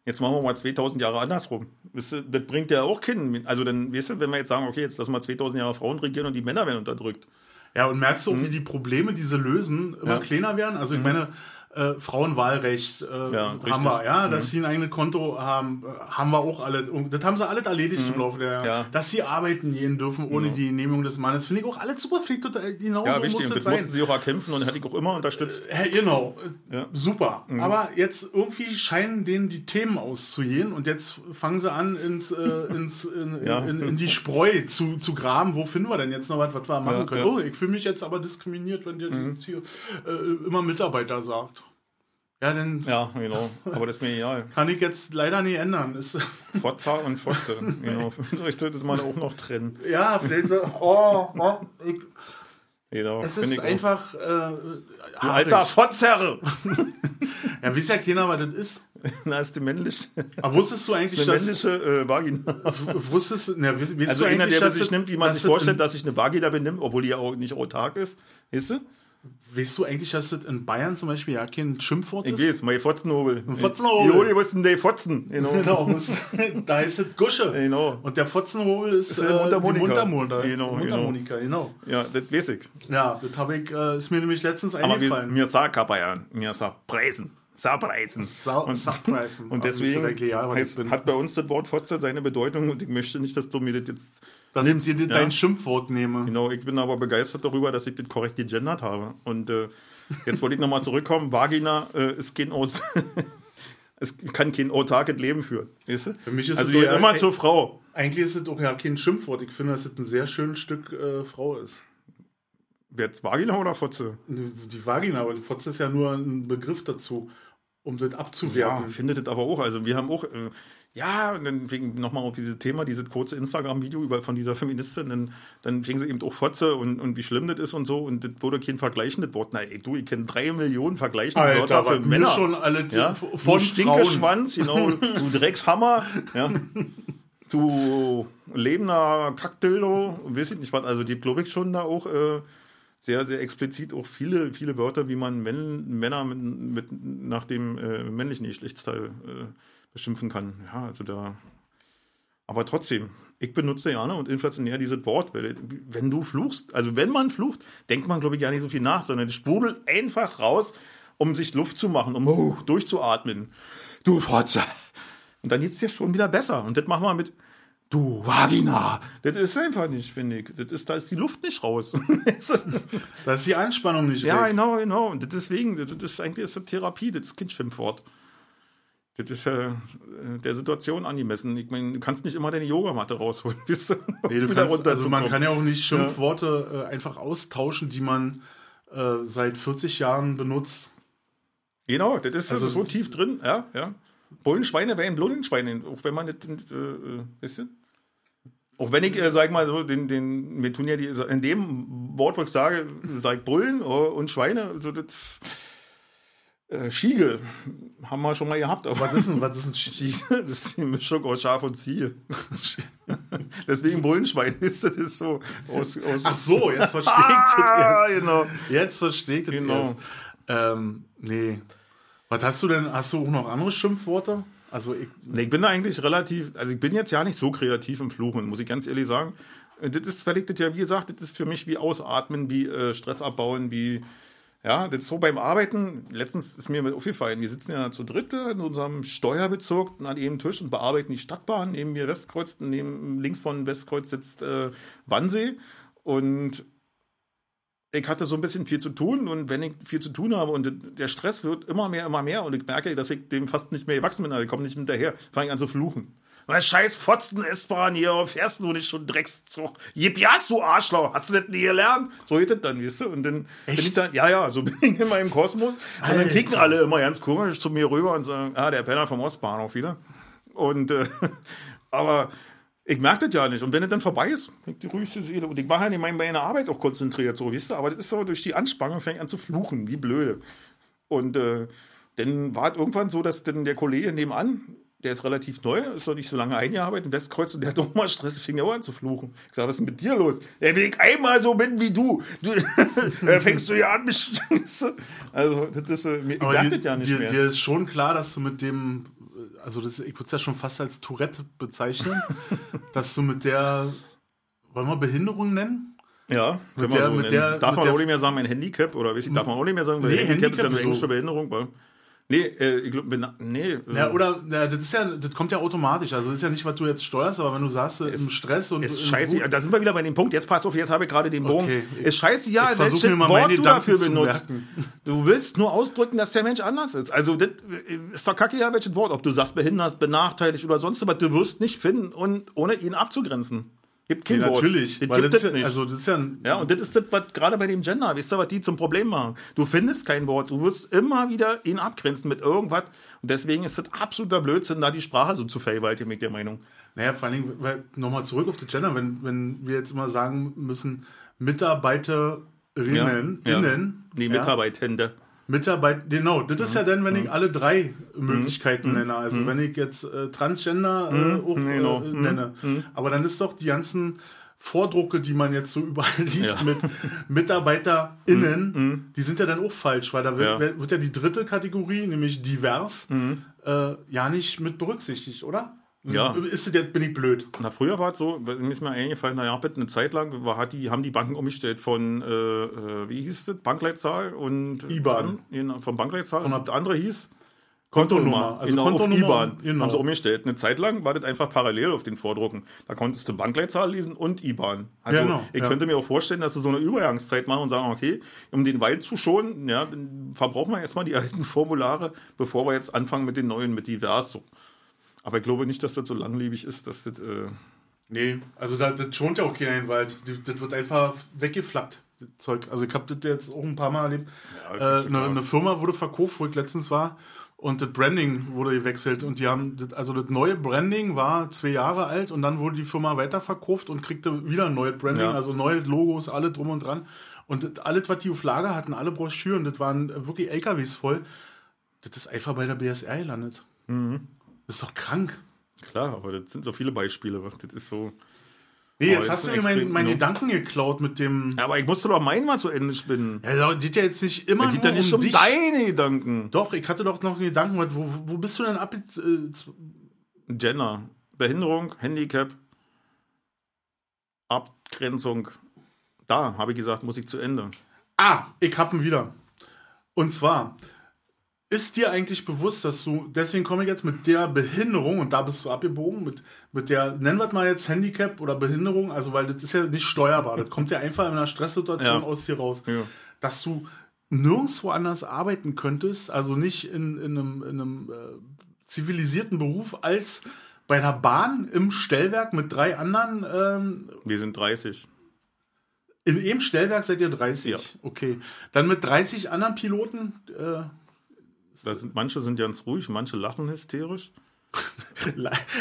jetzt machen wir mal 2000 Jahre andersrum. Du, das bringt ja auch Kinder. Also dann, weißt du, wenn wir jetzt sagen, okay, jetzt lassen wir 2000 Jahre Frauen regieren und die Männer werden unterdrückt. Ja, und merkst du auch, wie die Probleme, die sie lösen, immer Mhm. Ja. kleiner werden? Also ich meine, äh, Frauenwahlrecht äh, Ja, haben richtig. Mhm. wir, ja, dass sie ein eigenes Konto haben, äh, haben wir auch alle. Und das haben sie alles erledigt im Laufe der Jahre. Mhm. Ja. Genau. Dass sie arbeiten gehen dürfen ohne die Genehmigung des Mannes. Finde ich auch alles super. Finde ich total, genau Ja, so wichtig. muss das sein. mussten sie auch erkämpfen und hatte ich auch immer unterstützt. Ja, genau, äh, Ja. Mhm. super. Aber jetzt irgendwie scheinen denen die Themen auszugehen und jetzt fangen sie an, ins, äh, [LAUGHS] ins, in, Ja. in, in die Spreu zu, zu graben. Wo finden wir denn jetzt noch was, was wir machen können? Mhm. Oh, ich fühle mich jetzt aber diskriminiert, wenn der jetzt hier äh, immer Mitarbeiter sagt. Ja, dann Ja, genau. Aber das ist mir egal. [LAUGHS] kann ich jetzt leider nie ändern. Ist, [LAUGHS] Fotza und Fotze. Genau. [LAUGHS] Ich sollte das mal auch noch trennen. ja, so, oh, oh, ich, Genau. es ist einfach. Äh, alter Fotzerre! Ja, wisst ja keiner, was das ist. Na, ist die männliche, Aber wusstest du eigentlich, dass. männliche äh, Vagina. Wusstest, na, Also du einer, eigentlich, der sich nimmt, wie man sich vorstellt, dass sich eine Vagina benimmt, obwohl die ja auch nicht autark ist. Weißt du? Weißt du eigentlich, dass das in Bayern zum Beispiel ja kein Schimpfwort Ich ist? weiß, mein Fotzenhobel. Fotzenhobel. Jo, die wussten die Fotzen. Genau. Genau, [LAUGHS] da heißt es Gusche. Genau. Und der Fotzenhobel ist, die äh, Mundharmonika. Mundharmonika. Genau, Mundharmonika, genau. Ja, das weiß ich. Ja, das habe ich, äh, ist mir nämlich letztens Aber wir, eingefallen. mir sagt Bayern. Mir sagt Preisen. Saarpreisen. Sau- Und- Saarpreisen. [LAUGHS] Und deswegen ist ja ich heißt, hat bei uns das Wort Fotze seine Bedeutung und ich möchte nicht, dass du mir das jetzt dass ich dir ja. dein Schimpfwort nehme. Genau, ich bin aber begeistert darüber, dass ich das korrekt gegendert habe. Und äh, jetzt wollte ich nochmal zurückkommen. Vagina äh, ist kein Aus. [LAUGHS] es kann kein autarkes Leben führen. Weißt du? Für mich ist also es ja- immer zur Frau. Eigentlich ist es doch ja kein Schimpfwort. Ich finde, dass es ein sehr schönes Stück äh, Frau ist. Wer jetzt Vagina oder Fotze? Die Vagina, aber die Fotze ist ja nur ein Begriff dazu, um das Ja, abzuwerten. findet das aber auch. Also wir haben auch, äh, ja, und dann wegen nochmal auf dieses Thema, dieses kurze Instagram-Video über von dieser Feministin, dann, dann fing sie eben auch Fotze und, und wie schlimm das ist und so. Und das wurde kein vergleichendes Wort. Na, ey, du, ich kenne drei Millionen vergleichende Wörter für Männer. schon alle ja? von. Stinkeschwanz, genau, du Dreckshammer, ja. [LAUGHS] Du lebender Kackdildo, weiß ich nicht was. Also die glaube ich schon da auch äh, sehr, sehr explizit auch viele, viele Wörter, wie man Männ, Männer mit, mit, nach dem äh, männlichen Geschlechtsteil äh, beschimpfen kann. Ja, also da. Aber trotzdem, ich benutze gerne und inflationär dieses Wort, weil wenn du fluchst, also wenn man flucht, denkt man, glaube ich, gar nicht so viel nach, sondern es sprudelt einfach raus, um sich Luft zu machen, um oh, durchzuatmen. Du Fotze. Und dann geht's dir schon wieder besser. Und das machen wir mit Du Vagina. Das ist einfach nicht, finde ich. Das ist, da ist die Luft nicht raus. [LAUGHS] Da ist die Anspannung nicht ja, weg. genau, genau. Und deswegen, das ist eigentlich ist das Therapie, das ist kein Schimpfwort. Das ist ja äh, der Situation angemessen. Ich meine, du kannst nicht immer deine Yogamatte rausholen, [LAUGHS] bis Nee, du kannst, also man kann ja auch nicht Schimpfworte äh, einfach austauschen, die man äh, seit 40 Jahren benutzt. Genau, das ist also so tief drin, ja, ja. Bullenschweine wären Bullenschweine, auch wenn man nicht, äh, äh, weißt du? Auch wenn ich, äh, sag mal so, den, den, wir tun ja die, in dem Wort, wo ich sage, sag Bullen äh, und Schweine, so das, äh, Schiege haben wir schon mal gehabt, aber Was ist denn, was ist denn [LAUGHS] Sch- Ziege, das ist die Mischung aus Schaf und Ziege. [LAUGHS] Deswegen Bullenschwein [LAUGHS] ist das so aus, aus Ach so, jetzt das ah, genau. erst. Jetzt das Genau. erst. Ähm, nee. Was hast du denn? Hast du auch noch andere Schimpfworte? Also ich, Nee, ich bin da eigentlich relativ, also ich bin jetzt ja nicht so kreativ im Fluchen, muss ich ganz ehrlich sagen. Das ist völlig, das ja, wie gesagt, das ist für mich wie Ausatmen, wie äh, Stress abbauen, wie, ja, das ist so beim Arbeiten. Letztens ist mir aufgefallen, wir sitzen ja zu dritt in unserem Steuerbezirk an einem Tisch und bearbeiten die Stadtbahn. Neben mir Westkreuz, neben, links von Westkreuz sitzt äh, Wannsee und ich hatte so ein bisschen viel zu tun und wenn ich viel zu tun habe und der Stress wird immer mehr, immer mehr und ich merke, dass ich dem fast nicht mehr gewachsen bin, also ich komme nicht hinterher, fange ich an zu fluchen. Was scheiß Fotzen S-Bahn hier, fährst du nicht schon Dreckszug? Jipias, du Arschloch, hast du das nie gelernt? So geht das dann, weißt du? Und dann bin ich dann, ja, ja, so [LAUGHS] bin ich in meinem Kosmos. Und dann kicken alle immer ganz komisch zu mir rüber und sagen, ah, der Penner vom Ostbahnhof wieder. Und, äh, [LAUGHS] aber ich merke das ja nicht. Und wenn es dann vorbei ist, die ruhigste Seele. Und ich war halt in meiner meiner Arbeit auch konzentriert, so, weißt du? Aber das ist so durch die Anspannung, fängt an zu fluchen, wie blöde. Und äh, dann war es irgendwann so, dass dann der Kollege nebenan, der ist relativ neu, ist noch nicht so lange eingearbeitet in Westkreuz und der hat doch mal Stress, fing ja auch an zu fluchen. Ich sag, was ist denn mit dir los? Ja, wenn ich einmal so bin wie du, du [LAUGHS] dann fängst du ja an, mich? Also, das ist, äh, ich aber merke das ja nicht dir, mehr. dir ist schon klar, dass du mit dem, also das, ich würde es ja schon fast als Tourette bezeichnen, [LAUGHS] dass du mit der, wollen wir Behinderung nennen? Ja, Mit der- so mit nennen. der- darf mit man der- auch nicht mehr sagen, mein Handicap oder weiß ich, darf man auch nicht mehr sagen, weil Nee, Handicap, ist ja Handicap eine ist englische so. Behinderung. Weil, nee, äh, ich glaube, nee. Ja, oder ja, das ist ja, das kommt ja automatisch. Also das ist ja nicht, was du jetzt steuerst, aber wenn du sagst, äh, im Stress und ist scheiße, Wut- da sind wir wieder bei dem Punkt. Jetzt pass auf, jetzt habe ich gerade den Bogen. Okay, ist scheiße, ja, welches Wort du dafür benutzt. Du willst nur ausdrücken, dass der Mensch anders ist. Also das äh, ist doch kacke, ja, welches Wort. Ob du sagst behindert, benachteiligt oder sonst was, du wirst nicht finden, und, ohne ihn abzugrenzen. Gibt kein Ja, Wort. natürlich. Das gibt das es ja, nicht. also das ist ja, Ja, und das ist das, was gerade bei dem Gender, weißt du, was die zum Problem machen? Du findest kein Wort, du wirst immer wieder ihn abgrenzen mit irgendwas. Und deswegen ist das absoluter Blödsinn, da die Sprache so zu vergewaltigen, mit der Meinung. naja, vor allen Dingen, weil, nochmal zurück auf die Gender, wenn, wenn wir jetzt immer sagen müssen, Mitarbeiterinnen, Ja. innen, Nee, ja, Mitarbeitende. Mitarbeit, genau, das ist ja dann, wenn Mhm. ich alle drei Möglichkeiten nenne. Also wenn ich jetzt äh, Transgender äh, auch Genau. äh, nenne. Aber dann ist doch die ganzen Vordrucke, die man jetzt so [LAUGHS] überall liest Ja. mit MitarbeiterInnen, die sind ja dann auch falsch, weil da wird Ja. wird ja die dritte Kategorie, nämlich divers, äh, ja nicht mit berücksichtigt, oder? Ja. Ist das bin ich blöd? Na, früher war es so, mir ist mir eingefallen, naja, bitte eine Zeit lang war, hat die, haben die Banken umgestellt von, äh, äh, wie hieß das, Bankleitzahl und IBAN. Dann, von Bankleitzahl und das andere hieß Kontonummer. Also genau, auf Kontonummer, IBAN genau. haben sie umgestellt. Eine Zeit lang war das einfach parallel auf den Vordrucken. Da konntest du Bankleitzahl lesen und IBAN. Also Genau, ich ja. könnte mir auch vorstellen, dass sie so eine Übergangszeit machen und sagen, okay, um den Wald zu schonen, ja, dann verbrauchen wir erstmal die alten Formulare, bevor wir jetzt anfangen mit den neuen, mit divers. So. Aber ich glaube nicht, dass das so langlebig ist, dass das... Äh, Nee, also da, das schont ja auch keiner in den Wald. Die- Das wird einfach weggeflackt. das Zeug. Also ich habe das jetzt auch ein paar Mal erlebt. Ja, das äh, eine, eine Firma wurde verkauft, wo ich letztens war. und das Branding wurde gewechselt und die haben, das, also das neue Branding war zwei Jahre alt und dann wurde die Firma weiterverkauft und kriegte wieder ein neues Branding, Ja. also neue Logos, alle drum und dran. Und das, alles, was die auf Lager hatten, alle Broschüren, das waren wirklich LKWs voll, das ist einfach bei der BSR gelandet. Mhm. Das ist doch krank. Klar, aber das sind so viele Beispiele. Das ist so. Nee, Oh, jetzt das hast du mir meinen extrem, mein? Gedanken geklaut mit dem. Ja, aber ich musste doch meinen mal zu Ende spinnen. Ja, das geht ja jetzt nicht immer Es geht nur ja nicht um um dich. deine Gedanken. Doch, ich hatte doch noch einen Gedanken, wo, wo bist du denn ab? Äh, Gender, Behinderung, Handicap, Abgrenzung. Da habe ich gesagt, muss ich zu Ende. ah, ich hab ihn wieder. Und zwar, ist dir eigentlich bewusst, dass du, deswegen komme ich jetzt mit der Behinderung, und da bist du abgebogen, mit, mit der, nennen wir es mal jetzt Handicap oder Behinderung, also weil das ist ja nicht steuerbar, das kommt ja einfach in einer Stresssituation Ja. aus dir raus, Ja. dass du nirgendwo anders arbeiten könntest, also nicht in, in einem, in einem äh, zivilisierten Beruf als bei der Bahn im Stellwerk mit drei anderen ähm, Wir sind 30. in einem Stellwerk seid ihr 30. Ja. Okay. Dann mit 30 anderen Piloten. Äh, sind, manche sind ganz ruhig, manche lachen hysterisch.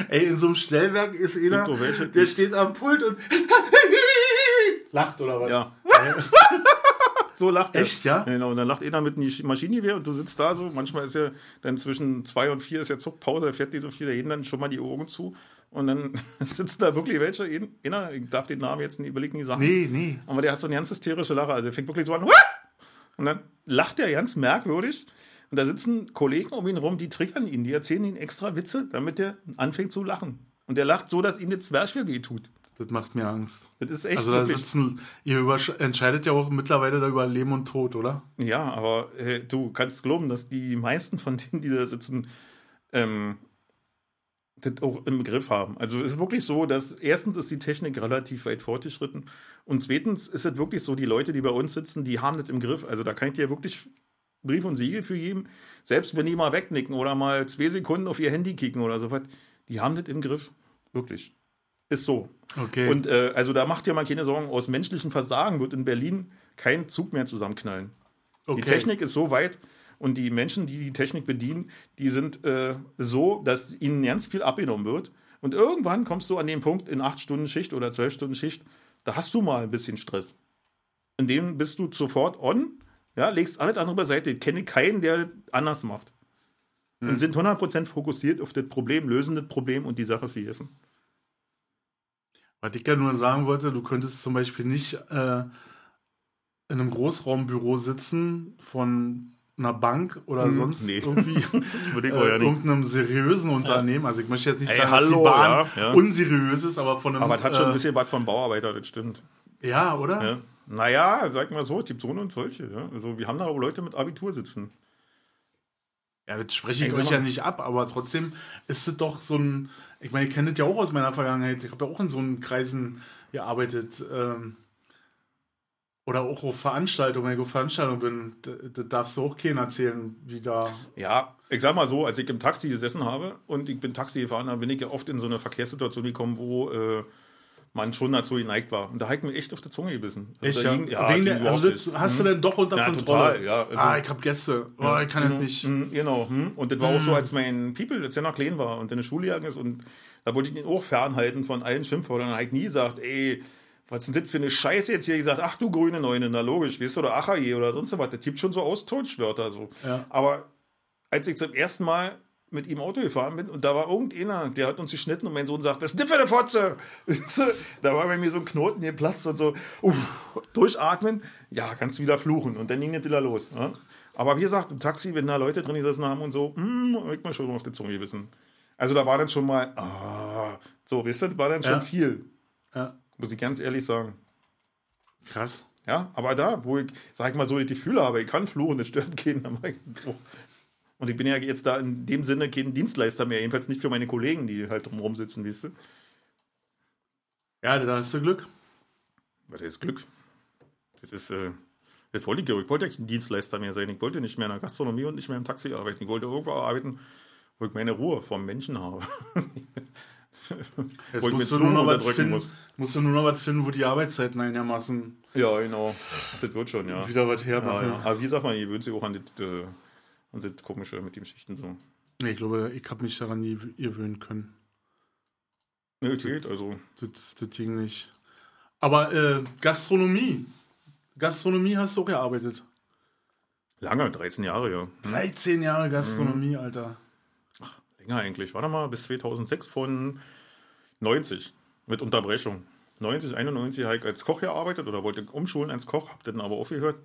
ey, in so einem Stellwerk ist einer, der die- steht am Pult und [LAUGHS] lacht oder was? Ja. [LAUGHS] so lacht er. Echt, ja? Genau, und dann lacht einer mit einem Maschinengewehr und du sitzt da so. Manchmal ist ja dann zwischen zwei und vier ist ja Zugpause, da fährt nicht so viel, da gehen dann schon mal die Augen zu. Und dann [LAUGHS] sitzen da wirklich welche, ein- einer, ich darf den Namen jetzt nicht überlegen, die Sachen. Nee, nee. Aber der hat so eine ganz hysterische Lache. Also der fängt wirklich so an. Und dann lacht er ganz merkwürdig. Und da sitzen Kollegen um ihn rum, die triggern ihn, die erzählen ihn extra Witze, damit er anfängt zu lachen. Und der lacht so, dass ihm das Zwerchfell weh tut. Das macht mir Angst. Das ist echt Also da wirklich. sitzen, ihr entscheidet ja auch mittlerweile da über Leben und Tod, oder? Ja, aber äh, du kannst glauben, dass die meisten von denen, die da sitzen, ähm, das auch im Begriff haben. Also es ist wirklich so, dass erstens ist die Technik relativ weit fortgeschritten und zweitens ist es wirklich so, die Leute, die bei uns sitzen, die haben das im Griff. Also da kann ich dir wirklich Brief und Siegel für geben, selbst wenn die mal wegnicken oder mal zwei Sekunden auf ihr Handy kicken oder so was, die haben das im Griff. Wirklich. Ist so. Okay. Und äh, also da macht ihr mal keine Sorgen, aus menschlichem Versagen wird in Berlin kein Zug mehr zusammenknallen. okay. Die Technik ist so weit und die Menschen, die die Technik bedienen, die sind äh, so, dass ihnen ganz viel abgenommen wird. Und irgendwann kommst du an den Punkt in 8 Stunden Schicht oder 12 Stunden Schicht, da hast du mal ein bisschen Stress. In dem bist du sofort on, ja, legst alles andere beiseite. Ich kenne keinen, der das anders macht. Und sind 100% fokussiert auf das Problem, lösen das Problem und die Sache sie essen. Was ich ja nur sagen wollte, du könntest zum Beispiel nicht äh, in einem Großraumbüro sitzen von einer Bank oder sonst Hm, nee. irgendwie [LAUGHS] äh, ja irgendeinem seriösen Unternehmen. Also ich möchte jetzt nicht Ey, sagen, dass hallo, die Bahn ja, ja. unseriös ist, aber von einem. Aber es hat schon ein äh, bisschen was von Bauarbeiter, das stimmt. ja, oder? Ja. Naja, sag mal so, es gibt so und solche. Ja. Also wir haben da auch Leute mit Abitur sitzen. Ja, das spreche ich sag euch ja nicht ab, aber trotzdem ist es doch so ein. Ich meine, ihr kennt das ja auch aus meiner Vergangenheit. Ich habe ja auch in so einen Kreisen gearbeitet. Ähm, oder auch auf Veranstaltungen, wenn ich auf Veranstaltungen bin, da, da darfst du auch keinen erzählen, wie da. Ja, ich sag mal so, als ich im Taxi gesessen habe und ich bin Taxi gefahren, dann bin ich ja oft in so eine Verkehrssituation gekommen, wo äh, man schon dazu geneigt war. Und da hat mir echt auf die Zunge gebissen. Also Echt, da ja? ging- Wegen ging der, also das nicht. hast du denn doch unter Ja, Kontrolle? total, ja. Also- ah, ich habe Gäste. Oh, ich kann jetzt nicht. Mhm, Genau. hm. Und das war auch so, als mein People, als er noch klein war und in der Schule gegangen ist und da wollte ich ihn auch fernhalten von allen Schimpfwörtern. Da habe ich nie gesagt, ey, was ist denn das für eine Scheiße jetzt hier? Ich gesagt, ach du grüne Neune, na logisch, weißt du, oder Achaje oder sonst was. Der tippt schon so aus Totschwörter so. Ja. Aber als ich zum ersten Mal mit ihm Auto gefahren bin und da war irgendeiner, der hat uns geschnitten und mein Sohn sagt, was ist denn das für eine Fotze? [LAUGHS] Da war bei mir so ein Knoten geplatzt und so, uff, durchatmen, ja, kannst du wieder fluchen und dann ging das wieder los. Ja? Aber wie gesagt, im Taxi, wenn da Leute drin gesessen haben und so, hm, hab ich mal schon auf die Zunge gewissen. Also da war dann schon mal, ah, so, du, das war dann schon Ja. viel, Ja, muss ich ganz ehrlich sagen. krass. Ja, aber da, wo ich, sag ich mal so, die Gefühle habe, ich kann fluchen, das stört keinen. aber ich- Und ich bin ja jetzt da in dem Sinne kein Dienstleister mehr, jedenfalls nicht für meine Kollegen, die halt drumherum sitzen, weißt du. Ja, da hast du Glück. Das ist Glück. Das ist, äh, das wollte ich ja. Ich wollte ja kein Dienstleister mehr sein. Ich wollte nicht mehr in der Gastronomie und nicht mehr im Taxi arbeiten. Ich wollte irgendwo arbeiten, wo ich meine Ruhe vom Menschen habe. Jetzt [LAUGHS] wo ich musst du, nur noch was finden, muss. musst du nur noch was finden, wo die Arbeitszeiten einigermaßen Ja, genau. Das wird schon, ja. wieder was Ja, hermachen. ja. Aber wie sagt man, ihr würdet sich auch an das, äh, Und das Komische mit den Schichten so. Nee, ich glaube, ich habe mich daran nie gewöhnen können. Nee, das geht, also. Das, das ging nicht. Aber äh, Gastronomie. Gastronomie hast du auch gearbeitet. Lange, 13 Jahre, ja. 13 Jahre Gastronomie, Mhm. Alter. Länger eigentlich. Warte mal, bis 2006 von 90 mit Unterbrechung. 90, 91 habe ich als Koch gearbeitet oder wollte umschulen als Koch, habe dann aber aufgehört.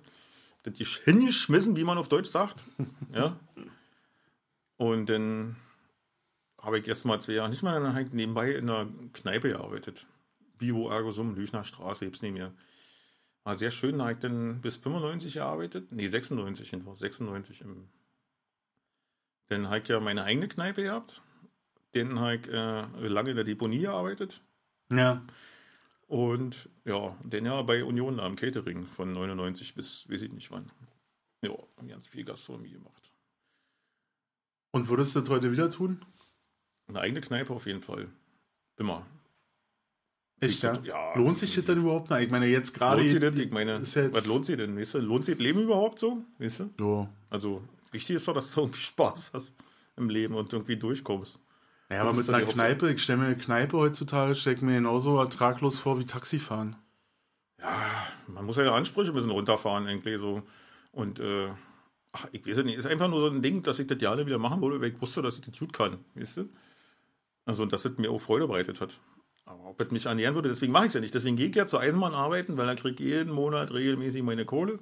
Das gesch- hingeschmissen, wie man auf Deutsch sagt. ja. Und dann habe ich erst mal zwei Jahre nicht dann ich nebenbei in einer Kneipe gearbeitet. Bio Ergo Sum, Lüchner Straße, gibt's nicht mehr. War sehr schön, da habe ich dann bis 95 gearbeitet. Nee, 96 jedenfalls, 96 im dann habe ich ja meine eigene Kneipe gehabt. Den habe ich äh, lange in der Deponie gearbeitet. Ja. Und ja, den ja bei Union am Catering von 99 bis weiß ich nicht wann. Ja, ganz viel Gastronomie gemacht. Und würdest du das heute wieder tun? Eine eigene Kneipe auf jeden Fall. Immer. Echt, ja? Ja, Lohnt sich das denn überhaupt noch? Ich meine, jetzt gerade. Lohnt sich das? Ich meine, ja was lohnt sich denn? Weißt du? Lohnt sich das Leben überhaupt so? Weißt du? So. Also, wichtig ist doch, dass du irgendwie Spaß hast im Leben und irgendwie durchkommst. Ja, aber mit einer Kneipe, ich stelle mir eine Kneipe heutzutage, stelle ich mir genauso ertraglos vor wie Taxifahren. man muss ja die Ansprüche ein bisschen runterfahren, eigentlich so. Und, äh, ach, ich weiß ja nicht, ist einfach nur so ein Ding, dass ich das gerne wieder machen wollte, weil ich wusste, dass ich das gut kann, weißt du? Also, und dass es mir auch Freude bereitet hat. Aber ob es mich ernähren würde, deswegen mache ich es ja nicht. Deswegen gehe ich ja zur Eisenbahn arbeiten, weil da kriege ich jeden Monat regelmäßig meine Kohle.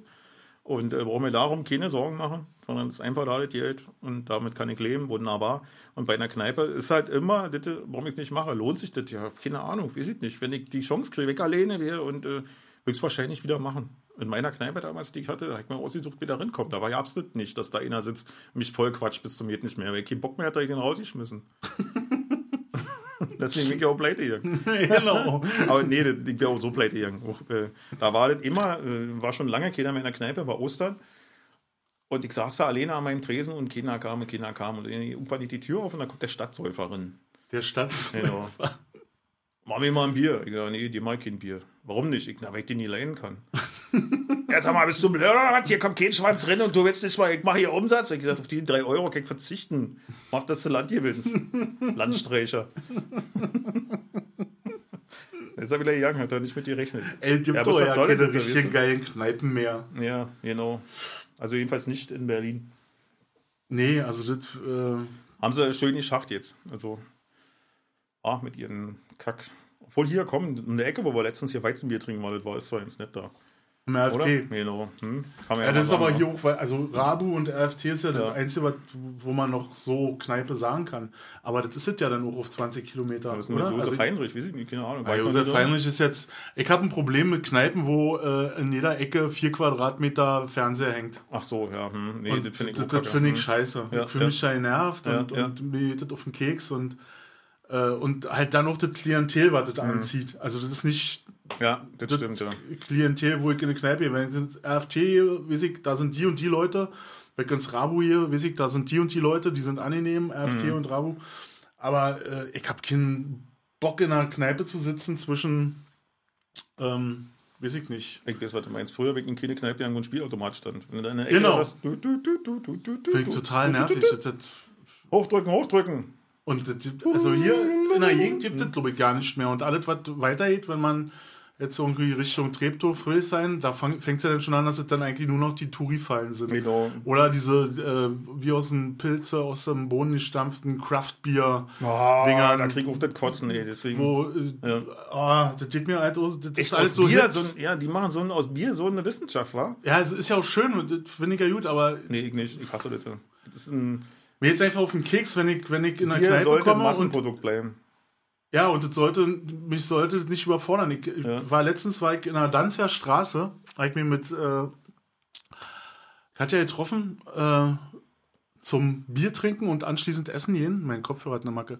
Und äh, brauche mir darum keine Sorgen machen, sondern es ist einfach da das Geld und damit kann ich leben, wunderbar. Und bei einer Kneipe ist halt immer, das, äh, warum ich es nicht mache, lohnt sich das ja, keine Ahnung, weiß ich nicht. Wenn ich die Chance kriege, weg alleine wäre und äh, würde ich es wahrscheinlich wieder machen. In meiner Kneipe damals, die ich hatte, da habe ich mir ausgesucht, wie da reinkommt. Da war ja absolut nicht, dass da einer sitzt, mich voll quatscht bis zum geht nicht mehr. Weil ich keinen Bock mehr hatte, ich ihn rausgeschmissen. [LAUGHS] Deswegen bin ich auch pleite hier. genau. Aber nee, das- ich wäre auch so pleite gegangen. Auch, äh, Da war das immer, äh, war schon lange keiner mehr in der Kneipe, war Ostern. Und ich saß da alleine an meinem Tresen und keiner kam und keiner kam. Und irgendwann geht die Tür auf und da kommt der Stadtsäufer rein. Der Stadt. Genau. Mach mir mal ein Bier. Ich sag, nee, dir mag kein Bier. Warum nicht? Ich, na, weil ich den nie leihen kann. [LAUGHS] ja, sag mal, bist du blöd oder was? Hier kommt kein Schwanz drin und du willst nicht mal, ich mache hier Umsatz. Ich gesagt, auf die drei Euro kann ich verzichten. Mach, dass du Land gewinnst. Landstreicher. Ist er wieder gegangen, hat er nicht mit dir gerechnet. Ey, gibt Ja, doch ja keine das richtigen geilen Kneipen mehr. Ja, genau. Also jedenfalls nicht in Berlin. Nee, also das, äh, Haben sie schön geschafft jetzt. Also, ah, mit ihren Kack. Obwohl hier kommen, in der Ecke, wo wir letztens hier Weizenbier trinken, weil das war, ist doch ganz nett da. im Oder? RFT. Genau. Hm? Ja, mal das ist aber ne? hier auch, weil, also Rabu und RFT ist ja, Ja. das Einzige, was, wo man noch so Kneipe sagen kann. Aber das ist ja dann auch auf 20 Kilometer. Was ist denn mit oder? Josef Also, Heinrich? Weiß ich nicht, keine Ahnung. Ja, Josef nicht, Heinrich ist jetzt. Ich habe ein Problem mit Kneipen, wo äh, in jeder Ecke vier Quadratmeter Fernseher hängt. Ach so, ja. Hm. Nee, Und das finde ich das, das finde ich Hm. scheiße. Ja, ich fühle ja. mich da genervt Ja, und, ja. und mir geht das auf den Keks und, äh, und halt dann noch das Klientel, was Mhm. das anzieht. Also das ist nicht Ja, das, das stimmt, ja. Klientel, wo ich in eine Kneipe gehe. Wenn ich ins RFT, weiß ich, da sind die und die Leute. Wenn ich ins Rabu hier, weiß ich, da sind die und die Leute, die sind angenehm, RFT Mhm. und Rabu. Aber äh, ich habe keinen Bock in einer Kneipe zu sitzen zwischen, ähm, weiß ich nicht. Ich weiß, was du meinst. Früher bin ich in keine Kneipe gegangen, wo ein Spielautomat stand. Wenn du in der Ecke Genau. du, du, du, du, du, du, du, Finde ich total nervig. Hochdrücken, hochdrücken. Und also hier in der Gegend gibt es, glaube ich, gar nicht mehr. Und alles, was weitergeht, wenn man jetzt irgendwie Richtung Treptow, Friedrichshain, da fängt es ja dann schon an, dass es dann eigentlich nur noch die Touri-Fallen sind. Genau. Oder diese, äh, wie aus dem Pilze, aus dem Boden gestampften Craft-Bier, Oh, Dinger, da krieg ich auf das Kotzen, ey. Deswegen. wo, äh, Ja. ah, das geht mir halt, das ist alles so Bier, so ein, ja, die machen so ein, aus Bier so eine Wissenschaft, wa? Ja, es ist ja auch schön, das finde ich ja gut, aber Nee, ich nicht. Ich hasse das. Das ist ein mir jetzt einfach auf den Keks, wenn ich, wenn ich in einer Bier Kneipe sollte ein komme und Massenprodukt bleiben. Ja, und das sollte, mich sollte nicht überfordern. Ich, Ja. war letztens war ich in der Danzer Straße, habe ich mich mit äh, Katja getroffen äh, zum Bier trinken und anschließend essen gehen. Mein Kopfhörer hat eine Macke.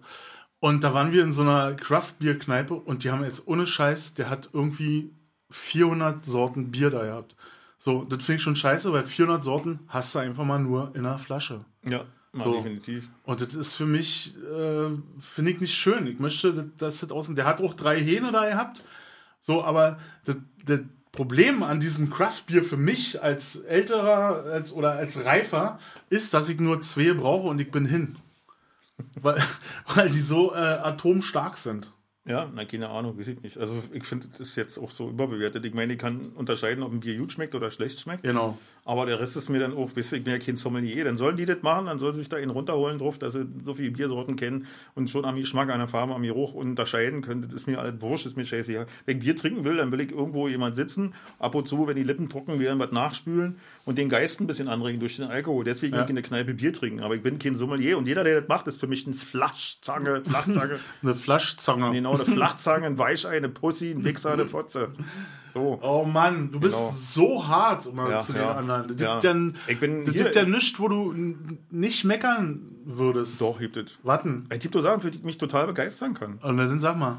Und da waren wir in so einer Craft-Bier-Kneipe und die haben jetzt ohne Scheiß, der hat irgendwie 400 Sorten Bier da gehabt. So, das finde ich schon scheiße, weil 400 Sorten hast du einfach mal nur in einer Flasche. Ja, mal So. definitiv. Und das ist für mich, äh, finde ich nicht schön. Ich möchte, dass das außen, der hat auch drei Hähne da gehabt. So, aber das, das Problem an diesem Craftbier für mich als älterer als, oder als reifer ist, dass ich nur zwei brauche und ich bin hin. weil, [LAUGHS] weil die so äh, atomstark sind. Ja, na, keine Ahnung, weiß ich nicht. Also ich finde das ist jetzt auch so überbewertet. Ich meine, ich kann unterscheiden, ob ein Bier gut schmeckt oder schlecht schmeckt. Genau. Aber der Rest ist mir dann auch, weißt du, ich bin ja kein Sommelier. Dann sollen die das machen, dann sollen sie sich da einen runterholen drauf, dass sie so viele Biersorten kennen und schon am Geschmack, an der Farbe, am Geruch unterscheiden können. Das ist mir alles wurscht, ist mir scheiße. Wenn ich Bier trinken will, dann will ich irgendwo jemand sitzen, ab und zu, wenn die Lippen trocken werden, was nachspülen und den Geist ein bisschen anregen durch den Alkohol. Deswegen ja. will ich in der Kneipe Bier trinken. Aber ich bin kein Sommelier und jeder, der das macht, ist für mich ein Flaschzange, Flachzange. [LAUGHS] eine Flaschzange. Genau, eine Flachzange, ein Weichei, eine Pussy, ein Wichser, eine Fotze. So. Oh Mann, du bist genau. so hart immer ja, zu den ja, anderen. Das ja. gibt ja, ich bin das gibt ja nichts, wo du nicht meckern würdest. Doch, gibt es. Warten. Es gibt doch Sachen, für die ich mich total begeistern kann. Und dann sag mal.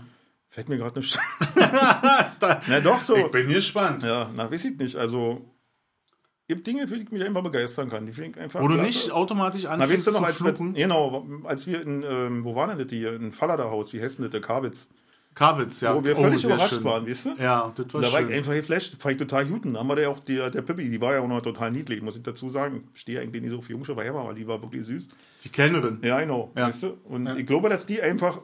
Fällt mir gerade nicht. [LAUGHS] [LAUGHS] na doch so. Ich bin gespannt. Ja, na, weiß ich nicht. Also, gibt Dinge, für die ich mich einfach begeistern kann. Die finde einfach Wo klasse. du nicht automatisch anfängst Na, weißt du noch, als wir, genau, als wir in, ähm, wo waren denn das hier? In Falladerhaus, wie heißt denn das, der Kabitz? Kavitz, ja. Wo wir völlig oh, überrascht schön. waren, weißt du? Ja, das war da schön. war ich einfach geflasht, fand ich total gut. Dann haben wir da auch die, der Pippi, die war ja auch noch total niedlich, muss ich dazu sagen. Stehe eigentlich nicht so viel Jungsche bei aber die war wirklich süß. Die Kellnerin. Ja, genau. Ja. Weißt du? Und ja. ich glaube, dass die einfach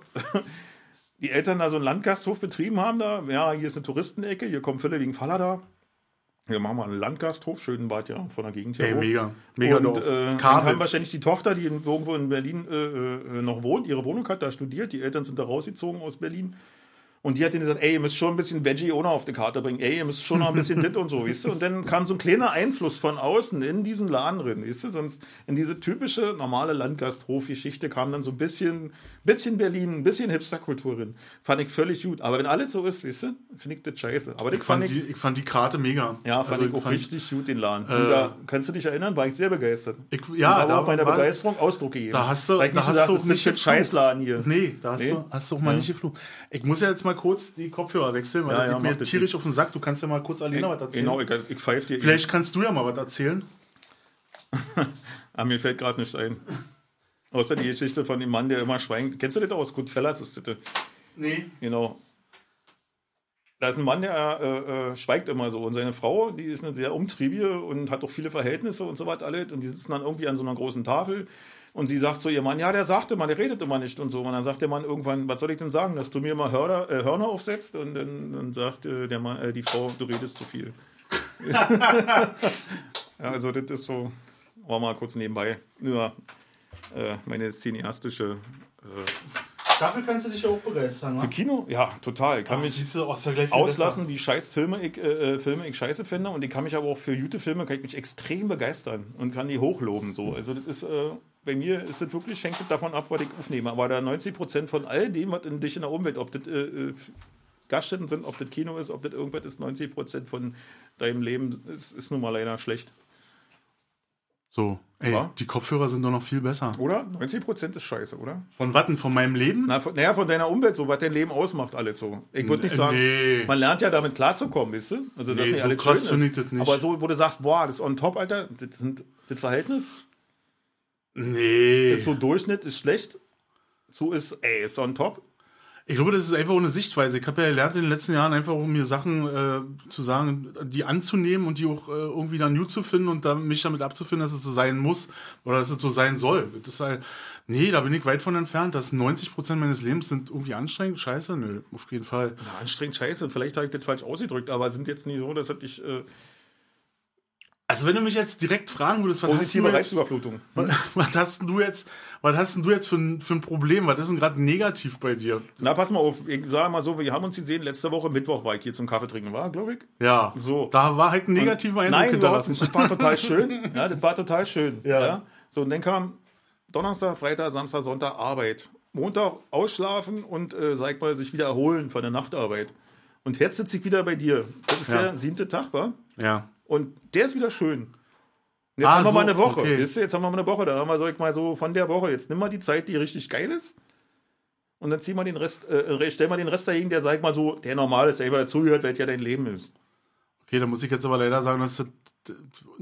[LAUGHS] die Eltern da so einen Landgasthof betrieben haben da. Ja, hier ist eine Touristenecke, hier kommen viele wegen Faller da. Wir machen mal einen Landgasthof, schön weit ja von der Gegend her. Ey, mega. Mega Und äh, dann haben wahrscheinlich die Tochter, die in, irgendwo in Berlin äh, äh, noch wohnt, ihre Wohnung hat, da studiert. Die Eltern sind da rausgezogen aus Berlin. Und die hat denen gesagt, ey, ihr müsst schon ein bisschen Veggie ohne auf die Karte bringen. Ey, ihr müsst schon noch ein bisschen dit und so, weißt du? Und dann kam so ein kleiner Einfluss von außen in diesen Laden drin, weißt du? Sonst in diese typische normale Landgasthofgeschichte kam dann so ein bisschen, bisschen Berlin, ein bisschen Hipsterkultur drin. Fand ich völlig gut. Aber wenn alles so ist, weißt du, finde ich das scheiße. Aber ich, fand, ich, die, ich fand die Karte mega. Ja, fand also, ich auch fand, richtig gut, den Laden. Äh, da, kannst du dich erinnern, war ich sehr begeistert. Ich, ja, da war meiner Begeisterung Ausdruck gegeben. Da hast du, da hast gesagt, du das nicht Scheißladen hier. Nee, da hast, nee? Du, hast du auch mal ja. nicht geflogen. Ich muss ja jetzt mal kurz die Kopf Kopfhörer wechseln, weil ja, das ja, mir tierisch nicht. auf den Sack. Du kannst ja mal kurz Alena was erzählen. Genau, ich, ich pfeife dir. Vielleicht kannst du ja mal was erzählen. Aber [LAUGHS] ah, mir fällt gerade nicht ein. Außer die Geschichte von dem Mann, der immer schweigt. Kennst du das aus Goodfellas? Ist das? Nee. Genau. Da ist ein Mann, der äh, äh, schweigt immer so. Und seine Frau, die ist eine sehr umtriebige und hat auch viele Verhältnisse und so was alles. Und die sitzen dann irgendwie an so einer großen Tafel. Und sie sagt zu ihrem Mann, ja, der sagte mal, der redet immer nicht und so. Und dann sagt der Mann irgendwann, was soll ich denn sagen, dass du mir mal Hörner, äh, Hörner aufsetzt? Und dann, dann sagt äh, der Mann, äh, die Frau, du redest zu viel. [LAUGHS] ja, also das ist so, war mal kurz nebenbei. Nur äh, meine cineastische äh, Dafür kannst du dich ja auch begeistern, Für Kino? Ja, total. Ich kann Ach, mich du, ja auslassen, wie scheiß Filme ich, äh, äh, Filme ich scheiße finde. Und ich kann mich aber auch für gute Filme kann ich mich extrem begeistern und kann die hochloben. So. Also das ist, äh, bei mir ist es wirklich, hängt davon ab, was ich aufnehme. Aber da 90% von all dem, was in dich in der Umwelt, ob das äh, äh, Gaststätten sind, ob das Kino ist, ob das irgendwas ist, 90% von deinem Leben ist, ist nun mal leider schlecht. So, ey, ja? die Kopfhörer sind doch noch viel besser. Oder? 90% ist scheiße, oder? Von Watten, von meinem Leben? Na, von, naja, von deiner Umwelt, so was dein Leben ausmacht, alles so. Ich würde nicht sagen, nee. man lernt ja damit klarzukommen, weißt du? Also, nee, so krass finde ich das nicht. Aber so, wo du sagst, boah, das ist on top, Alter, das, sind, das Verhältnis? Nee. Ist so Durchschnitt, ist schlecht. So ist, ey, ist on top. Ich glaube, das ist einfach eine Sichtweise. Ich habe ja gelernt in den letzten Jahren einfach, um mir Sachen äh, zu sagen, die anzunehmen und die auch äh, irgendwie dann new zu finden und dann mich damit abzufinden, dass es so sein muss oder dass es so sein soll. Das halt, nee, da bin ich weit von entfernt. Dass 90 Prozent meines Lebens sind irgendwie anstrengend. Scheiße, nö, auf jeden Fall. Ja, anstrengend, scheiße. Vielleicht habe ich das falsch ausgedrückt, aber sind jetzt nie so, dass ich äh, also wenn du mich jetzt direkt fragen würdest, was Positive hast du Reizüberflutung. Was, [LAUGHS] was, hast du jetzt, was hast du jetzt für ein, für ein Problem? Was ist denn gerade negativ bei dir? Na, pass mal auf, ich sage mal so, wir haben uns gesehen, letzte Woche Mittwoch war ich hier zum Kaffee trinken, war, glaube ich? Ja. So. Da war halt ein negativer Eindruck Nein, hinterlassen. Das war total schön. [LAUGHS] Ja, das war total schön. Ja. ja. So, und dann kam Donnerstag, Freitag, Samstag, Sonntag Arbeit. Montag ausschlafen und, äh, sag mal, sich wieder erholen von der Nachtarbeit. Und jetzt sitze ich wieder bei dir. Das ist ja. der siebte Tag, war? Ja. Und der ist wieder schön. Und jetzt ah, haben wir so, mal eine Woche. Okay. Weißt du, jetzt haben wir mal eine Woche. Dann haben wir, sag ich mal, so von der Woche. Jetzt nimm mal die Zeit, die richtig geil ist. Und dann zieh mal den Rest, äh, stell mal den Rest dahin, der, sag ich mal so, der normal ist, der dazugehört, weil ja dein Leben ist. Okay, da muss ich jetzt aber leider sagen, dass das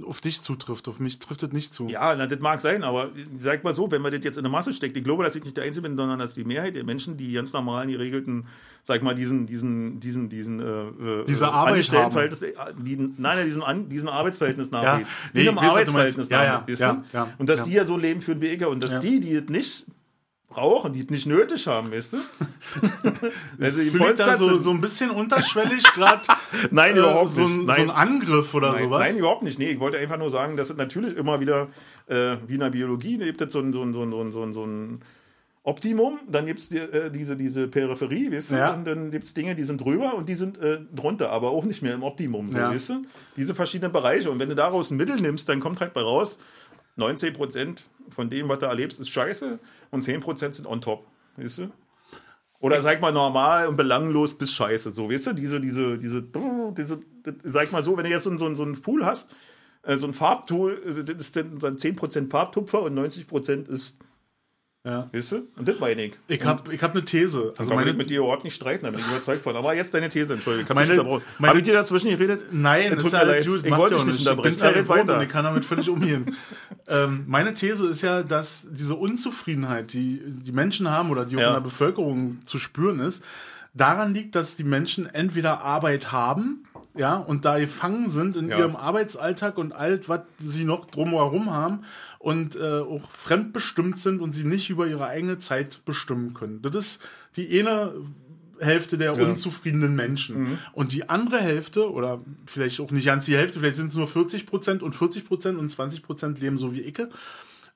auf dich zutrifft. Auf mich trifft das nicht zu. Ja, na, das mag sein, aber sag mal so, wenn man das jetzt in der Masse steckt, ich glaube, dass ich nicht der Einzige bin, sondern dass die Mehrheit der Menschen, die ganz normalen, geregelten, sag mal, diesen, diesen, diesen, diesen, äh, Diese Arbeit Angestelltenverhältnis, äh, die, nein, diesen, an, diesem Arbeitsverhältnis nachgeht. nee, diesem ich Arbeitsverhältnis meinst. Ja, ja, nachgeht, ja, ja, Und dass ja. die ja so leben für den Weg und dass Ja. die, die das nicht brauchen, die es nicht nötig haben, weißt du? [LAUGHS] also ich da Vollzeit so, so ein bisschen unterschwellig gerade [LAUGHS] Nein, überhaupt so, nicht. ein, Nein. so ein Angriff oder Nein, sowas? nein, überhaupt nicht. Nee, ich wollte einfach nur sagen, dass es natürlich immer wieder, äh, wie in der Biologie, da gibt es so ein, so ein, so ein, so ein, so ein, so ein Optimum, dann gibt es die, äh, diese, diese Peripherie, weißt du, Ja. und dann gibt es Dinge, die sind drüber und die sind äh, drunter, aber auch nicht mehr im Optimum, so, Ja. weißt du? Diese verschiedenen Bereiche. Und wenn du daraus ein Mittel nimmst, dann kommt halt bei raus, 19% von dem, was du erlebst, ist scheiße und 10% sind on top, weißt du? Oder sag mal normal und belanglos bis scheiße. So, weißt du, diese, diese, diese, diese, sag mal so, wenn du jetzt so, einen- so, so einen Pool hast, äh, so ein Farbtool, äh, das ist dann 10% Farbtupfer und 90% ist, Ja. weißt du? Und das meine ich. Ich habe ich hab eine These. Also meine, ich mit dir überhaupt nicht streiten, da bin ich überzeugt von. Aber jetzt deine These, Entschuldigung. Ich hab Meine- meine- Hab ich dir dazwischen geredet? Nein, das tut mir leid. gut, Ich wollte dich auch nicht unterbrechen. Ich bin Ja, weiter. und ich kann damit völlig umgehen. ähm, meine These ist ja, dass diese Unzufriedenheit, die die Menschen haben oder die auch Ja. in der Bevölkerung zu spüren ist, daran liegt, dass die Menschen entweder Arbeit haben, ja, und da gefangen sind in Ja. ihrem Arbeitsalltag und all, was sie noch drumherum haben und äh, auch fremdbestimmt sind und sie nicht über ihre eigene Zeit bestimmen können. Das ist die eine Hälfte der unzufriedenen Menschen. Und die andere Hälfte, oder vielleicht auch nicht ganz die Hälfte, vielleicht sind es nur 40 Prozent und 40 Prozent und 20 Prozent leben so wie ich.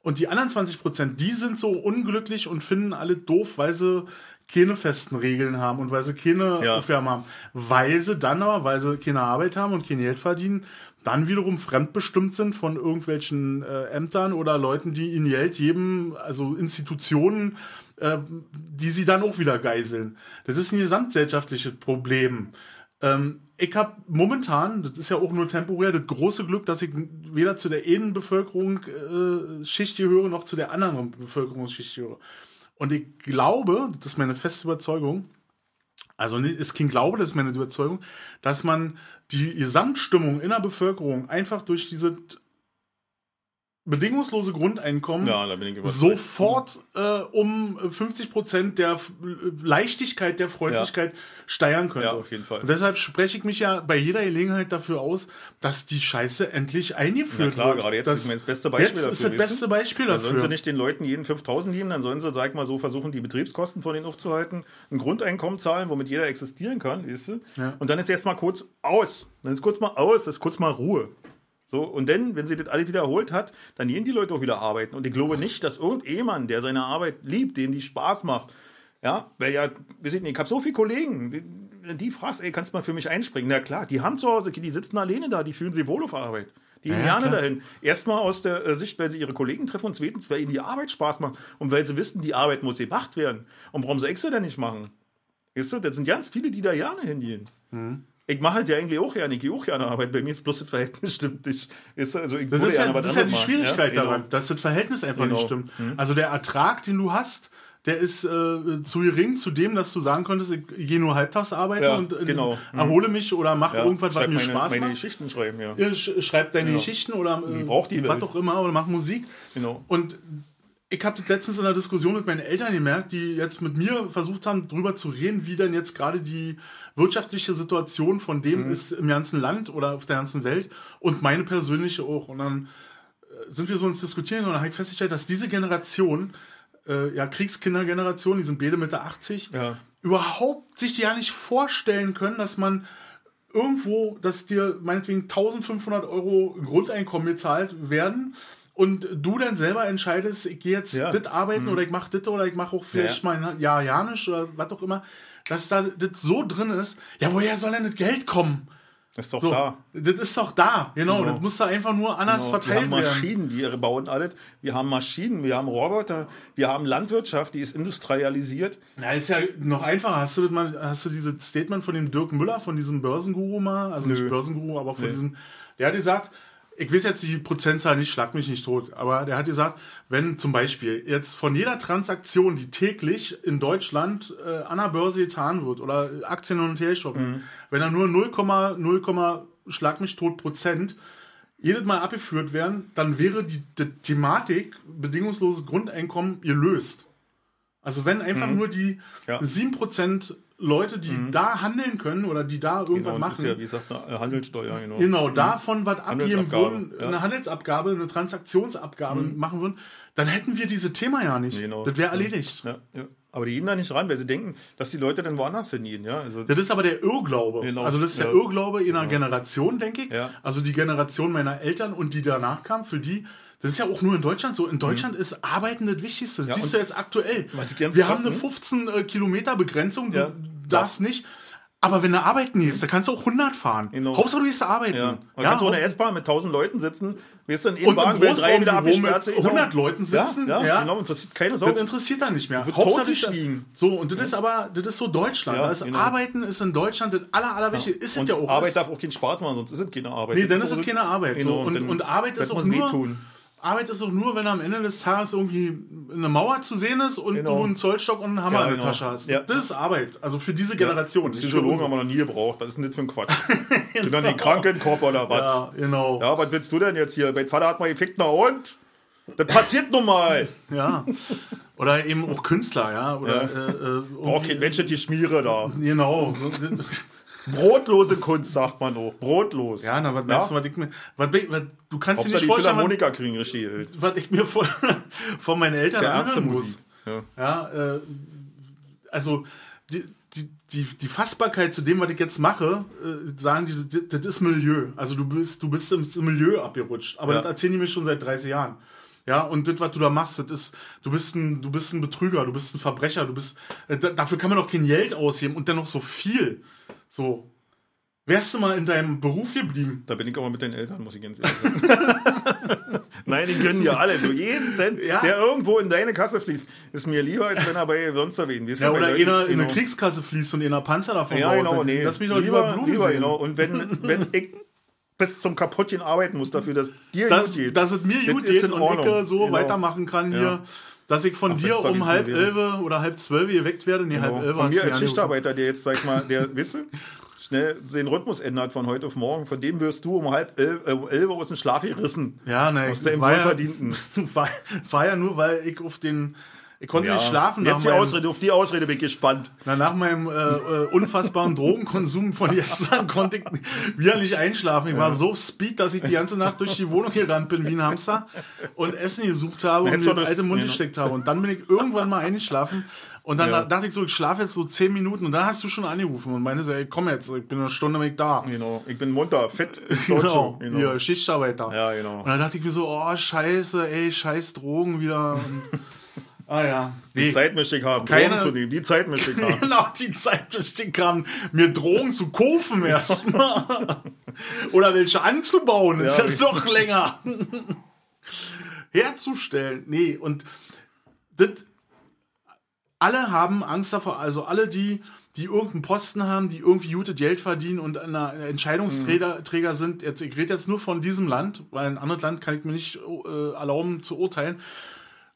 Und die anderen 20 Prozent, die sind so unglücklich und finden alle doof, weil sie keine festen Regeln haben und weil sie keine Ja. Aufgaben haben. Weil sie dann aber, weil sie keine Arbeit haben und kein Geld verdienen, dann wiederum fremdbestimmt sind von irgendwelchen äh, Ämtern oder Leuten, die ihnen Geld geben, also Institutionen, äh, die sie dann auch wieder geiseln. Das ist ein gesamtgesellschaftliches Problem. Ähm, ich habe momentan, das ist ja auch nur temporär, das große Glück, dass ich weder zu der einen Bevölkerungsschicht äh, gehöre, noch zu der anderen Bevölkerungsschicht gehöre. Und ich glaube, das ist meine feste Überzeugung, also ist kein Glaube, das ist meine Überzeugung, dass man die Gesamtstimmung in der Bevölkerung einfach durch diese bedingungslose Grundeinkommen Ja, sofort äh, um 50 Prozent der F- Leichtigkeit, der Freundlichkeit steigern könnte. Ja, auf jeden Fall. Und deshalb spreche ich mich ja bei jeder Gelegenheit dafür aus, dass die Scheiße endlich eingeführt klar, wird. gerade jetzt Das- ist das beste Beispiel Jetzt ist dafür, das weißt beste? Beispiel Dann sollen sie dafür. nicht den Leuten jeden 5000 geben, dann sollen sie, sag mal so, versuchen, die Betriebskosten von denen aufzuhalten, ein Grundeinkommen zahlen, womit jeder existieren kann, weißt du? Und dann ist erst mal kurz aus. Dann ist kurz mal aus, ist kurz mal Ruhe. So, und dann, wenn sie das alles wiederholt hat, dann gehen die Leute auch wieder arbeiten. Und ich glaube nicht, dass irgendjemand, der seine Arbeit liebt, dem die Spaß macht, ja, weil ja, weiß ich nicht, ich habe so viele Kollegen, die, wenn die fragst, ey, kannst du mal für mich einspringen? Na klar, die haben zu Hause, die sitzen alleine da, die fühlen sich wohl auf Arbeit. Die gehen Ja, gerne klar. dahin. Erstmal aus der äh, Sicht, weil sie ihre Kollegen treffen und zweitens, weil ihnen die Arbeit Spaß macht und weil sie wissen, die Arbeit muss gemacht werden. Und warum soll ich sie denn nicht machen? Weißt du, das sind ganz viele, die da gerne hingehen. Mhm. Ich mache halt ja eigentlich auch gerne, ich gehe auch gerne Arbeit. Bei mir ist bloß das Verhältnis [LAUGHS] stimmt nicht. Also ich Das ist ja, das ist ja die. Schwierigkeit Ja, genau. daran, dass das Verhältnis einfach Genau. nicht stimmt. Also der Ertrag, den du hast, der ist äh, zu gering zu dem, dass du sagen könntest, ich gehe nur halbtags arbeiten Ja, und äh, genau. erhole mich oder mache Ja, irgendwas, was mir meine, Spaß meine macht. Geschichten schreiben, ja. Sch schreib deine Geschichten oder äh, braucht die was Welt. auch immer oder mach Musik. Genau. Und ich habe das letztens in einer Diskussion mit meinen Eltern gemerkt, die jetzt mit mir versucht haben, drüber zu reden, wie denn jetzt gerade die wirtschaftliche Situation von dem Mhm. ist im ganzen Land oder auf der ganzen Welt und meine persönliche auch. Und dann äh, sind wir so ins Diskutieren und dann habe ich festgestellt, dass diese Generation, äh, ja, Kriegskindergeneration, die sind beide Mitte 80, Ja. überhaupt sich ja nicht vorstellen können, dass man irgendwo, dass dir meinetwegen 1500 Euro Grundeinkommen gezahlt werden und du dann selber entscheidest, ich gehe jetzt Ja. das arbeiten oder ich mache das oder ich mache auch vielleicht Ja. mal ein Jahr Janisch oder was auch immer, dass da das so drin ist, ja, woher soll denn das Geld kommen? Das ist doch So, da. das ist doch da, genau, Genau. das muss da einfach nur anders Genau. Wir verteilt haben werden. Maschinen, die bauen alles. Wir haben Maschinen, wir haben Roboter, wir haben Landwirtschaft, die ist industrialisiert. Na, ist ja noch einfacher. Hast du das mal, hast du dieses Statement von dem Dirk Müller, von diesem Börsenguru mal, also nicht Börsenguru, aber von Nee. diesem, der hat gesagt, ich weiß jetzt die Prozentzahl nicht, schlag mich nicht tot, aber der hat gesagt, wenn zum Beispiel jetzt von jeder Transaktion, die täglich in Deutschland äh, an der Börse getan wird oder Aktien und her shoppen, wenn er nur 0,0, Schlag mich tot Prozent jedes Mal abgeführt werden, dann wäre die, die Thematik bedingungsloses Grundeinkommen gelöst. Also wenn einfach nur die Mhm. Ja. 7% Leute, die da handeln können oder die da irgendwas Genau, das machen, ist ja, wie gesagt, eine Handelssteuer. Genau. genau davon was abgeben würden, ja. eine Handelsabgabe, eine Transaktionsabgabe machen würden, dann hätten wir diese Thema ja nicht. Genau. Das wäre erledigt. Ja, ja. Aber die gehen da nicht ran, weil sie denken, dass die Leute dann woanders hingehen. Ja? Also, Das ist aber der Irrglaube. Genau. Also das ist der. Irrglaube in einer Generation, denke ich. Ja. Also die Generation meiner Eltern und die danach kam, für die, das ist ja auch nur in Deutschland so. In Deutschland ist Arbeiten das Wichtigste. Das Mhm. Ja, siehst du jetzt aktuell. Wir krass haben eine finde- 15 äh, Kilometer Begrenzung, du Ja. darfst nicht. Aber wenn du arbeiten gehst, da kannst du auch 100 fahren. Genau. Hauptsache du gehst arbeiten. ja. Man kannst du in der S-Bahn mit 1000 Leuten sitzen, wirst dann den Wagen, wenn drei wieder mit abgesperrt sind, 100 Leuten sitzen, Ja, ja, ja. genau, interessiert keine Sau. Das interessiert da nicht mehr. wird Hauptsache. So, und das ist aber, das ist so Deutschland. Ja, da ist genau. Arbeiten ist in Deutschland das aller, allerwichtigste. Ist es ja auch. Arbeit darf auch keinen Spaß machen, sonst ist es keine Arbeit. Nee, dann Das ist es keine Arbeit. Genau, so. und, dann- und Arbeit das ist auch nur. wehtun. Arbeit ist auch nur, wenn am Ende des Tages irgendwie eine Mauer zu sehen ist und Genau. du einen Zollstock und einen Hammer Ja, in der genau. Tasche hast. Ja. Das ist Arbeit. Also für diese Generation. für Psychologen haben wir noch nie gebraucht. Das ist nicht für ein Quatsch. [LAUGHS] Sind dann die Krankenkörper oder was? Ja, genau. Ja, was willst du denn jetzt hier? Mein Vater hat mal gefickt na und? Das passiert nun mal. [LAUGHS] Ja. Oder eben auch Künstler, ja. Oder, Ja. Äh, äh, irgendwie- kein Mensch die Schmiere da. Genau. [LAUGHS] Brotlose Kunst, sagt man auch. Brotlos. ja, na, was meinst du, was ich mir. Was, was, du kannst dir nicht die vorstellen, was, Philharmoniker kriegen richtig. was ich mir vor, [LAUGHS] von meinen Eltern anhören muss. Ja. Ja, äh, also die, die, die, die Fassbarkeit zu dem, was ich jetzt mache, äh, sagen die, das, ist Milieu. Also du bist, du bist ins Milieu abgerutscht. Aber Ja. das erzählen die mir schon seit 30 Jahren. Ja, und das, was du da machst, das ist, du bist ein, du bist ein Betrüger, du bist ein Verbrecher, du bist, äh, da, dafür kann man doch kein Geld ausgeben und dennoch so viel. So. Wärst du mal in deinem Beruf geblieben? Da bin ich aber mit den Eltern, muss ich ganz ehrlich sagen. [LAUGHS] Nein, die gönnen ja alle. Du jeden Cent, Ja. der irgendwo in deine Kasse fließt, ist mir lieber, als wenn er bei sonst du, Ja, oder einer in eine genau. Kriegskasse fließt und in einer Panzer davon Ja, genau, nee. Lass mich doch lieber, lieber, sehen. genau. Und wenn, [LAUGHS] wenn ich bis zum Kaputtchen arbeiten muss dafür, dass dir dass, gut geht. dass es mir das gut ist geht in und Ordnung. ich so Genau. weitermachen kann hier, Ja. Dass ich von Ach, dir um halb elf oder halb zwölf geweckt werde. Nee, halb Genau. elf Von mir als Schichtarbeiter, der jetzt, sag ich mal, der, [LAUGHS] weißt du, schnell den Rhythmus ändert von heute auf morgen, von dem wirst du um halb elf, äh, um elf aus dem Schlaf gerissen. Ja, ne, Aus der ja, Wohlverdienten. [LAUGHS] war, war ja nur, weil ich auf den, ich konnte nicht schlafen Jetzt die meinem, Ausrede, auf die Ausrede bin ich gespannt. na, nach meinem äh, äh, unfassbaren Drogenkonsum von gestern [LAUGHS] konnte ich wieder nicht einschlafen. Ich war so auf Speed, dass ich die ganze Nacht durch die Wohnung gerannt bin wie ein Hamster und Essen gesucht habe und mir das- alte Mund ja. gesteckt habe. Und dann bin ich irgendwann mal eingeschlafen. Und dann Ja. dachte ich so, ich schlafe jetzt so zehn Minuten und dann hast du schon angerufen und meinte so, ey, komm jetzt, ich bin eine Stunde mit da. Genau. Ich bin munter, fit, [LAUGHS] Genau. Genau. hier, Schichtarbeiter. Ja, genau. Und dann dachte ich mir so, oh, scheiße, ey, scheiß Drogen wieder. [LAUGHS] Ah ja. Die Nee. Zeit möchte ich haben, Keine- Drogen zu nehmen. Die Zeit möchte ich [LAUGHS] haben. Genau, die Zeit bestimmt kam, mir Drogen zu kaufen erstmal. [LAUGHS] Oder welche anzubauen, ist ja, Ja. noch länger. Herzustellen. Nee, und das, alle haben Angst davor, also alle, die, die irgendeinen Posten haben, die irgendwie gutes Geld verdienen und einer Entscheidungsträger Mhm. Träger sind, jetzt, ich rede jetzt nur von diesem Land, weil ein anderes Land kann ich mir nicht äh, erlauben zu urteilen.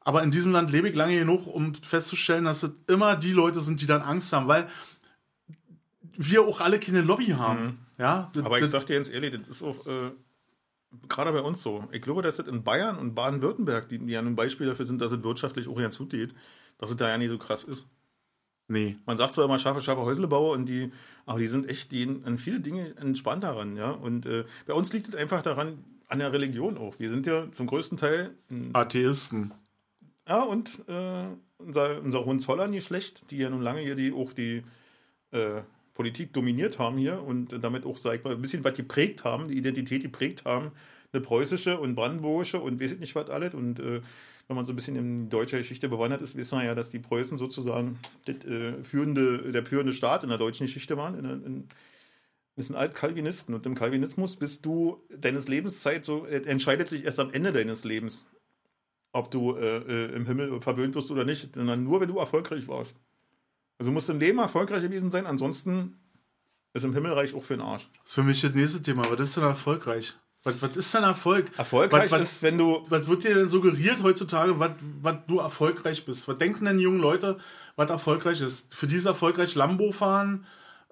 Aber in diesem Land lebe ich lange genug, um festzustellen, dass es immer die Leute sind, die dann Angst haben, weil wir auch alle keine Lobby haben. Ja, das, Mhm. Aber ich sag dir ganz ehrlich, das ist auch äh, gerade bei uns so. Ich glaube, dass es in Bayern und Baden-Württemberg, die, die ja ein Beispiel dafür sind, dass es wirtschaftlich auch ganz gut geht, dass es da ja nicht so krass ist. nee. Man sagt zwar immer scharfe, scharfe Häuslebauer und die, aber die sind echt, die an viele Dinge entspannt daran, ja. Und äh, bei uns liegt es einfach daran, an der Religion auch. Wir sind ja zum größten Teil, Atheisten. Ja, und äh, unser, unser Hohenzollern nicht schlecht, die ja nun lange hier die, auch die äh, Politik dominiert haben hier und damit auch, sag ich mal, ein bisschen was geprägt haben, die Identität geprägt haben, eine preußische und brandenburgische und weiß ich nicht was alles. Und äh, wenn man so ein bisschen in die deutsche Geschichte bewandert ist, wissen wir ja, dass die Preußen sozusagen das, äh, führende, der führende Staat in der deutschen Geschichte waren. In, in, das sind Altkalvinisten und im Calvinismus bist du deines Lebenszeit so, äh, entscheidet sich erst am Ende deines Lebens, ob du äh, äh, im Himmel verwöhnt wirst oder nicht, sondern nur, wenn du erfolgreich warst. Also du musst im Leben erfolgreich gewesen sein, ansonsten ist im Himmelreich auch für den Arsch. Das ist für mich das nächste Thema. Was ist denn erfolgreich? Was, was ist denn Erfolg? Erfolgreich was, was, ist, wenn du was wird dir denn suggeriert heutzutage, was, was du erfolgreich bist? Was denken denn die jungen Leute, was erfolgreich ist? Für die ist erfolgreich Lambo fahren,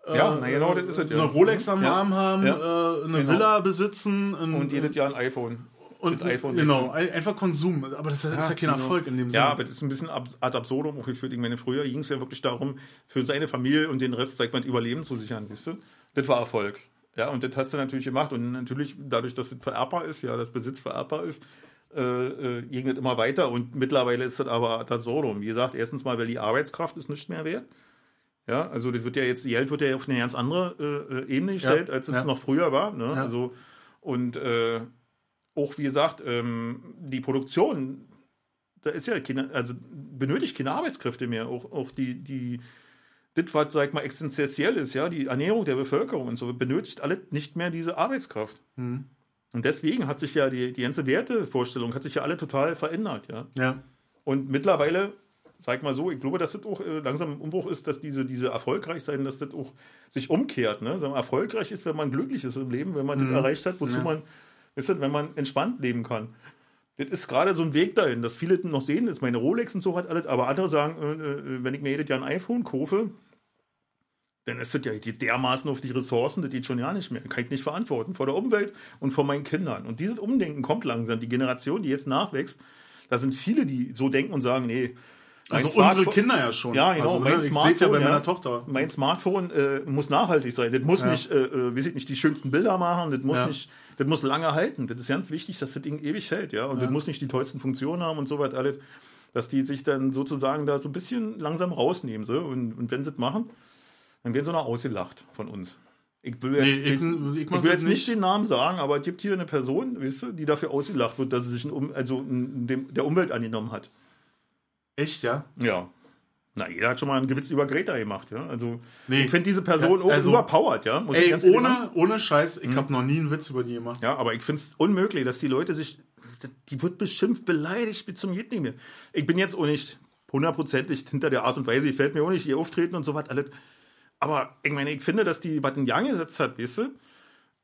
Ja, na genau, das ist es, ja. eine Rolex am Ja. Arm haben, Ja. äh, eine Genau. Villa besitzen ein, Und jedes Jahr ein iPhone. Und mit iPhone genau, ein- einfach Konsum. Aber das ist ja, kein genau. Erfolg in dem Sinne. Ja, aber das ist ein bisschen ad absurdum auch geführt. Ich meine, früher ging es ja wirklich darum, für seine Familie und den Rest, sag ich mal, Überleben zu sichern, weißt du? Das war Erfolg. Ja, und das hast du natürlich gemacht. Und natürlich, dadurch, dass es vererbbar ist, ja, dass Besitz vererbbar ist, äh, äh, ging das immer weiter. Und mittlerweile ist das aber ad absurdum. Wie gesagt, erstens mal, weil die Arbeitskraft ist nicht mehr wert. Ja, also das wird ja jetzt, die Geld wird ja auf eine ganz andere äh, äh, Ebene gestellt, als es ja. noch früher war. Ne? Ja. Also, und äh, auch wie gesagt, ähm, die Produktion, da ist ja keine, also benötigt keine Arbeitskräfte mehr. Auch, auch die, die, das, was, sag ich mal, existenziell ist, ja, die Ernährung der Bevölkerung und so, benötigt alle nicht mehr diese Arbeitskraft. Mhm. Und deswegen hat sich ja die, die ganze Wertevorstellung hat sich ja alle total verändert, ja. ja. Und mittlerweile, sag mal so, ich glaube, dass das auch äh, langsam im Umbruch ist, dass diese, diese erfolgreich sein, dass das auch sich umkehrt. Ne? Erfolgreich ist, wenn man glücklich ist im Leben, wenn man das erreicht hat, wozu man, wisst ihr, wenn man entspannt leben kann. Das ist gerade so ein Weg dahin, dass viele noch sehen, das ist meine Rolex und so hat alles, aber andere sagen, äh, äh, wenn ich mir jedes Jahr ein iPhone kaufe, dann ist das ja dermaßen auf die Ressourcen, das geht schon ja nicht mehr. Kann ich nicht verantworten vor der Umwelt und vor meinen Kindern. Und dieses Umdenken kommt langsam. Die Generation, die jetzt nachwächst, da sind viele, die so denken und sagen, nee, Also unsere Smartphone- Kinder ja schon. Ja, genau. Also, mein ne, ich Smartphone, ja bei ja. meiner Tochter. Mein Smartphone äh, muss nachhaltig sein. Das muss Ja. nicht, äh, äh, weiß ich nicht, die schönsten Bilder machen. Das muss Ja. nicht, das muss lange halten. Das ist ganz wichtig, dass das Ding ewig hält, ja. Und das muss nicht die tollsten Funktionen haben und so weiter alles. Dass die sich dann sozusagen da so ein bisschen langsam rausnehmen. So. Und, und wenn sie das machen, dann werden sie noch ausgelacht von uns. Ich will jetzt, Nee, ich, ich- ich, will jetzt nicht den Namen sagen, aber es gibt hier eine Person, weißt du, die dafür ausgelacht wird, dass sie sich ein also ein, dem, der Umwelt angenommen hat. Echt, ja? Ja. Na, jeder hat schon mal einen Gewitz über Greta gemacht, ja. Also, Nee. ich finde diese Person Ja, also- überpowered, ja. Muss ich Ey, ohne, ohne Scheiß, ich habe noch nie einen Witz über die gemacht. Ja, aber ich finde es unmöglich, dass die Leute sich. Die wird beschimpft, beleidigt bis zum Geht nicht mehr. Ich bin jetzt auch nicht hundertprozentig hinter der Art und Weise, ich fällt mir auch nicht ihr Auftreten und so was alles. Aber ich meine, ich finde, dass die was in Gang gesetzt hat, weißt du?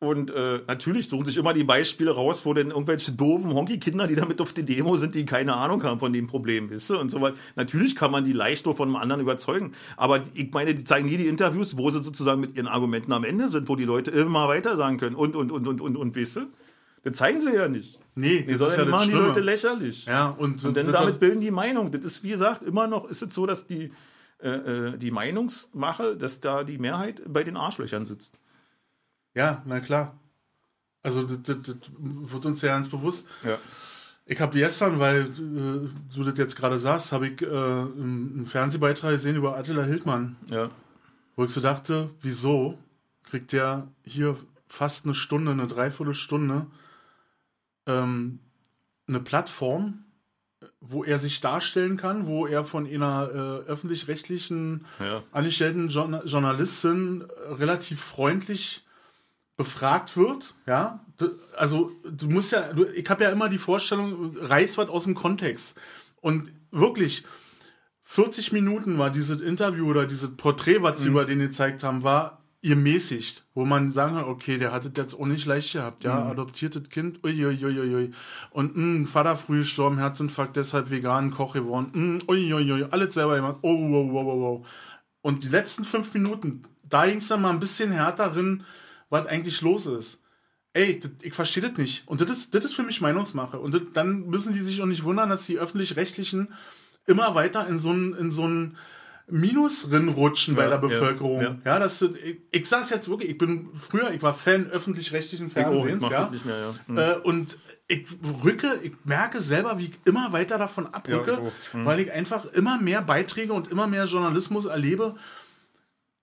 Und äh, natürlich suchen sich immer die Beispiele raus, wo denn irgendwelche doofen Honky-Kinder, die damit auf die Demo sind, die keine Ahnung haben von dem Problem, weißt du? Und so was. Natürlich kann man die leicht nur von einem anderen überzeugen. Aber ich meine, die zeigen nie die Interviews, wo sie sozusagen mit ihren Argumenten am Ende sind, wo die Leute immer weiter sagen können und, und, und, und, und, und, weißt du? Das zeigen sie ja nicht. Nee, Die, das sollen, ist ja machen die. Leute lächerlich. Ja, und, Und dann das- damit bilden die Meinung. Das ist, wie gesagt, immer noch ist es so, dass die, äh, äh, die Meinungsmache, dass da die Mehrheit bei den Arschlöchern sitzt. Ja, na klar. Also das, das, das wird uns ja ganz bewusst. Ja. Ich habe gestern, weil äh, du das jetzt gerade sagst, habe ich äh, einen Fernsehbeitrag gesehen über Attila Hildmann, Ja. wo ich so dachte, wieso kriegt der hier fast eine Stunde, eine Dreiviertelstunde ähm, eine Plattform, wo er sich darstellen kann, wo er von einer äh, öffentlich-rechtlichen Ja. angestellten Journa- Journalistin äh, relativ freundlich befragt wird, ja, also du musst ja, du, ich habe ja immer die Vorstellung, reiß was aus dem Kontext. Und wirklich 40 Minuten war dieses Interview oder dieses Porträt, was sie über den gezeigt haben, war ihr mäßigt, wo man sagen kann, okay, der hat es jetzt auch nicht leicht gehabt, ja, adoptiertes Kind, uiuiuiui, und mh, Vater früh gestorben, Herzinfarkt, deshalb vegan, Koch geworden, uiuiui, alles selber gemacht, oh, wow, wow, wow, wow. Und die letzten fünf Minuten, da ging es dann mal ein bisschen härter drin, was eigentlich los ist. Ey, das, ich verstehe das nicht. Und das ist, das ist für mich Meinungsmache. Und das, dann müssen die sich auch nicht wundern, dass die Öffentlich-Rechtlichen immer weiter in so ein, in so Minus drin rutschen bei Ja, der ja, Bevölkerung. ja. Ja, das, ich, ich sag's jetzt wirklich, ich bin früher, ich war Fan öffentlich-rechtlichen Ich, ich Fernsehens, mach ja. nicht mehr, ja. Hm. Äh, und ich rücke, ich merke selber, wie ich immer weiter davon abrücke, Ja, ich auch. Hm. weil ich einfach immer mehr Beiträge und immer mehr Journalismus erlebe.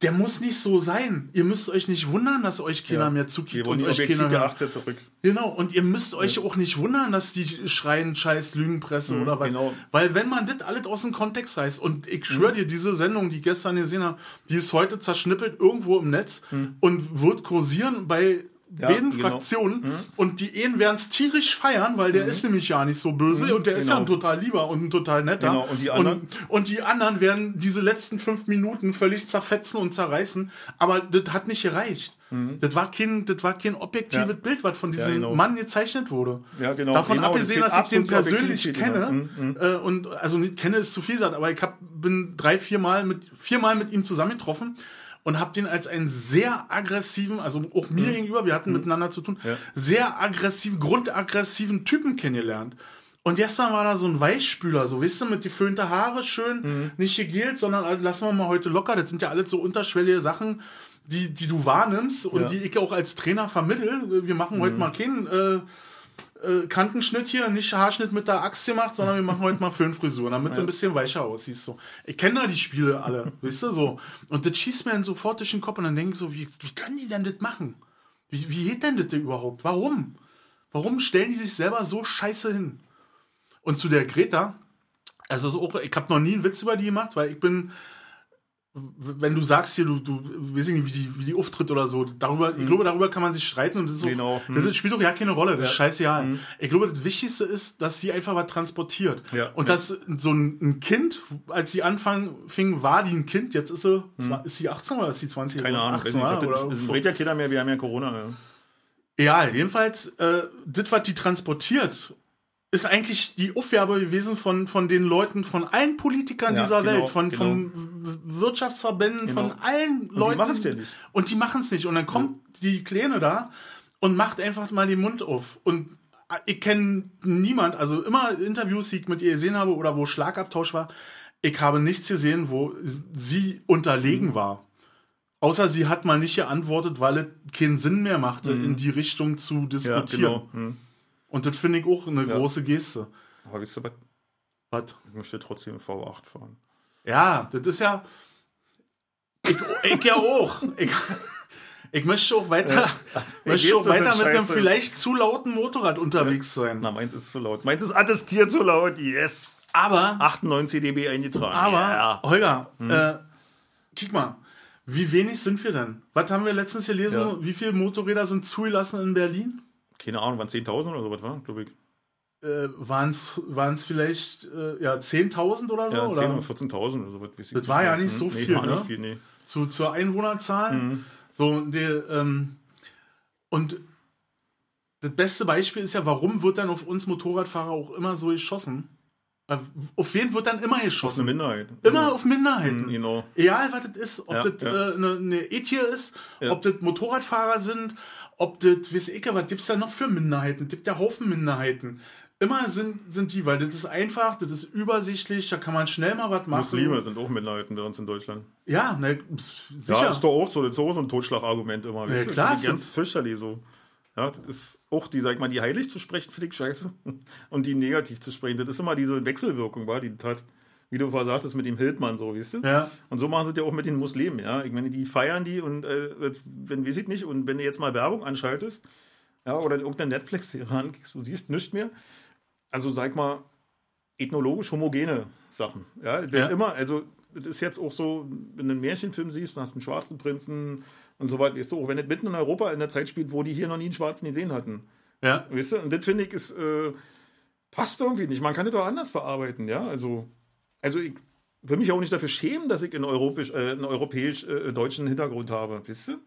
Der muss nicht so sein. Ihr müsst euch nicht wundern, dass euch keiner Ja. mehr zukickt und euch keiner mehr. 18 zurück. Genau, und ihr müsst euch auch nicht wundern, dass die schreien scheiß Lügenpresse oder was. genau. Weil wenn man das alles aus dem Kontext reißt und ich schwöre dir, diese Sendung, die ich gestern gesehen habe, die ist heute zerschnippelt irgendwo im Netz und wird kursieren bei Ja, beiden genau. Fraktionen und die einen werden es tierisch feiern, weil der ist nämlich ja nicht so böse und der ist ja genau. ein total lieber und ein total netter. Genau, und die anderen? Und, und die anderen werden diese letzten fünf Minuten völlig zerfetzen und zerreißen, aber das hat nicht gereicht. Das war kein, das war kein objektives Ja. Bild, was von diesem genau. Mann gezeichnet wurde. Ja, genau. Davon Genau, abgesehen, das dass ich den persönlich kenne, äh, und also kenne ist zu viel gesagt, aber ich hab, bin drei, vier Mal mit, viermal mit ihm zusammengetroffen und habe den als einen sehr aggressiven, also auch mir gegenüber, wir hatten miteinander zu tun, Ja. sehr aggressiven, grundaggressiven Typen kennengelernt. Und gestern war da so ein Weichspüler, so, weißt du, mit geföhnte Haare schön, nicht gegelt, sondern also, lassen wir mal heute locker. Das sind ja alles so unterschwellige Sachen, die, die du wahrnimmst und Ja. die ich auch als Trainer vermittel. Wir machen heute mal keinen äh, äh, Kantenschnitt hier, nicht Haarschnitt mit der Axt gemacht, sondern wir machen heute mal Föhnfrisur, damit du ein bisschen weicher aussiehst. So. Ich kenne da die Spiele alle, [LAUGHS] weißt du, so. Und das schießt mir dann sofort durch den Kopf und dann denke ich so, wie, wie können die denn das machen? Wie, wie geht denn das denn überhaupt? Warum? Warum stellen die sich selber so scheiße hin? Und zu der Greta, also so auch, ich habe noch nie einen Witz über die gemacht, weil ich bin, wenn du sagst hier, du, du weiß ich nicht, wie die, wie die auftritt oder so, darüber, ich glaube, darüber kann man sich streiten und das, ist auch, Genau. das ist, spielt doch ja keine Rolle, das ist scheißegal. Mhm. Ich glaube, das Wichtigste ist, dass sie einfach was transportiert. Ja. Und Ja. dass so ein, ein Kind, als sie anfangen fing, war die ein Kind, jetzt ist sie, zwar- ist sie 18 oder ist sie 20? Mhm. Keine Ahnung. 18, weiß nicht, oder, das, das redet ja keiner mehr, wir haben ja Corona. Ja. Egal, jedenfalls, äh, das, was die transportiert, ist eigentlich die Aufgabe gewesen von, von den Leuten, von allen Politikern Ja, dieser genau, Welt, von, genau. von Wirtschaftsverbänden, von Genau. allen Leuten. machen's ja nicht. Und die machen es nicht. Und dann kommt die Kleine da und macht einfach mal den Mund auf. Und ich kenne niemand, also immer Interviews, die ich mit ihr gesehen habe oder wo Schlagabtausch war, ich habe nichts gesehen, wo sie unterlegen war. Außer sie hat mal nicht geantwortet, weil es keinen Sinn mehr machte, in die Richtung zu Ja, diskutieren. genau. Hm. Und das finde ich auch eine große Geste. Aber wisst ihr was? Was? Ich möchte trotzdem V8 fahren. Ja, das ist ja. Ich, ich ja auch. Ich, ich möchte auch weiter, möchte Ich auch weiter mit einem vielleicht zu lauten Motorrad unterwegs sein. Na, meins ist zu laut. Meins ist attestiert zu laut. Yes. Aber, 98 dB eingetragen. aber, Ja. Holger, Hm. äh, kick mal. Wie wenig sind wir denn? Was haben wir letztens gelesen? Ja. Wie viele Motorräder sind zugelassen in Berlin? Keine Ahnung, waren 10.000 oder so was war, glaube ich. Äh, Waren es vielleicht äh, ja, 10.000 oder so? Ja, 10.000 oder? oder 14.000 oder so was. Das war ja nicht Hm, so nee, viel, war ne? nicht viel, nee. zu, zur Einwohnerzahl. Mhm. So, die, ähm, und das beste Beispiel ist ja, warum wird dann auf uns Motorradfahrer auch immer so geschossen? Äh, Auf wen wird dann immer Das ist eine geschossen? Minderheit. Immer auf Minderheiten. Mhm, genau. Egal, was das ist. Ob Ja, das ja. äh, eine, eine Ethie ist, Ja. ob das Motorradfahrer sind, ob das, weiß ich, was gibt's da noch für Minderheiten? Es gibt ja Haufen Minderheiten. Immer sind, sind die, weil das ist einfach, das ist übersichtlich, da kann man schnell mal was machen. Muslime sind auch Minderheiten bei uns in Deutschland. Ja, ne, pf, sicher. Ja, ist doch auch so. Das ist auch so ein Totschlagargument immer. Ja, weißt du? klar, Die ganz fürchterlich so. Ja, das ist auch die, sag ich mal, die heilig zu sprechen, finde ich scheiße. [LAUGHS] Und die negativ zu sprechen, das ist immer diese Wechselwirkung, war, die das hat. Wie du vorher sagtest, mit dem Hildmann so, weißt du? Ja. Und so machen sie das ja auch mit den Muslimen, ja. Ich meine, die feiern die und äh, wenn, ich nicht, und wenn du jetzt mal Werbung anschaltest, ja, oder irgendeine Netflix-Serie anklickst, du siehst nichts mehr. Also sag mal, ethnologisch homogene Sachen. Ja, Ja. immer, also das ist jetzt auch so, wenn du einen Märchenfilm siehst, dann hast du einen schwarzen Prinzen und so weiter, weißt du, auch wenn das mitten in Europa in der Zeit spielt, wo die hier noch nie einen Schwarzen gesehen hatten. Ja. Weißt du, und das finde ich ist, äh, passt irgendwie nicht. Man kann das doch anders verarbeiten, ja. Also, also ich will mich auch nicht dafür schämen, dass ich einen europäisch, äh, einen europäisch-deutschen Hintergrund habe, weißt du?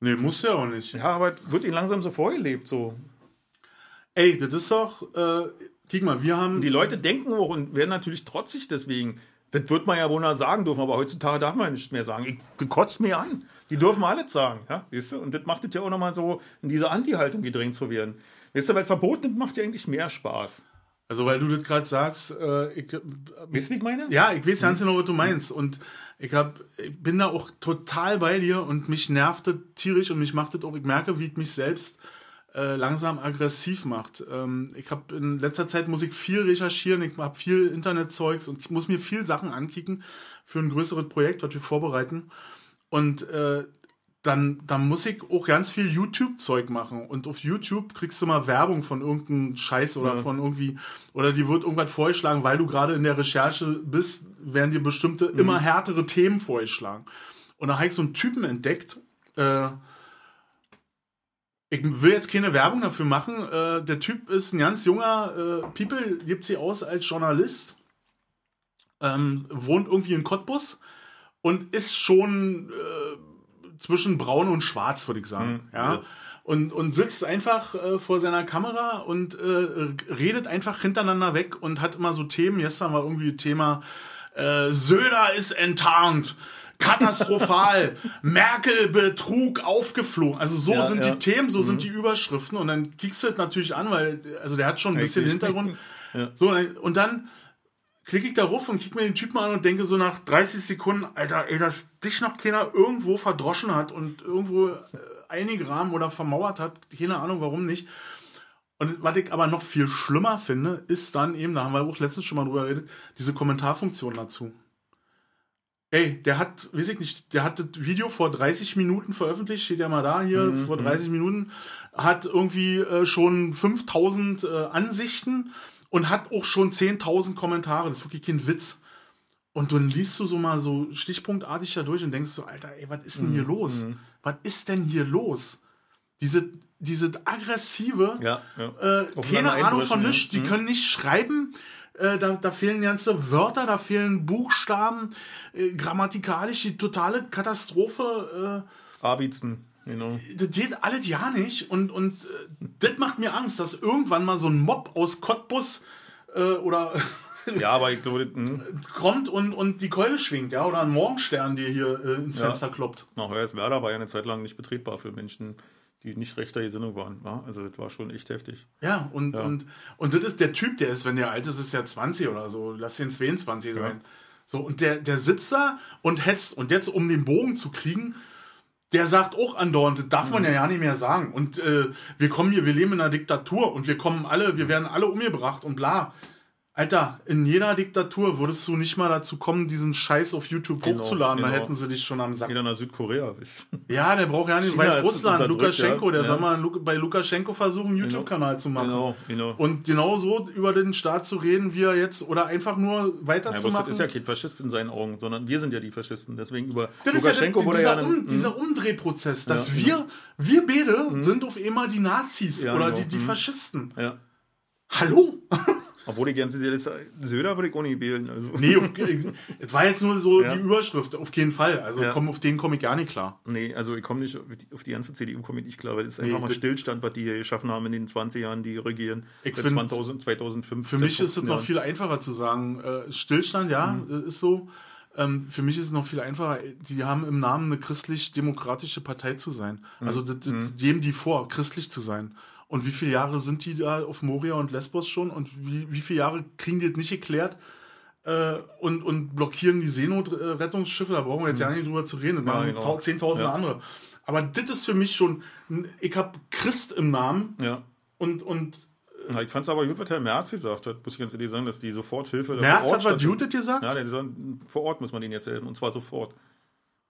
Nee, muss ja auch nicht. Ja, aber es wird ihnen langsam so vorgelebt, so. Ey, das ist doch, äh, guck mal, wir haben. Die Leute denken auch und werden natürlich trotzig deswegen. Das wird man ja wohl noch sagen dürfen, aber heutzutage darf man nicht mehr sagen. Ich kotzt mir an. Die dürfen alles sagen, ja, weißt du? Und das macht es ja auch nochmal so, in diese Anti-Haltung gedrängt zu werden. Weißt du, weil verboten macht ja eigentlich mehr Spaß. Also, weil du das gerade sagst, äh, ich, Weißt du, ich meine? ja, ich weiß ganz genau, was du meinst. Und ich, hab, ich bin da auch total bei dir und mich nervt das tierisch und mich macht das auch, ich merke, wie es mich selbst äh, langsam aggressiv macht. Ähm, ich habe in letzter Zeit muss ich viel recherchieren, ich habe viel Internetzeugs und ich muss mir viel Sachen ankicken für ein größeres Projekt, was wir vorbereiten. Und äh, dann, dann muss ich auch ganz viel YouTube-Zeug machen. Und auf YouTube kriegst du mal Werbung von irgendeinem Scheiß oder Ja. von irgendwie, oder die wird irgendwas vorgeschlagen, weil du gerade in der Recherche bist, werden dir bestimmte, immer härtere Themen vorgeschlagen. Und da habe ich so einen Typen entdeckt, äh, ich will jetzt keine Werbung dafür machen. Äh, der Typ ist ein ganz junger äh, People, gibt sie aus als Journalist, ähm, wohnt irgendwie in Cottbus und ist schon äh, zwischen braun und schwarz, würde ich sagen. ja. ja. Und, und sitzt einfach äh, vor seiner Kamera und äh, redet einfach hintereinander weg und hat immer so Themen. Gestern war irgendwie Thema äh, Söder ist enttarnt. katastrophal, [LAUGHS] Merkel Betrug aufgeflogen. Also so Ja, sind ja. die Themen, so sind die Überschriften und dann kickst du das natürlich an, weil also der hat schon ein bisschen. Hintergrund. Ja. So und dann klicke ich da ruf und kick mir den Typen an und denke so nach 30 Sekunden, Alter, ey, dass dich noch keiner irgendwo verdroschen hat und irgendwo äh, eingegraben oder vermauert hat, keine Ahnung, warum nicht. Und was ich aber noch viel schlimmer finde, ist dann eben, da haben wir auch letztens schon mal drüber geredet, diese Kommentarfunktion dazu. Ey, der hat, weiß ich nicht, der hat das Video vor 30 Minuten veröffentlicht, steht ja mal da hier, vor 30 Minuten, hat irgendwie äh, schon 5000 äh, Ansichten und hat auch schon 10.000 Kommentare. Das ist wirklich kein Witz. Und dann liest du so mal so stichpunktartig da durch und denkst so, Alter, ey, was ist denn hier los? Was ist denn hier los? Diese, diese aggressive, Ja, ja. äh, keine Ahnung von ja. nichts, die können nicht schreiben. Äh, da, da fehlen ganze Wörter, da fehlen Buchstaben, äh, grammatikalisch die totale Katastrophe. Avizen, genau. Das geht alles ja nicht. Und, und äh, das macht mir Angst, dass irgendwann mal so ein Mob aus Cottbus äh, oder Ja, aber ich glaube, das, hm, kommt und, und die Keule schwingt, ja, oder ein Morgenstern dir hier äh, ins Ja. Fenster kloppt. nach Hoyerswerda war ja eine Zeit lang nicht betretbar für Menschen, die nicht rechter Gesinnung waren. Ja? Also das war schon echt heftig. Ja, und, und, und das ist der Typ, der ist, wenn der alt ist, ist ja 20 oder so. Lass ihn 22 sein. So, und der, der sitzt da und hetzt. Und jetzt, um den Bogen zu kriegen, der sagt auch andauernd, das darf man ja ja nicht mehr sagen. Und äh, wir kommen hier, wir leben in einer Diktatur und wir kommen alle, wir werden alle umgebracht und bla. Alter, in jeder Diktatur würdest du nicht mal dazu kommen, diesen Scheiß auf YouTube Genau, hochzuladen, dann genau. hätten sie dich schon am Sack. Wieder nach Südkorea. Ja, der braucht ja nicht ist Weißrussland, Lukaschenko, ja. der Ja. soll mal bei Lukaschenko versuchen, einen YouTube-Kanal zu machen. Genau, genau. Und genau so über den Staat zu reden, wie er jetzt, oder einfach nur Ja, weiterzumachen. das ist ja kein Faschist in seinen Augen, sondern wir sind ja die Faschisten. Deswegen über Das ist ja Lukaschenko wurde dieser, ja... um, Dann, dieser Umdrehprozess, dass Ja, wir, wir beide sind auf einmal die Nazis Ja, oder genau. die, die Faschisten. ja. Hallo? Obwohl die ganze Söder würde ich auch nicht wählen. Also. Nee, auf, es war jetzt nur so Ja. die Überschrift, auf keinen Fall. Also Ja. komm, auf den komme ich gar nicht klar. Nee, also ich komme nicht auf die, ganze CDU komme ich nicht klar, weil das ist einfach Nee, mal Stillstand, was die hier geschaffen haben in den 20 Jahren, die regieren. Ich find- 2000, 2005. Für mich ist es 15 noch viel einfacher zu sagen, äh, Stillstand, ja, Mhm. äh, ist so. Ähm, für mich ist es noch viel einfacher, die haben im Namen eine christlich-demokratische Partei zu sein. Mhm. Also das, das geben die vor, christlich zu sein. Und wie viele Jahre sind die da auf Moria und Lesbos schon? Und wie, wie viele Jahre kriegen die das nicht geklärt? Äh, und, und blockieren die Seenotrettungsschiffe, da brauchen wir jetzt ja nicht drüber zu reden, das machen genau. tau- zehntausende Ja. andere. Aber das ist für mich schon, ich habe Christ im Namen Ja. und, und Ja, ich fand es aber gut, was Herr Merz gesagt hat, muss ich ganz ehrlich sagen, dass die Soforthilfe Merz hat was. Jutet gesagt? Ja, der sagt, vor Ort muss man denen jetzt helfen und zwar sofort.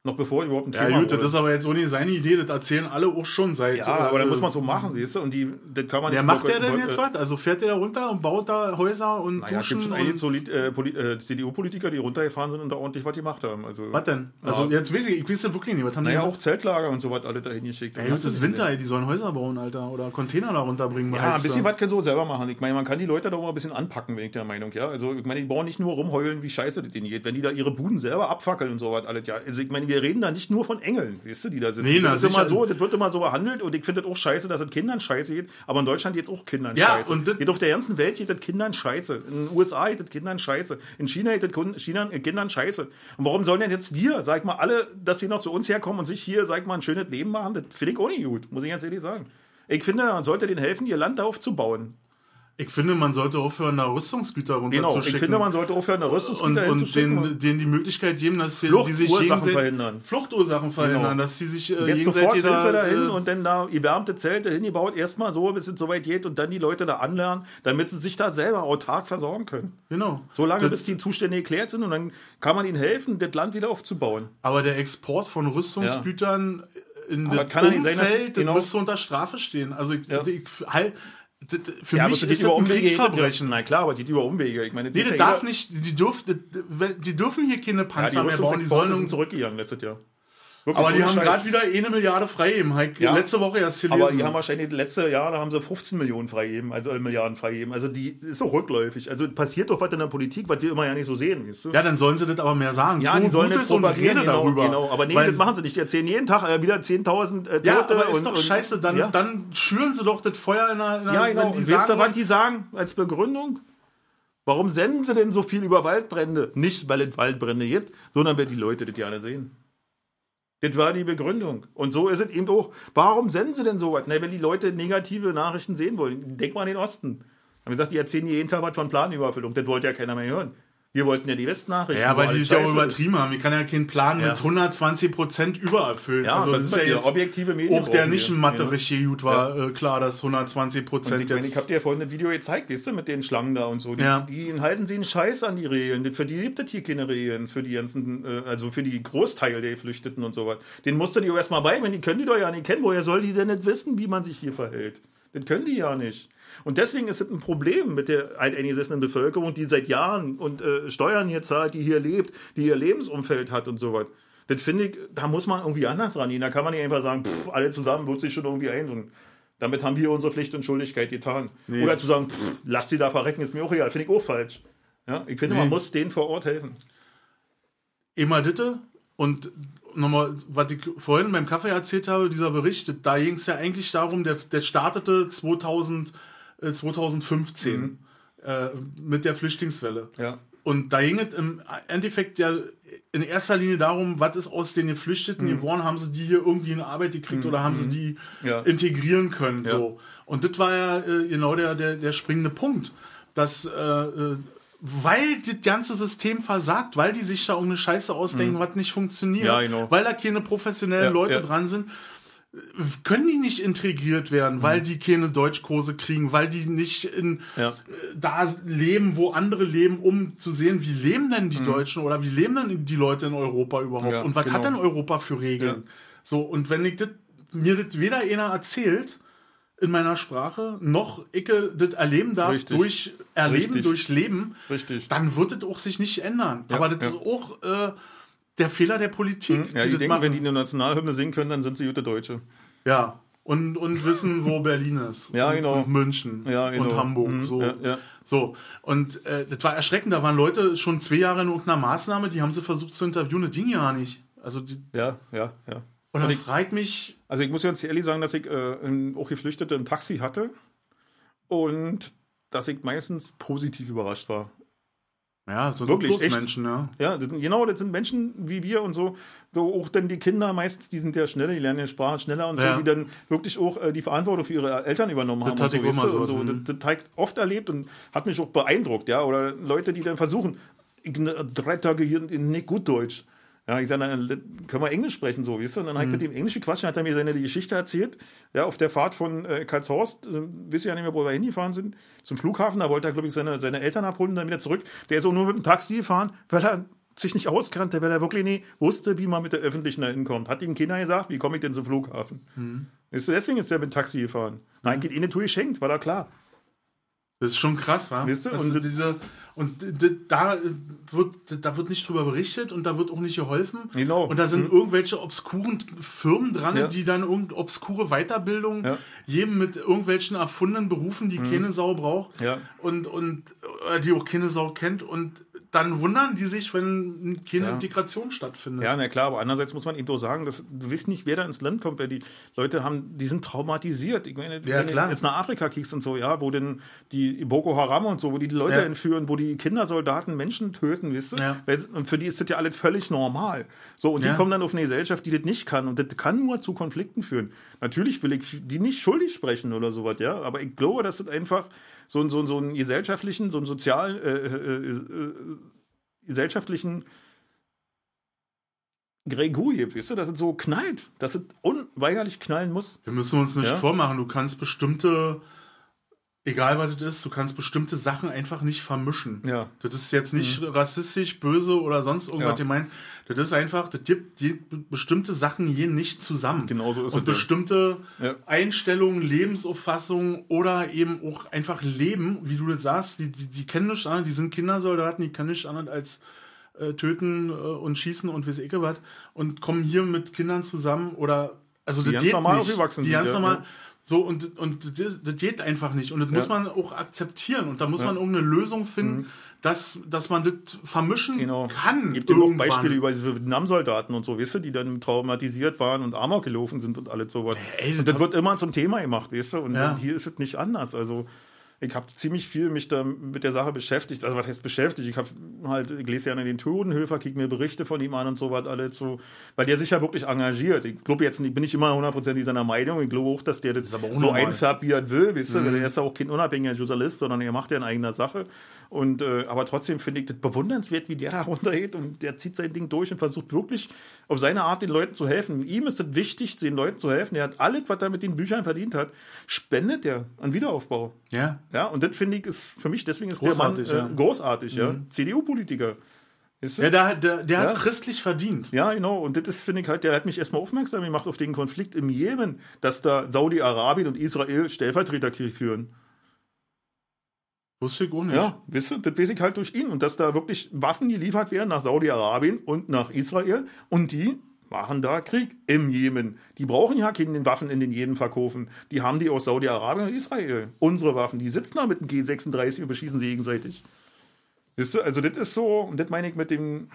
Noch bevor überhaupt ein Ja, Thema gut, das ist aber jetzt so nicht seine Idee, das erzählen alle auch schon seit. Ja, aber dann äh, muss man so machen, weißt du? Und die, das kann man Wer nicht macht der denn äh, jetzt was? Also fährt der da runter und baut da Häuser und Naja, es gibt schon einige äh, äh, CDU-Politiker, die runtergefahren sind und da ordentlich was gemacht haben. Also, Was denn? Also Ja. jetzt weiß ich, ich weiß das wirklich nicht. Was haben Naja, die auch? Zeltlager und so was alle dahin geschickt. Jungs, das ist Winter, die sollen Häuser bauen, Alter. Oder Container da runterbringen. Ja, ein bisschen was können sie auch selber machen. Ich meine, man kann die Leute da auch mal ein bisschen anpacken, bin ich der Meinung, ja. Also, ich meine, die brauchen nicht nur rumheulen, wie scheiße das denen geht, wenn die da ihre Buden selber abfackeln und so was alles, ja. Also, ich meine, wir reden da nicht nur von Engeln, weißt du, die da sitzen. Nee, na, das ist immer so, das wird immer so behandelt und ich finde das auch scheiße, dass es Kindern scheiße geht, aber in Deutschland geht es auch Kindern Ja, scheiße. und geht auf der ganzen Welt geht das Kindern scheiße. In den USA geht das Kindern scheiße. In China geht China, äh, Kindern scheiße. Und warum sollen denn jetzt wir, sag mal, alle, dass die noch zu uns herkommen und sich hier, sag mal, ein schönes Leben machen? Das finde ich auch nicht gut, muss ich ganz ehrlich sagen. Ich finde, man sollte denen helfen, ihr Land aufzubauen. Ich finde, man sollte aufhören, da Rüstungsgüter Genau, runterzuschicken. ich finde, man sollte aufhören, eine und, Rüstungsgüter und hinzuschicken. denen, denen die Möglichkeit geben, dass sie, die sich verhindern. Fluchtursachen verhindern, Genau. dass sie sich äh, Jetzt sofort Hilfe da, dahin äh, und dann da gewärmte Zelte hingebaut, erstmal so, bis es soweit geht und dann die Leute da anlernen, damit sie sich da selber autark versorgen können. Genau. So lange, Das- bis die Zustände geklärt sind und dann kann man ihnen helfen, das Land wieder aufzubauen. Aber der Export von Rüstungsgütern in Aber das kann ja nicht sein, dass- Umfeld, das genau. müsste unter Strafe stehen. Also ich, Ja. ich, halt, für Ja, mich das ist das ein. Kriegsverbrechen. Na klar, aber die geht über Umwege. Ich meine, Nee, das ja darf nicht, die dürfen, die dürfen hier keine Ja, Panzer die mehr bauen, die sollen zurückgegangen letztes Jahr. Wirklich, aber die haben gerade wieder eine Milliarde freigegeben. Ja. Letzte Woche erst gelesen. Aber die haben wahrscheinlich letzte Jahr, da haben sie 15 Millionen freigegeben, also äh, Milliarden freigegeben. Also die ist auch rückläufig. Also passiert doch was in der Politik, was wir immer ja nicht so sehen, weißt du? ja, dann sollen sie das aber mehr sagen. Ja, Tu die sollen Gutes und propagieren, rede genau, darüber. genau. Aber nee, Weil- das machen sie nicht. Die erzählen jeden Tag äh, wieder 10.000 äh, Tote. Ja, aber ist und, doch scheiße. Dann, ja. dann schüren sie doch das Feuer in der, in der ja, genau. die du, sagen, was die sagen als Begründung? Warum senden sie denn so viel über Waldbrände? Nicht, weil es Waldbrände gibt, sondern weil die Leute das gerne sehen. Das war die Begründung. Und so ist es eben auch. Warum senden sie denn sowas? Na, wenn die Leute negative Nachrichten sehen wollen, denk mal an den Osten. Haben gesagt, die erzählen jeden Tag was von Planüberfüllung. Das wollte ja keiner mehr hören. Wir wollten ja die Westnachrichten. Ja, weil die sich auch scheiße ist. übertrieben haben. Ich kann ja keinen Plan Ja. mit 120 Prozent übererfüllen. Ja, also das ist ja jetzt objektive Medien. Auch der wir. Nischenmathe Ja. richtig gut war, äh, klar, dass 120 Und Prozent ich, meine, ich habe dir ja vorhin das Video gezeigt, weißt du, mit den Schlangen da und so. Die, Ja. die halten sie einen Scheiß an die Regeln. Das- Für die gibt es hier keine Regeln. Für die ganzen, äh, also für die Großteil der Geflüchteten und sowas. Den musst du dir auch erstmal beibringen. Die können die doch ja nicht kennen. Woher soll die denn nicht wissen, wie man sich hier verhält? Das können die ja nicht. Und deswegen ist es ein Problem mit der alteingesessenen Bevölkerung, die seit Jahren und äh, Steuern hier zahlt, die hier lebt, die ihr Lebensumfeld hat und so was. Das finde ich, da muss man irgendwie anders rangehen. Da kann man nicht einfach sagen, pff, alle zusammen wird sich schon irgendwie eintun. Damit haben wir unsere Pflicht und Schuldigkeit getan. Oder zu sagen, pff, lass die da verrecken, ist mir auch egal. Finde ich auch falsch. Ja, ich finde, man Nee. muss denen vor Ort helfen. immer Ditte und nochmal, was ich vorhin beim Kaffee erzählt habe, dieser Bericht, da ging es ja eigentlich darum, der, der startete 2000, äh, 2015 äh, mit der Flüchtlingswelle. Ja. Und da ging es im Endeffekt ja in erster Linie darum, was ist aus den Geflüchteten geworden, haben sie die hier irgendwie in Arbeit gekriegt oder haben sie die Ja. integrieren können. Ja. So. Und das war ja äh, genau der, der, der springende Punkt, dass äh, äh, weil das ganze System versagt, weil die sich da irgendeine Scheiße ausdenken, was nicht funktioniert, Ja, genau. weil da keine professionellen Ja, Leute ja. dran sind, können die nicht integriert werden, weil die keine Deutschkurse kriegen, weil die nicht in Ja. äh, da leben, wo andere leben, um zu sehen, wie leben denn die Deutschen oder wie leben denn die Leute in Europa überhaupt Ja, und was genau. hat denn Europa für Regeln? So, und wenn ich das, mir das weder einer erzählt in meiner Sprache, noch ich das erleben darf Richtig. durch Erleben, Richtig. durch Leben, Richtig. dann wird es auch sich nicht ändern. Aber das ja. ist auch äh, der Fehler der Politik. Ja, die das denken, machen. wenn die eine Nationalhymne singen können, dann sind sie gute Deutsche. Ja. Und, und wissen, wo [LAUGHS] Berlin ist. Ja, genau. Und München. Ja, genau. Und Hamburg. Mhm, So. ja, ja. so. Und äh, das war erschreckend. Da waren Leute schon zwei Jahre in irgendeiner Maßnahme, die haben sie versucht zu interviewen. Das ging ja nicht. Also, die, Ja, ja, ja. und das fragt mich. Also ich muss ganz ehrlich sagen, dass ich äh, auch Geflüchtete im Taxi hatte und dass ich meistens positiv überrascht war. Ja, so Wirklich, echt? Menschen, ja. Ja, das sind, genau, das sind Menschen wie wir und so. so auch dann die Kinder meistens, die sind ja schneller, die lernen ja Sprache schneller und Ja. so, die dann wirklich auch äh, die Verantwortung für ihre Eltern übernommen haben. hatte und so, du, so. und so. Mhm. Das, das habe ich oft erlebt und hat mich auch beeindruckt, ja. Oder Leute, die dann versuchen, drei Tage hier nicht gut Deutsch. Ja, ich sage, dann können wir Englisch sprechen, so, weißt du? Und dann habe Mhm. ich mit dem Englisch gequatscht, dann hat er mir seine Geschichte erzählt. Ja, auf der Fahrt von äh, Karlshorst, äh, wisst ihr ja nicht mehr, wo wir hingefahren sind, zum Flughafen, da wollte er, glaube ich, seine, seine Eltern abholen dann wieder zurück. Der ist auch nur mit dem Taxi gefahren, weil er sich nicht auskannte, weil er wirklich nicht wusste, wie man mit der Öffentlichen da hinkommt. Hat ihm keiner gesagt, wie komme ich denn zum Flughafen? Mhm. Deswegen ist er mit dem Taxi gefahren. Nein, geht eh eine Tour geschenkt, war da klar. Das ist schon krass, wa? Weißt du, Also und- diese, und da äh, wird, da wird nicht drüber berichtet und da wird auch nicht geholfen. Genau. Und da sind irgendwelche obskuren Firmen dran, Ja. die dann irgend obskure Weiterbildung Ja. jedem mit irgendwelchen erfundenen Berufen, die keine Sau braucht Ja. und, und äh, die auch keine Sau kennt. Und dann wundern die sich, wenn keine Ja. Integration stattfindet. Ja, na klar, aber andererseits muss man eben doch sagen, dass du weißt nicht, wer da ins Land kommt, weil die Leute haben, die sind traumatisiert. Ich meine, Ja, wenn klar. du jetzt nach Afrika kiekst und so, ja, wo denn die Boko Haram und so, wo die die Leute Ja. entführen, wo die Kindersoldaten Menschen töten, weißt du? Ja. Weil, und für die ist das ja alles völlig normal. So, und die kommen dann auf eine Gesellschaft, die das nicht kann. Und das kann nur zu Konflikten führen. Natürlich will ich die nicht schuldig sprechen oder sowas, ja, aber ich glaube, dass das einfach so, ein- so, so einen gesellschaftlichen, so einen sozialen, äh, äh, äh, gesellschaftlichen Gregou gibt, weißt du, dass es so knallt, dass es unweigerlich knallen muss. Wir müssen uns nicht Ja? vormachen. Du kannst bestimmte, egal was das ist, du kannst bestimmte Sachen einfach nicht vermischen. Ja. Mhm. Das ist jetzt nicht rassistisch, böse oder sonst irgendwas Ja. gemeint. Das ist einfach, das gibt die, bestimmte Sachen gehen nicht zusammen. Genau so ist Und es, ja. bestimmte Ja. Einstellungen, Lebensauffassungen oder eben auch einfach Leben, wie du das sagst, die, die, die kennen nichts anderes, die sind Kindersoldaten, die können nichts anderes als äh, töten äh, und schießen und weiß ich was und kommen hier mit Kindern zusammen oder also das ganz geht normal nicht. aufgewachsen die sind, ganz ja, normal ja. So und und das, das geht einfach nicht und das muss man auch akzeptieren und da muss man irgendeine Lösung finden, dass dass man das vermischen Mhm. Genau. kann Gibt ja auch. Beispiele über diese Vietnam-Soldaten und so, weißt du, die dann traumatisiert waren und Amok gelaufen sind und alles sowas. Ey, das und das wird immer zum Thema gemacht, weißt du, und Ja. hier ist es nicht anders. Also, ich habe ziemlich viel mich da mit der Sache beschäftigt. Also was heißt beschäftigt? Ich habe halt, ich lese ja an den Todenhöfer, kriege mir Berichte von ihm an und so was alle zu, weil der sich ja wirklich engagiert. Ich glaube jetzt nicht, bin ich immer hundertprozentig seiner Meinung. Ich glaube auch, dass der das, auch so einfärbt, wie er will. Weißt du? Er ist ja auch kein unabhängiger Journalist, sondern er macht ja in eigener Sache. Und äh, aber trotzdem finde ich das bewundernswert, wie der da runtergeht und der zieht sein Ding durch und versucht wirklich auf seine Art den Leuten zu helfen. Ihm ist es wichtig, den Leuten zu helfen. Er hat alles, was er mit den Büchern verdient hat, spendet er an Wiederaufbau. Ja. Ja, und das finde ich ist für mich, deswegen ist Großartig, der. Mann äh, großartig, ja. CDU-Politiker. Weißt du? Ja, der, der, der Ja. hat christlich verdient. Ja, genau. Und das ist, finde ich halt, der hat mich erstmal aufmerksam gemacht auf den Konflikt im Jemen, dass da Saudi-Arabien und Israel Stellvertreterkrieg führen. Wusste ich auch nicht. Ja, wisst ihr, das weiß ich halt durch ihn. Und dass da wirklich Waffen geliefert werden nach Saudi-Arabien und nach Israel. Und die machen da Krieg im Jemen. Die brauchen ja keine Waffen in den Jemen verkaufen. Die haben die aus Saudi-Arabien und Israel. Unsere Waffen. Die sitzen da mit dem G36 und beschießen sie gegenseitig. Wisst ihr, also das ist so, und das meine ich mit dem.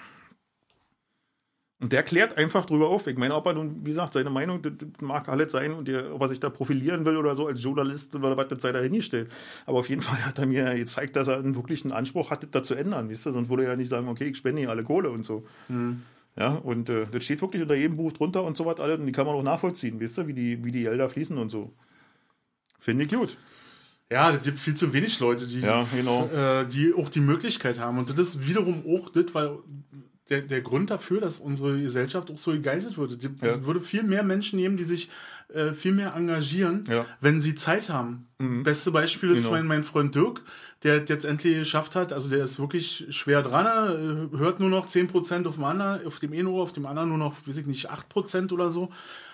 Und der klärt einfach drüber auf. Ich meine, ob er nun, wie gesagt, seine Meinung, das, das mag alles sein und der, ob er sich da profilieren will oder so als Journalist oder was, das sei dahingestellt. Aber auf jeden Fall hat er mir jetzt gezeigt, dass er einen wirklichen Anspruch hatte, da zu ändern, wisst ihr? Sonst würde er ja nicht sagen, okay, ich spende hier alle Kohle und so. Ja, und äh, das steht wirklich unter jedem Buch drunter und so was alles und die kann man auch nachvollziehen, wisst ihr, wie die, wie die Gelder fließen und so. Finde ich gut. Ja, es gibt viel zu wenig Leute, die, Ja, genau. äh, die auch die Möglichkeit haben. Und das ist wiederum auch das, weil der, der Grund dafür, dass unsere Gesellschaft auch so gegeißelt wird. Es gibt- Ja. würde viel mehr Menschen geben, die sich äh, viel mehr engagieren, Ja. wenn sie Zeit haben. Beste Beispiel ist Genau. mein, mein Freund Dirk, der es jetzt endlich geschafft hat. Also der ist wirklich schwer dran, äh, hört nur noch 10% auf dem anderen, auf dem einen Ohr, auf dem anderen nur noch, weiß ich nicht, 8% oder so.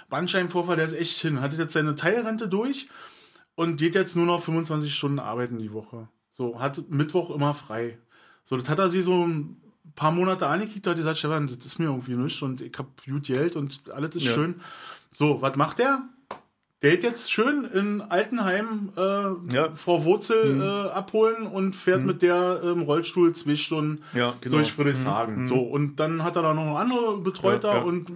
Bandscheibenvorfall, der ist echt hin. Hat jetzt seine Teilrente durch und geht jetzt nur noch 25 Stunden arbeiten die Woche. So, hat Mittwoch immer frei. So, das hat er sie so paar Monate angekriegt, hat gesagt, Stefan, das ist mir irgendwie nichts und ich hab gut Geld und alles ist Ja. schön. So, was macht der? Der geht jetzt schön in Altenheim äh, Ja. Mhm. Frau Wurzel äh, abholen und fährt mit der im Rollstuhl zwei Stunden Ja, genau. durch Friedrichshagen. So, und dann hat er da noch andere Betreuter Ja, und äh,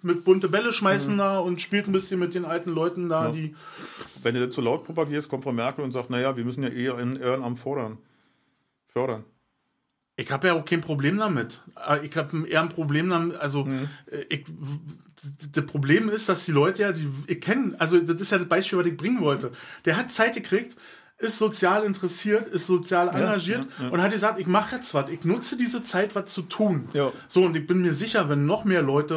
mit bunte Bälle schmeißen da und spielt ein bisschen mit den alten Leuten da, die Wenn du das zu laut propagierst, kommt Frau Merkel und sagt, naja, wir müssen ja eher in Ehrenamt fordern. Fördern. Ich habe ja auch kein Problem damit. Äh, Ich habe eher ein Problem damit, also Mhm. äh, ich, das Problem ist, dass die Leute ja, die ich kenne, also das ist ja das Beispiel, was ich bringen wollte. Der hat Zeit gekriegt, ist sozial interessiert, ist sozial engagiert ja, ja. und hat gesagt, ich mache jetzt was, ich nutze diese Zeit, was zu tun. Ja. So, und ich bin mir sicher, wenn noch mehr Leute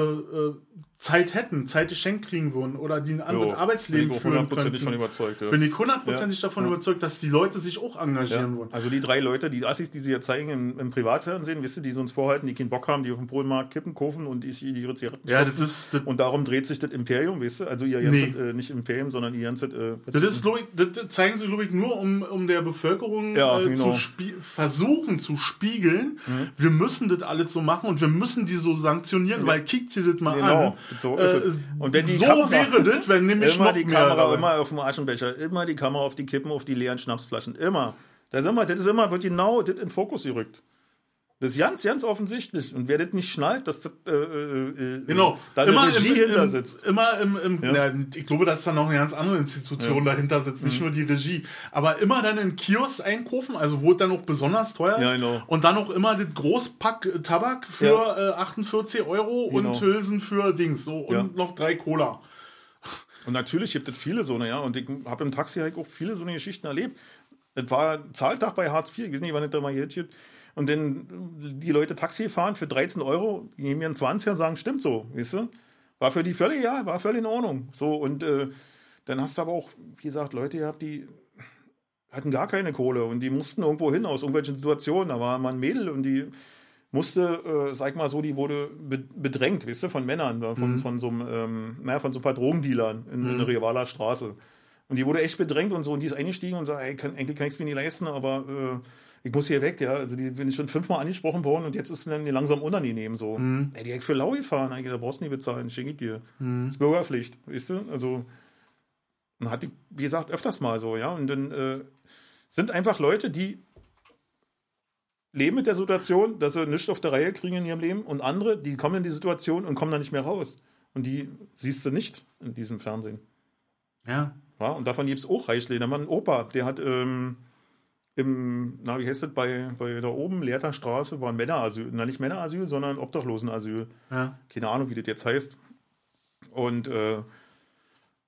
äh, Zeit hätten, Zeit geschenkt kriegen würden oder die ein anderes Jo, Arbeitsleben bin ich führen könnten, von überzeugt. Ja. bin ich hundertprozentig Ja. davon Ja. überzeugt, dass die Leute sich auch engagieren wollen. Also die drei Leute, die Assis, die sie jetzt zeigen im, im Privatfernsehen, wisst ihr, die sie uns vorhalten, die keinen Bock haben, die auf dem Polenmarkt Kippen kaufen und die sich ihre Zigaretten Ja, das ist, das, Und darum dreht sich das Imperium, weißt du? Also ihr Nee. ganzes, äh, nicht Imperium, sondern ihr ganzes, äh, Das, ist, ich, das zeigen sie, glaube ich, nur, um, um der Bevölkerung Ja, äh, genau. zu versuchen zu spiegeln, wir müssen das alles so machen und wir müssen die so sanktionieren, weil kickt ihr das mal Genau, an. So ist es. Äh, Und wenn die so Kamera- wäre das, wenn nämlich immer noch die Kamera dabei- immer auf dem Aschenbecher, immer die Kamera auf die Kippen, auf die leeren Schnapsflaschen, immer. Das ist immer, das ist immer, wird genau das in den Fokus gerückt. Das ist ganz, ganz offensichtlich. Und wer das nicht schnallt, dass das, äh, äh, äh, Genau. da immer Regie im, hinter sitzt. Immer im, im Ja. ja. ich glaube, dass da noch eine ganz andere Institution dahinter sitzt, Mhm. nicht nur die Regie. Aber immer dann in Kiosk einkaufen, also wo es dann auch besonders teuer ist. Ja, genau. Und dann auch immer das Großpack äh, Tabak für Ja. äh, 48 Euro Genau. und Hülsen für Dings. So, und Ja. noch drei Cola. Und natürlich gibt es viele so eine, ja. Und ich habe im Taxi halt auch viele so eine Geschichten erlebt. Es war Zahltag bei Hartz IV, ich weiß nicht, wann es da mal hier gibt. Und dann die Leute Taxi fahren für 13 Euro, die nehmen ihren 20 und sagen, stimmt so, weißt du? War für die völlig, ja, war völlig in Ordnung. So, und äh, dann hast du aber auch, wie gesagt, Leute gehabt, die hatten gar keine Kohle und die mussten irgendwo hin aus irgendwelchen Situationen. Da war mal ein Mädel und die musste, äh, sag mal so, die wurde be bedrängt, weißt du, von Männern, von, von so einem, ähm, naja, von so ein paar Drogendealern in, in der Rivaler Straße. Und die wurde echt bedrängt und so, und die ist eingestiegen und sagt, ey, kann, eigentlich kann ich es mir nicht leisten, aber äh, ich muss hier weg, ja. Also die bin ich schon fünfmal angesprochen worden und jetzt ist es dann langsam unangenehm so. Ey, die hat für lau gefahren, eigentlich, da brauchst du nicht bezahlen, schenke ich dir. Das ist Bürgerpflicht, weißt du? Also, und hatte ich, wie gesagt, öfters mal so, ja. Und dann äh, sind einfach Leute, die leben mit der Situation, dass sie nichts auf der Reihe kriegen in ihrem Leben und andere, die kommen in die Situation und kommen da nicht mehr raus. Und die siehst du nicht in diesem Fernsehen. Ja. Ja, und davon gibt es auch reichlich. Da war ein Opa, der hat ähm, im, na, wie heißt das, bei, bei da oben, Leerter Straße, war ein Männerasyl. Na, nicht Männerasyl, sondern Obdachlosenasyl. Ja. Keine Ahnung, wie das jetzt heißt. Und äh,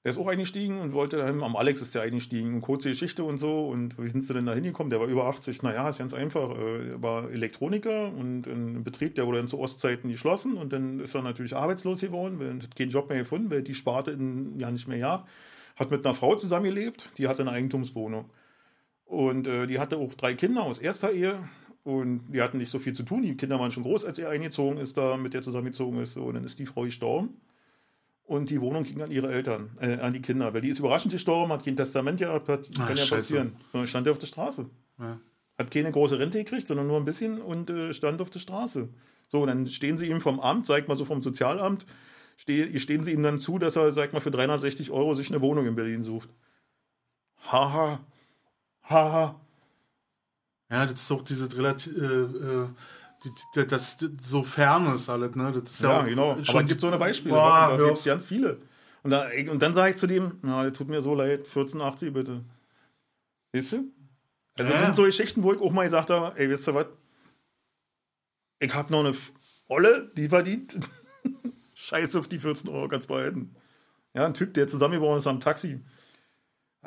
der ist auch eingestiegen und wollte dann, am Alex ist der eingestiegen, kurze Geschichte und so. Und wie sind sie denn da hingekommen? Der war über 80. Naja, ist ganz einfach. Äh, Er war Elektroniker und ein Betrieb, der wurde dann zu Ostzeiten geschlossen. Und dann ist er natürlich arbeitslos geworden, weil hat keinen Job mehr gefunden, weil die Sparte in, ja nicht mehr gab. Hat mit einer Frau zusammengelebt, die hatte eine Eigentumswohnung. Und äh, die hatte auch drei Kinder aus erster Ehe. Und die hatten nicht so viel zu tun. Die Kinder waren schon groß, als er eingezogen ist, da mit der zusammengezogen ist. Und dann ist die Frau gestorben. Und die Wohnung ging an ihre Eltern, äh, an die Kinder. Weil die ist überraschend gestorben, hat kein Testament gehabt, hat, kann ja scheiße. passieren. Sondern stand er auf der Straße. Ja. Hat keine große Rente gekriegt, sondern nur ein bisschen und äh, stand auf der Straße. So, und dann stehen sie ihm vom Amt, zeigt mal so vom Sozialamt, ste stehen sie ihm dann zu, dass er, sag mal, für 360 Euro sich eine Wohnung in Berlin sucht. Haha. Haha. Ja, das ist auch diese relativ, äh, äh, die, das, das so Fairness alles, ne? Das ist Ja, auch genau. schon- Aber es gibt so eine Beispiele. Boah, da hör gibt es ganz viele. Und, da, und dann sage ich zu dem, na, tut mir so leid, 1480 bitte. Weißt du? Also das Ja. sind so Geschichten, wo ich auch mal gesagt habe, ey, wisst ihr was? Ich habe noch eine Olle, die verdient. [LAUGHS] Scheiß auf die 14 Euro, kannst behalten. Ja, ein Typ, der zusammengebaut ist am Taxi.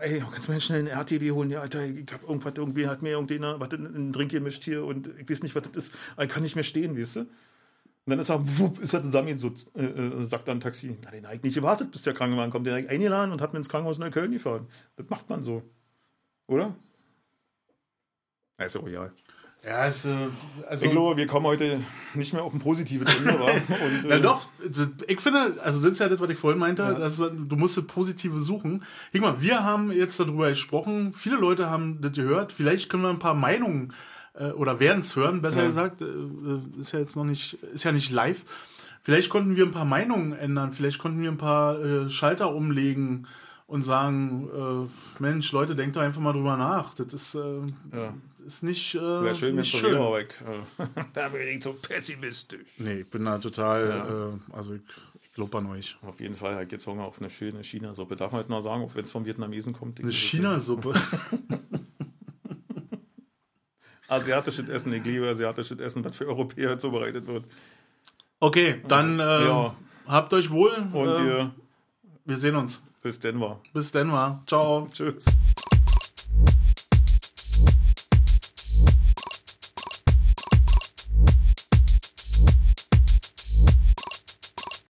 Ey, kannst du mir schnell einen RTW holen? Ja, Alter, ich hab irgendwas, irgendwie hat mir irgendeiner was in in einen Drink gemischt hier und ich weiß nicht, was das ist. Ich kann nicht mehr stehen, weißt du? Und dann ist er, wupp, ist er zusammengesutzt, äh, äh, sagt dann ein Taxi. Na, den habe ich nicht gewartet, bis der Krankenwagen kommt. Den habe ich eingeladen und hat mir ins Krankenhaus in Neukölln gefahren. Das macht man so. Oder? Ja, ist ja royal. Ja, äh, also, Ich glaube, wir kommen heute nicht mehr auf ein positives Ende. [LAUGHS] Und, äh, Ja, doch, ich finde, also das ist ja das, was ich vorhin meinte, dass man- du musst das Positive suchen. Guck mal, wir haben jetzt darüber gesprochen, viele Leute haben das gehört, vielleicht können wir ein paar Meinungen äh, oder werden es hören, besser Ja. gesagt, äh, ist ja jetzt noch nicht, ist ja nicht live. Vielleicht konnten wir ein paar Meinungen ändern, vielleicht konnten wir ein paar äh, Schalter umlegen und sagen, äh, Mensch, Leute, denkt doch einfach mal drüber nach. Das ist, äh, Ja. Ist nicht, äh, Wäre schön, wenn nicht es so schön. wäre, aber ich, äh, [LAUGHS] da bin ich so pessimistisch. Nee, ich bin da total, Ja. äh, also ich, ich glaube an euch. Auf jeden Fall, halt jetzt Hunger auf eine schöne China-Suppe. Darf man halt noch sagen, auch wenn es vom Vietnamesen kommt. Eine China-Suppe. [LAUGHS] Asiatisches Essen, ich liebe asiatisches Essen, was für Europäer zubereitet wird. Okay, dann äh, Ja. habt euch wohl. Und äh, wir wir sehen uns. bis Denver. Bis Denver. Ciao. [LAUGHS] Tschüss.